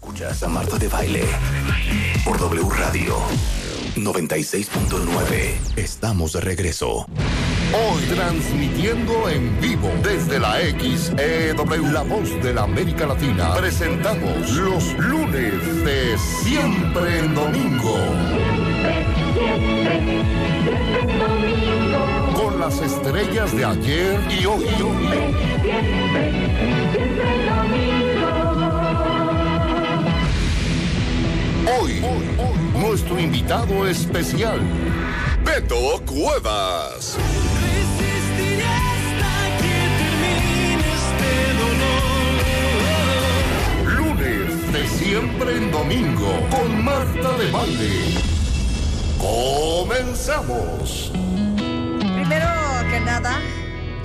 Escuchas a Marta de Baile por W Radio 96.9. Estamos de regreso. Hoy transmitiendo en vivo desde la XEW, la voz de la América Latina, presentamos los lunes de Siempre en Domingo. Con las estrellas de ayer y hoy. Hoy, nuestro invitado especial, Beto Cuevas. Lunes de siempre en domingo con Marta de Valle. Comenzamos. Primero que nada,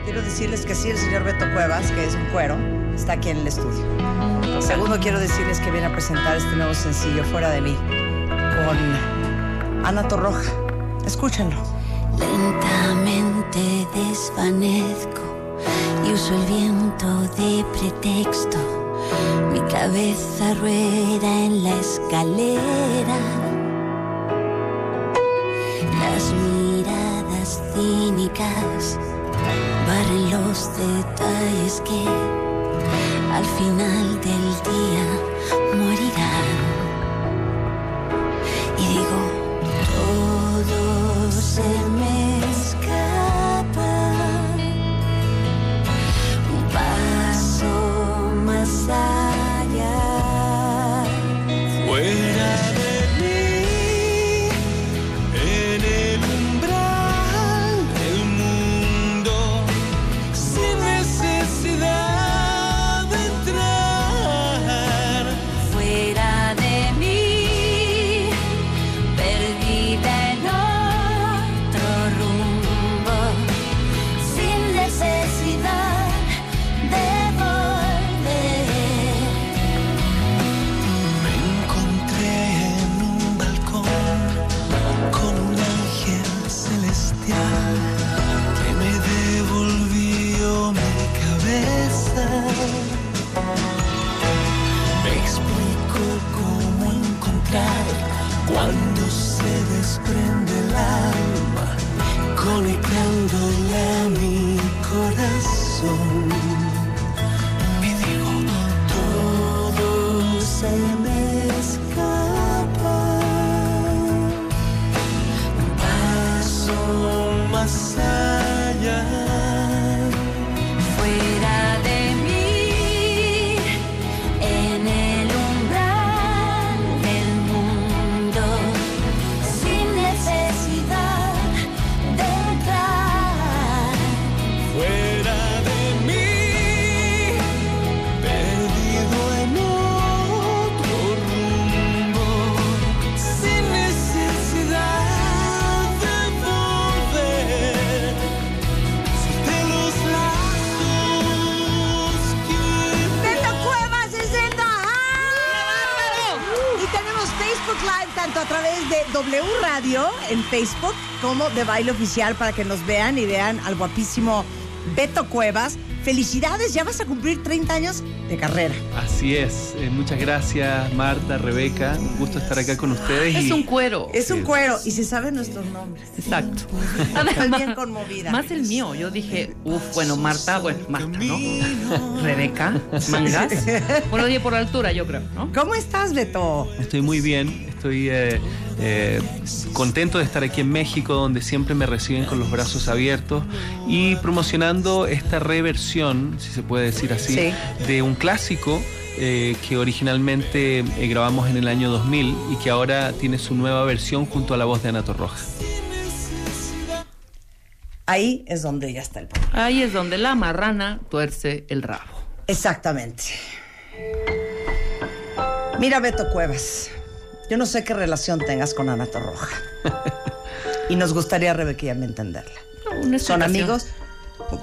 quiero decirles que sí, el señor Beto Cuevas, que es un cuero, está aquí en el estudio. Segundo, quiero decirles que viene a presentar este nuevo sencillo, Fuera de mí, con Ana Torroja. Escúchenlo. Lentamente desvanezco y uso el viento de pretexto. Mi cabeza rueda en la escalera. Las miradas cínicas barren los detalles que al final del día morirán. De Baile Oficial para que nos vean y vean al guapísimo Beto Cuevas. Felicidades, ya vas a cumplir 30 años de carrera. Así es. Eh, muchas gracias, Marta, Rebeca. Un gusto estar acá con ustedes. Es y- un cuero. Es un cuero y se saben nuestros nombres. Exacto. Estoy bien conmovida. Más el mío. Yo dije, uff, bueno, Marta, bueno, Marta, ¿no? Rebeca, Mangas. Bueno, oye, por altura, yo creo, ¿no? ¿Cómo estás, Beto? Estoy muy bien, estoy eh, eh, contento de estar aquí en México, donde siempre me reciben con los brazos abiertos y promocionando esta reversión, si se puede decir así, Sí. de un clásico eh, que originalmente eh, grabamos en el año 2000 y que ahora tiene su nueva versión junto a la voz de Ana Torroja. Ahí es donde ya está el problema. Ahí es donde la marrana tuerce el rabo. Exactamente. Mira, Beto Cuevas. Yo no sé qué relación tengas con Ana Torroja. y nos gustaría, Rebeca, y a mí entenderla. Una ¿Son amigos?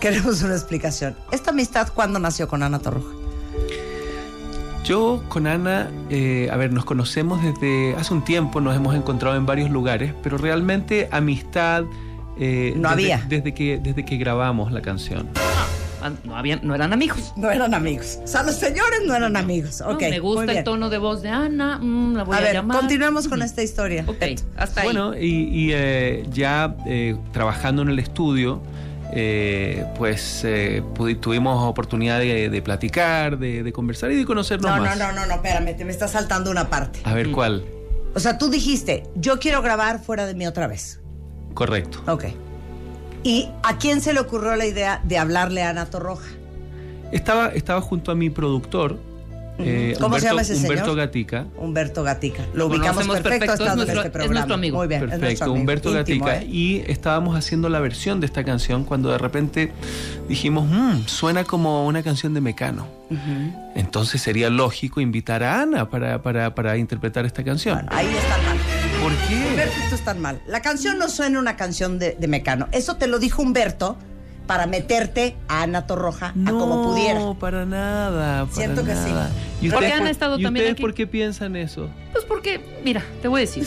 Queremos una explicación. ¿Esta amistad cuándo nació con Ana Torroja? Yo con Ana, eh, a ver, nos conocemos desde hace un tiempo, nos hemos encontrado en varios lugares, pero realmente amistad... eh, No desde- había. Desde que, desde que grabamos la canción. No, habían, no eran amigos. No eran amigos. O sea, los señores no eran amigos. No, Ok, me muy gusta bien. el tono de voz de Ana, mm, la voy a, A ver, llamar. continuemos con esta historia. Ok, hasta ahí. Bueno, y, y, eh, ya eh, trabajando en el estudio, eh, pues eh, tuvimos oportunidad de, de platicar, de, de conversar y de conocernos No, no, más. no, no, no, espérame, te me está saltando una parte. A ver cuál. O sea, tú dijiste, yo quiero grabar fuera de mí otra vez. Correcto. Ok. ¿Y a quién se le ocurrió la idea de hablarle a Ana Torroja? Estaba, estaba junto a mi productor, eh, ¿Cómo se llama ese señor? Humberto Gatica. Humberto Gatica. Lo ubicamos perfecto, perfecto, es en nuestro- este es programa. nuestro amigo. Muy bien, es nuestro Perfecto, amigo. Humberto Íntimo, Gatica. ¿eh? Y estábamos haciendo la versión de esta canción cuando de repente dijimos, "Mm, suena como una canción de Mecano. Entonces sería lógico invitar a Ana para, para, para interpretar esta canción. Ahí están mal. ¿Por qué? Humberto, tú estás mal. La canción no suena una canción de, de Mecano. Eso te lo dijo Humberto para meterte a Ana Torroja a como pudiera. No, para nada. para Siento que sí. ¿Y Porque ustedes han por- estado ¿y también ustedes aquí. por qué piensan eso? Pues porque, mira, te voy a decir.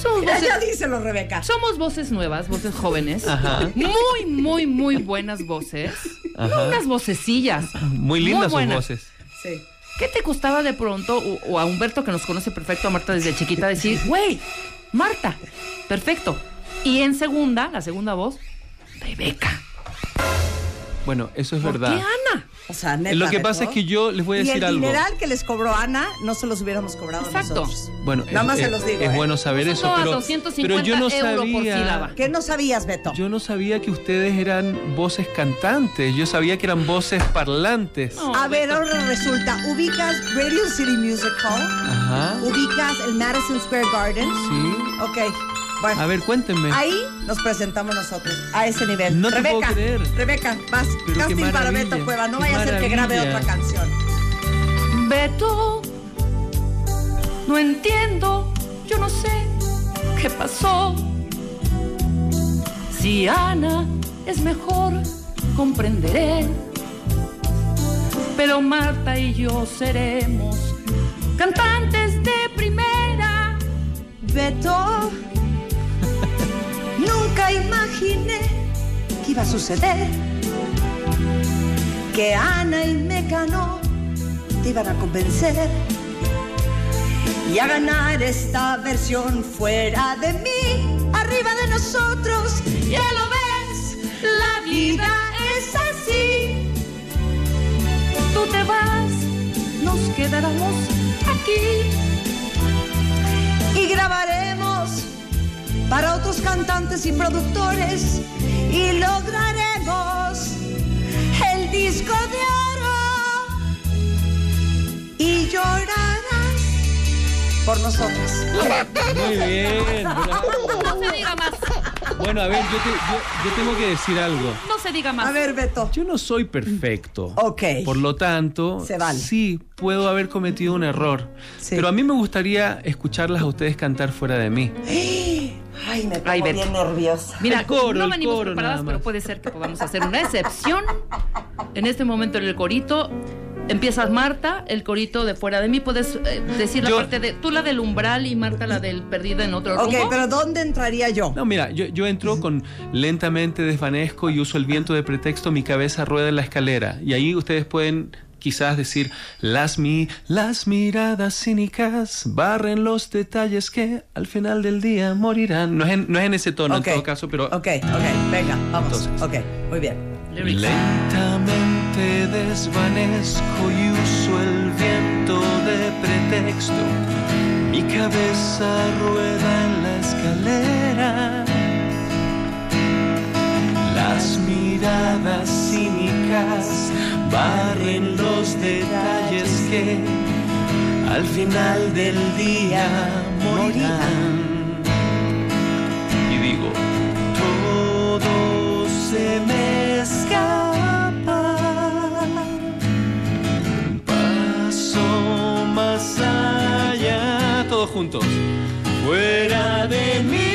Somos Ya, voces, ya díselo, Rebeca. somos voces nuevas, voces jóvenes. Ajá. Muy, muy, muy buenas voces. Ajá. Unas vocecillas. Muy lindas sus buenas. voces. Sí. ¿Qué te costaba de pronto, o, o a Humberto que nos conoce perfecto, a Marta desde chiquita, decir, güey, Marta, perfecto? Y en segunda, la segunda voz, Rebeca. Bueno, eso es ¿Por verdad. qué Ana? O sea, neta, Lo que pasa es que yo les voy a y decir el algo. dineral que les cobró Ana no se los hubiéramos cobrado Exacto. nosotros. Bueno, Nada es, más se los digo, es ¿eh? bueno saber eso, pero, 250 pero yo no sabía. ¿Qué no sabías, Beto? Yo no sabía que ustedes eran voces cantantes. Yo sabía que eran voces parlantes. No, A ver, ahora resulta, ubicas Radio City Music Hall, Ajá. ubicas el Madison Square Garden. Sí. Ok, bueno. A ver, cuéntenme. Ahí nos presentamos nosotros, a ese nivel. No te Rebeca, puedo creer. Rebeca, vas. Pero Casting para Beto Cueva. No vaya a ser que grabe otra canción. Beto, no entiendo, yo no sé qué pasó. Si Ana es mejor, comprenderé. Pero Marta y yo seremos cantantes de primera. Beto, nunca imaginé que iba a suceder. Que Ana y Mecano te iban a convencer y a ganar esta versión fuera de mí. arriba de nosotros. Ya lo ves, la vida es así. Tú te vas, nos quedaremos aquí. y grabaremos para otros cantantes y productores y lograremos el disco de oro y llorarás por nosotras. Muy bien. bravo. No se diga más, Bueno, a ver, yo, te- yo- yo tengo que decir algo. no se diga más. A ver, Beto. Yo no soy perfecto. Ok. Por lo tanto, Se vale. sí, puedo haber cometido un error. Sí. Pero a mí me gustaría escucharlas a ustedes cantar fuera de mí. Ay, me pongo Ay, bien nerviosa. Mira, El coro, no el venimos coro preparadas, pero puede ser que podamos hacer una excepción. En este momento en el corito empiezas Marta, el corito de fuera de mí. Puedes eh, decir la Yo- parte de tú la del umbral y Marta la del perdida en otro Ok, rumbo. pero ¿dónde entraría yo? No, mira, yo, yo entro con lentamente desvanezco y uso el viento de pretexto, mi cabeza rueda en la escalera. Y ahí ustedes pueden quizás decir, las, mi, las miradas cínicas barren los detalles que al final del día morirán. No es en, no es en ese tono Ok. en todo caso, pero... Ok, ok, venga, vamos. Entonces. ok, muy bien. Lentamente desvanezco y uso el viento de pretexto. Mi cabeza rueda en la escalera. Las miradas cínicas barren los detalles que al final del día morirán. Y digo, todo se me escapa. Paso más allá, todos juntos. Fuera de mí,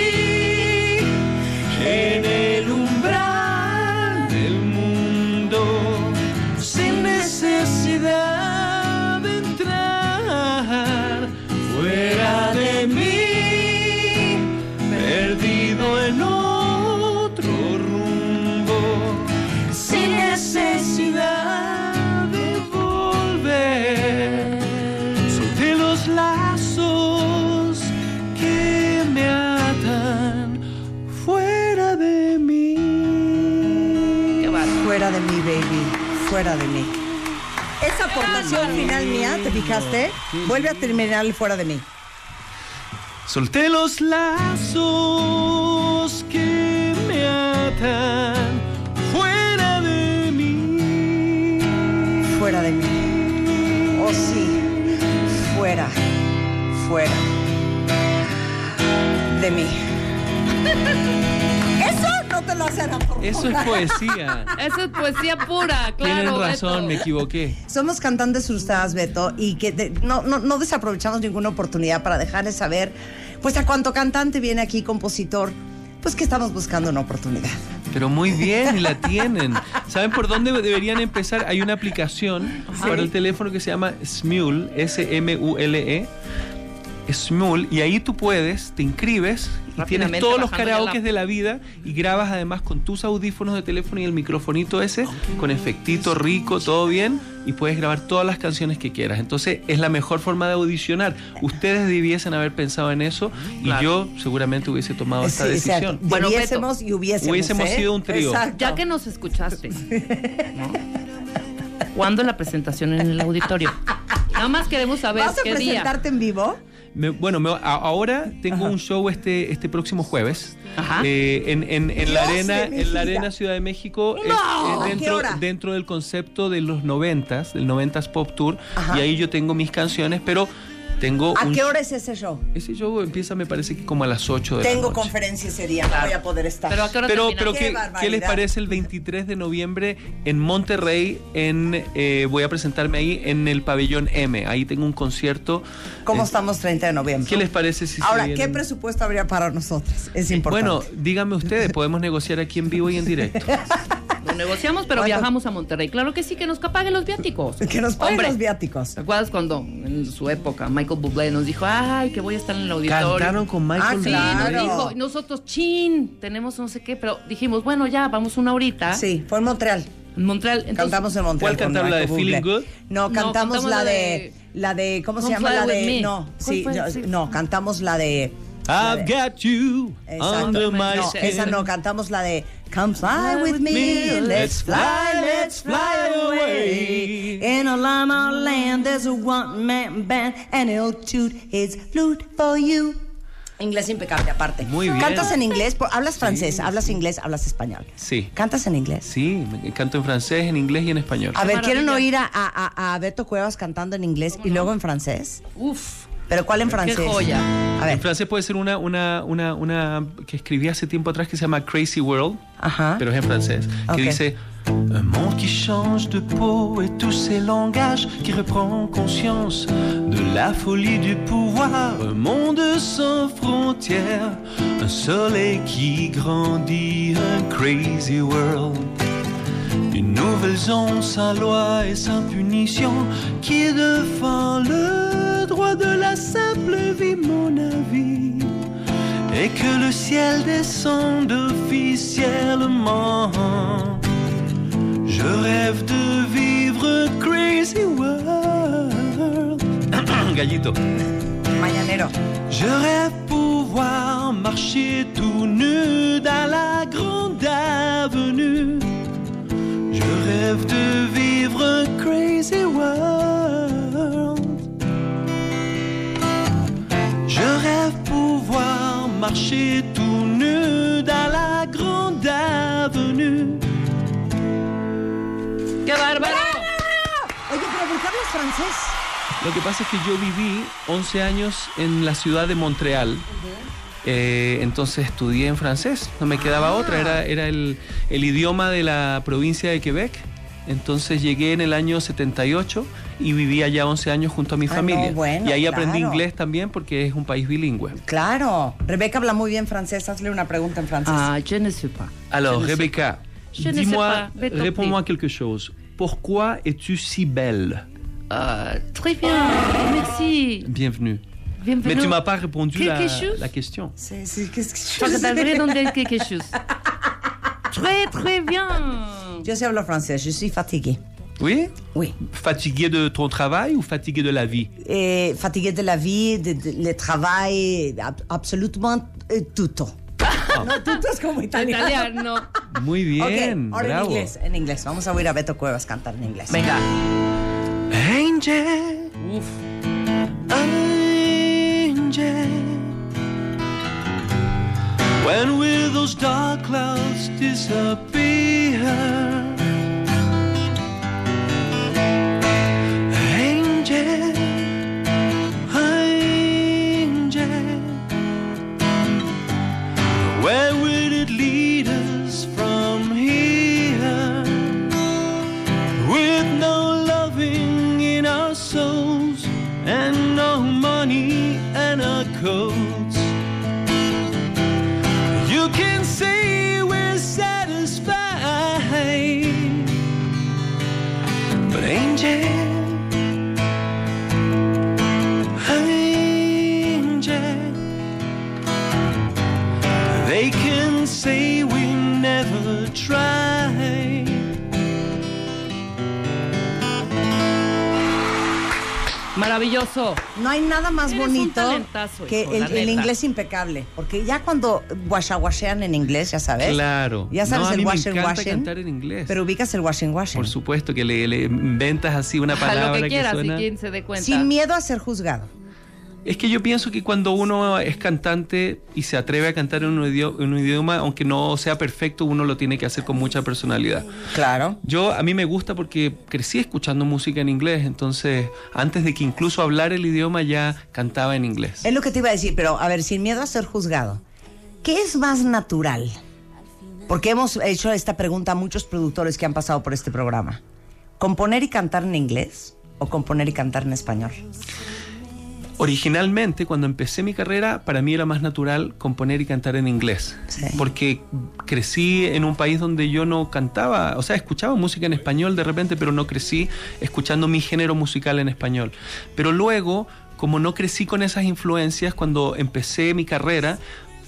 Fuera de mí. Esa aportación final mía, ¿te fijaste? Vuelve a terminar el fuera de mí. Solté los lazos que me atan fuera de mí. Fuera de mí. Oh, sí. Fuera. Fuera. De mí. Eso es poesía. Eso es poesía pura, claro. Tienen razón, Beto. me equivoqué. Somos cantantes frustradas, Beto, y que de- no, no, no desaprovechamos ninguna oportunidad para dejarles saber, pues a cuánto cantante viene aquí, compositor, pues que estamos buscando una oportunidad. Pero muy bien, y la tienen. ¿Saben por dónde deberían empezar? Hay una aplicación para el teléfono que se llama Smule, S-M-U-L-E. Smule, y ahí tú puedes, te inscribes y tienes todos los karaokes la- de la vida y grabas además con tus audífonos de teléfono y el microfonito ese, con efectito rico, todo bien, y puedes grabar todas las canciones que quieras. Entonces es la mejor forma de audicionar. Ustedes debiesen haber pensado en eso y Claro. yo seguramente hubiese tomado esta Sí, decisión. exacto. Bueno, y hubiésemos. Hubiésemos ¿eh? sido un trío. Exacto. Ya que nos escuchaste, ¿no? ¿cuándo la presentación en el auditorio? Nada más queremos saber ¿Vas a qué día. presentarte en vivo? Me- bueno, me- a- ahora tengo un show este, este próximo jueves Ajá. eh, en, en- la arena, en la arena Ciudad de México, No, es ¿qué dentro, dentro del concepto de los noventas, del noventas pop tour, Ajá. y ahí yo tengo mis canciones, pero tengo ¿A un qué hora es ese show? ese show empieza me parece que como a las 8 de la Tengo noche. conferencia ese día, no Claro. voy a poder estar. Pero a qué hora Pero, pero Qué ¿qué, barbaridad. ¿qué les parece el 23 de noviembre en Monterrey? En, eh, voy a presentarme ahí en el pabellón M. Ahí tengo un concierto. ¿Cómo Eh, estamos 30 de noviembre? ¿Qué les parece si se Ahora, ¿qué presupuesto habría para nosotros? Es importante. Bueno, díganme ustedes, podemos negociar aquí en vivo y en directo. Lo negociamos, pero ¿Cuánto? viajamos a Monterrey. Claro que sí, que nos paguen los viáticos. que nos paguen Hombre, los viáticos. ¿Te acuerdas cuando en su época Michael Bublé nos dijo, ay, que voy a estar en el auditorio? Cantaron con Michael Ah, Sí, claro. nos dijo, nosotros, chin, tenemos no sé qué, pero dijimos, bueno, ya, vamos una horita. Sí, fue en Montreal. En Montreal. Entonces, cantamos en Montreal. ¿Cuál con cantaron, la de Feeling Bublé. Good? No, No, cantamos, la de, de- la de, ¿cómo se llama? La de, Me. no, ¿Cuál sí, fue? no, Sí. no, cantamos la de, I've got you Exacto. under my no, esa no, cantamos la de Come fly with me, let's fly, let's fly away. In a llama land, there's a one-man band, and he'll toot his flute for you. Inglés impecable, aparte. Muy bien. ¿Cantas en inglés? ¿Hablas francés? ¿Hablas inglés? ¿Hablas español? Sí. ¿Cantas en inglés? Sí, canto en francés, en inglés y en español. A ver, ¿quieren oír a, a- a Beto Cuevas cantando en inglés y luego en francés? Uf. ¿Pero cuál en francés? A ver. En francés puede ser una, una, una, una que escribí hace tiempo atrás que se llama Crazy World, pero es en francés, que dice Un monde qui change de peau et tous ces langages qui reprend conscience de la folie du pouvoir. Un monde sans frontières, un soleil qui grandit, un crazy world. Une nouvelle zone sans loi et sans punition qui défend le droit de la simple vie, mon avis. Et que le ciel descende officiellement. Je rêve de vivre crazy world. Gallito. Mañanero. Je rêve pouvoir marcher tout nu dans la grande avenue. Je rêve de vivre crazy world. Marcher tout nu dans la grande avenue. ¡Qué bárbaro! Oye, pero ¿por qué hablas francés? Lo que pasa es que yo viví 11 años en la ciudad de Montreal. Eh, entonces estudié en francés, no me quedaba otra, era, era el, el idioma de la provincia de Quebec. Entonces llegué en el año 78 y viví allá 11 años junto a mi Ah, no, familia. bueno, y ahí aprendí claro. inglés también porque es un país bilingüe. Claro. Rebeca habla muy bien francés. Hazle una pregunta en francés. Ah, je ne sais pas. Alors, Je sais dis-moi, réponds-moi quelque chose. Pourquoi es-tu si belle Ah, très bien, merci. Bienvenue. Bienvenue. Mais tu m'as pas répondu Quelque la, chose la question. C'est, c'est, qu'est-ce que Je quelque chose. Très, très bien. Yo sí hablo francés. Je suis fatiguée. Oui? Oui. Fatigué de ton travail ou fatigué de la vie? Eh, fatiguée de la vie, de, de- le travail, ab- absolument eh, tutto. No, tutto es como italiano. Italiano. Muy bien, Ok, ahora bravo. en inglés, en inglés. Vamos a oír a Beto Cuevas cantar en inglés. Venga. Angel. Uf. Angel. When will those dark clouds disappear? Angel. Angel. Where will it lead us from here? With no loving in our souls and no money and our coats. They can say we never tried. Maravilloso. No hay nada más Eres bonito talentazo, que hijo, el, el inglés impecable. Porque ya cuando guashaguashean en inglés, ya sabes. Claro. Ya sabes No, a el mí me washing encanta washing. cantar en inglés. Pero ubicas el washing washing. Por supuesto que le, le inventas así una A palabra lo que quieras y suena. quien se dé cuenta. Sin miedo a ser juzgado. Es que yo pienso que cuando uno es cantante y se atreve a cantar en un, idio- en un idioma, aunque no sea perfecto, uno lo tiene que hacer con mucha personalidad. Claro. Yo a mí me gusta porque crecí escuchando música en inglés, entonces antes de que incluso hablar el idioma ya cantaba en inglés. Es lo que te iba a decir, pero a ver, sin miedo a ser juzgado. ¿Qué es más natural? Porque hemos hecho esta pregunta a muchos productores que han pasado por este programa. ¿Componer y cantar en inglés o componer y cantar en español? Originalmente, cuando empecé mi carrera, para mí era más natural componer y cantar en inglés. Porque crecí en un país donde yo no cantaba, o sea, escuchaba música en español de repente, pero no crecí escuchando mi género musical en español. Pero luego, como no crecí con esas influencias, cuando empecé mi carrera,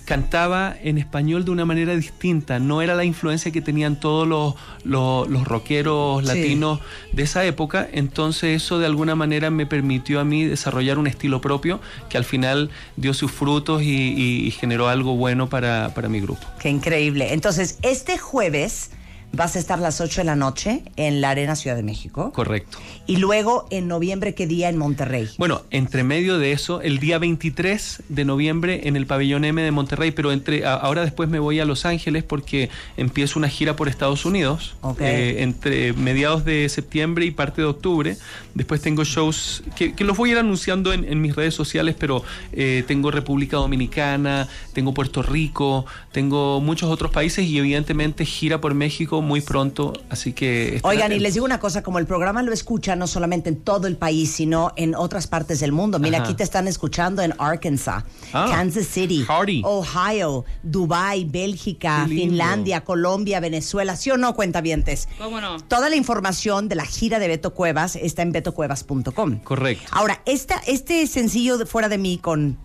cantaba en español de una manera distinta, no era la influencia que tenían todos los, los, los rockeros Sí. latinos de esa época, entonces eso de alguna manera me permitió a mí desarrollar un estilo propio que al final dio sus frutos y, y- y generó algo bueno para, para mi grupo. Qué increíble. Entonces, este jueves vas a estar a las 8 de la noche en la Arena Ciudad de México. Correcto. Y luego, en noviembre, ¿qué día en Monterrey? Bueno, entre medio de eso, el día 23 de noviembre en el Pabellón M de Monterrey, pero entre ahora después me voy a Los Ángeles porque empiezo una gira por Estados Unidos Ok. eh, entre mediados de septiembre y parte de octubre. Después tengo shows que, que los voy a ir anunciando en, en mis redes sociales, pero eh, tengo República Dominicana, tengo Puerto Rico, tengo muchos otros países y evidentemente gira por México muy pronto, así que... Oigan, y les digo una cosa, como el programa lo escucha no solamente en todo el país, sino en otras partes del mundo. Mira, Ajá. aquí te están escuchando en Arkansas, Ah. Kansas City, Ohio, Dubai, Bélgica. Finlandia, Colombia, Venezuela. ¿Sí o no, cuentavientes? ¿Cómo no? Toda la información de la gira de Beto Cuevas está en betocuevas.com. Correcto. Ahora, esta, este sencillo de Fuera de mí con...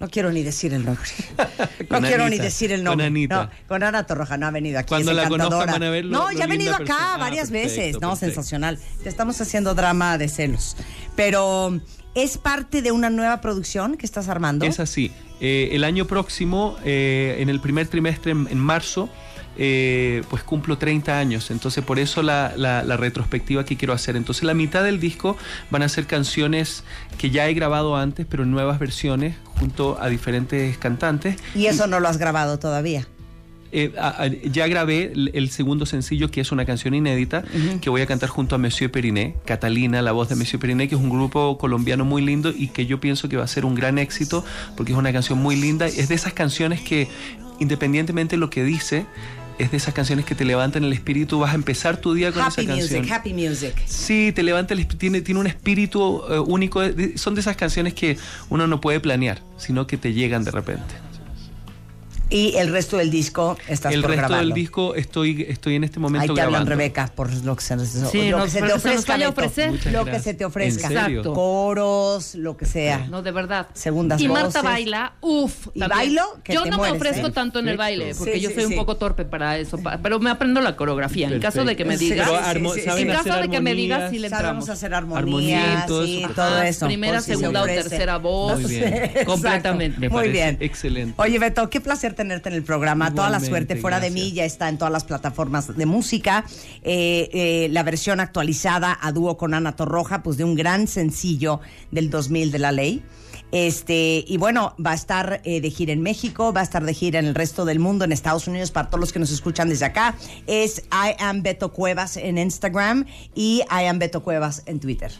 No quiero ni decir el nombre. No Con quiero ni Anita, decir el con nombre. Anita. No, con Ana Torroja no ha venido aquí. Cuando es la conozcan van a ver lo- No, ya ha venido acá persona. Ah, varias perfecto, veces. No, perfecto. sensacional. Te estamos haciendo drama de celos. Pero es parte de una nueva producción que estás armando. Es así. Eh, el año próximo, eh, en el primer trimestre, en, en marzo, eh, pues cumplo 30 años. Entonces, por eso la, la- la retrospectiva que quiero hacer. Entonces, la mitad del disco van a ser canciones que ya he grabado antes, pero en nuevas versiones, junto a diferentes cantantes. Y eso no lo has grabado todavía. Eh, a- a- ya grabé el, el segundo sencillo, que es una canción inédita, que voy a cantar junto a Monsieur Periné, Catalina, la voz de Monsieur Periné, que es un grupo colombiano muy lindo y que yo pienso que va a ser un gran éxito, porque es una canción muy linda. Es de esas canciones que, independientemente de lo que dice, es de esas canciones que te levantan el espíritu, vas a empezar tu día con Happy esa canción. music, happy music. Sí, te levanta el espíritu, tiene, tiene un espíritu eh, único. de- son de esas canciones que uno no puede planear, sino que te llegan de repente. Y el resto del disco estás el por resto grabarlo. del disco estoy, estoy en este momento Ahí te hablan grabando. Rebeca por lo que se, lo Sí, que nos- se te se ofrezca. Beto. ofrecer. Lo que se te ofrezca. Exacto. Coros, lo que sea. No, de verdad. Segundas y voces. Marta baila, uff. ¿Y bailo? Que Yo te no mueres, me ofrezco ¿eh? tanto en el baile, porque Sí, yo sí, soy sí. un poco torpe para eso, pero me aprendo la coreografía. En caso de que me Sí, digas, Pero armo- sí, sí, ¿saben en caso de que me digas, sí le Sabemos entramos. hacer Armonía todo sí, eso. primera, se segunda o tercera voz. Completamente. Me Muy bien. excelente. Oye, Beto, qué placer tenerte en el programa. Toda la suerte. Fuera de mí ya está en todas las plataformas de música. Eh, eh, la versión actualizada a dúo con Ana Torroja, pues de un gran sencillo del 2000 de la ley. Este, y bueno, va a estar eh, de gira en México, va a estar de gira en el resto del mundo, en Estados Unidos, para todos los que nos escuchan desde acá. Es I am Beto Cuevas en Instagram y I am Beto Cuevas en Twitter.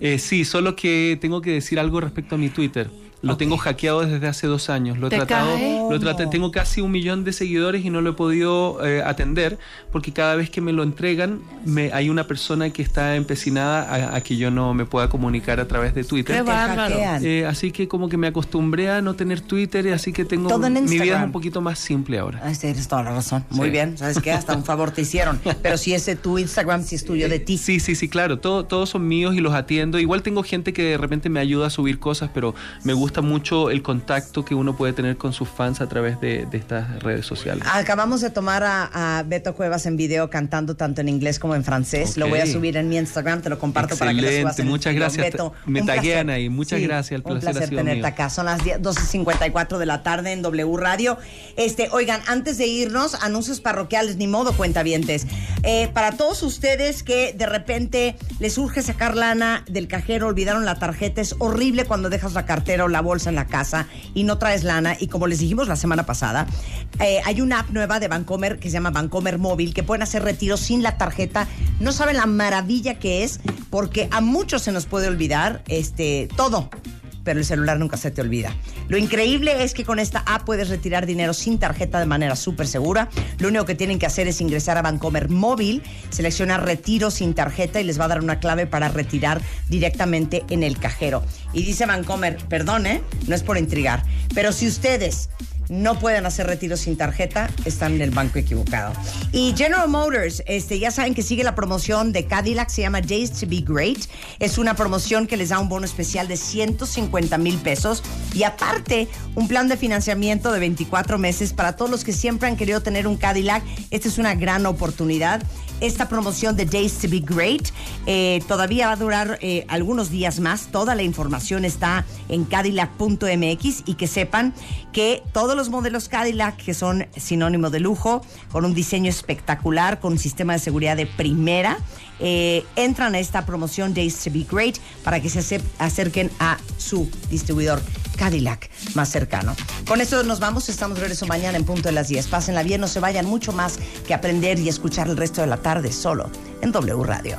Eh, sí, solo que tengo que decir algo respecto a mi Twitter. Lo tengo hackeado desde hace dos años. Lo he ¿Te tratado, cae? Lo tratado- tengo casi un millón de seguidores y no lo he podido eh, atender porque cada vez que me lo entregan me, hay una persona que está empecinada a, a que yo no me pueda comunicar a través de Twitter. Qué bárbaro. Eh, así que como que me acostumbré a no tener Twitter y así que tengo Todo en mi vida es un poquito más simple ahora. Ah, sí, tienes toda la razón. Muy Sí. bien. ¿Sabes qué? Hasta un favor te hicieron. Pero si ese tu Instagram, si es tuyo de ti. Sí, sí, sí, claro. Todo, todos son míos y los atiendo. Igual tengo gente que de repente me ayuda a subir cosas, pero me gusta mucho el contacto que uno puede tener con sus fans a través de, de estas redes sociales. Acabamos de tomar a, a Beto Cuevas en video cantando tanto en inglés como en francés. Lo voy a subir en mi Instagram, te lo comparto para que lo subas Excelente, en muchas gracias. Beto, Me taguean ahí. Muchas gracias, el placer un ha placer sido tenerte mío. acá. Son las 10 12.54 de la tarde en W Radio. Este, oigan, antes de irnos, anuncios parroquiales, ni modo, cuentavientes. Eh, para todos ustedes que de repente les urge sacar lana del cajero, olvidaron la tarjeta, es horrible cuando dejas la cartera o la bolsa en la casa y no traes lana. Y como les dijimos la semana pasada, eh, hay una app nueva de Bancomer que se llama Bancomer Móvil que pueden hacer retiros sin la tarjeta. No saben la maravilla que es porque a muchos se nos puede olvidar este, todo pero el celular nunca se te olvida. Lo increíble es que con esta app puedes retirar dinero sin tarjeta de manera súper segura. Lo único que tienen que hacer es ingresar a Bancomer Móvil, seleccionar retiro sin tarjeta y les va a dar una clave para retirar directamente en el cajero. Y dice Bancomer, perdón, ¿eh? no es por intrigar, pero si ustedes no pueden hacer retiros sin tarjeta, están en el banco equivocado. Y General Motors, este, ya saben que sigue la promoción de Cadillac, se llama Days to Be Great. Es una promoción que les da un bono especial de 150 mil pesos y aparte un plan de financiamiento de 24 meses para todos los que siempre han querido tener un Cadillac. Esta es una gran oportunidad. Esta promoción de Days to Be Great eh, todavía va a durar eh, algunos días más. Toda la información está en cadillac.mx y que sepan que todos los modelos Cadillac, que son sinónimo de lujo, con un diseño espectacular, con un sistema de seguridad de primera, eh, entran a esta promoción Days to Be Great para que se ace- acerquen a su distribuidor Cadillac más cercano. Con esto nos vamos, estamos de regreso mañana en punto de las 10. Pásenla bien, no se vayan mucho más que aprender y escuchar el resto de la tarde solo en W Radio.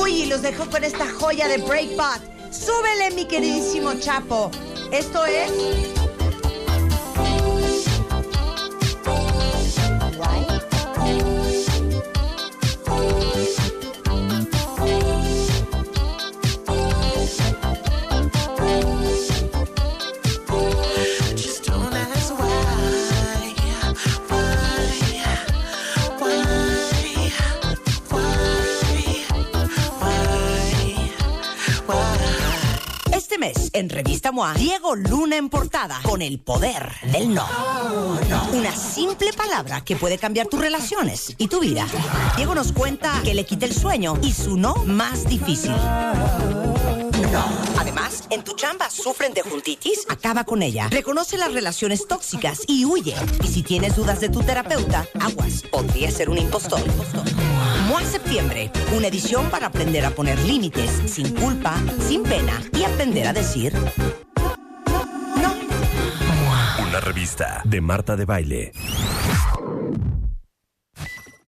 Uy, los dejo con esta joya de Breakbot. Súbele, mi queridísimo Chapo. Esto es. En Revista MOA, Diego Luna en portada con el poder del no. Una simple palabra que puede cambiar tus relaciones y tu vida. Diego nos cuenta que le quita el sueño y su no más difícil. No. Además, en tu chamba sufren de juntitis, acaba con ella. Reconoce las relaciones tóxicas y huye. Y si tienes dudas de tu terapeuta, aguas, podría ser un impostor. MOA Septiembre, una edición para aprender a poner límites sin culpa, sin pena y aprender a decir Una revista de Marta de Baile.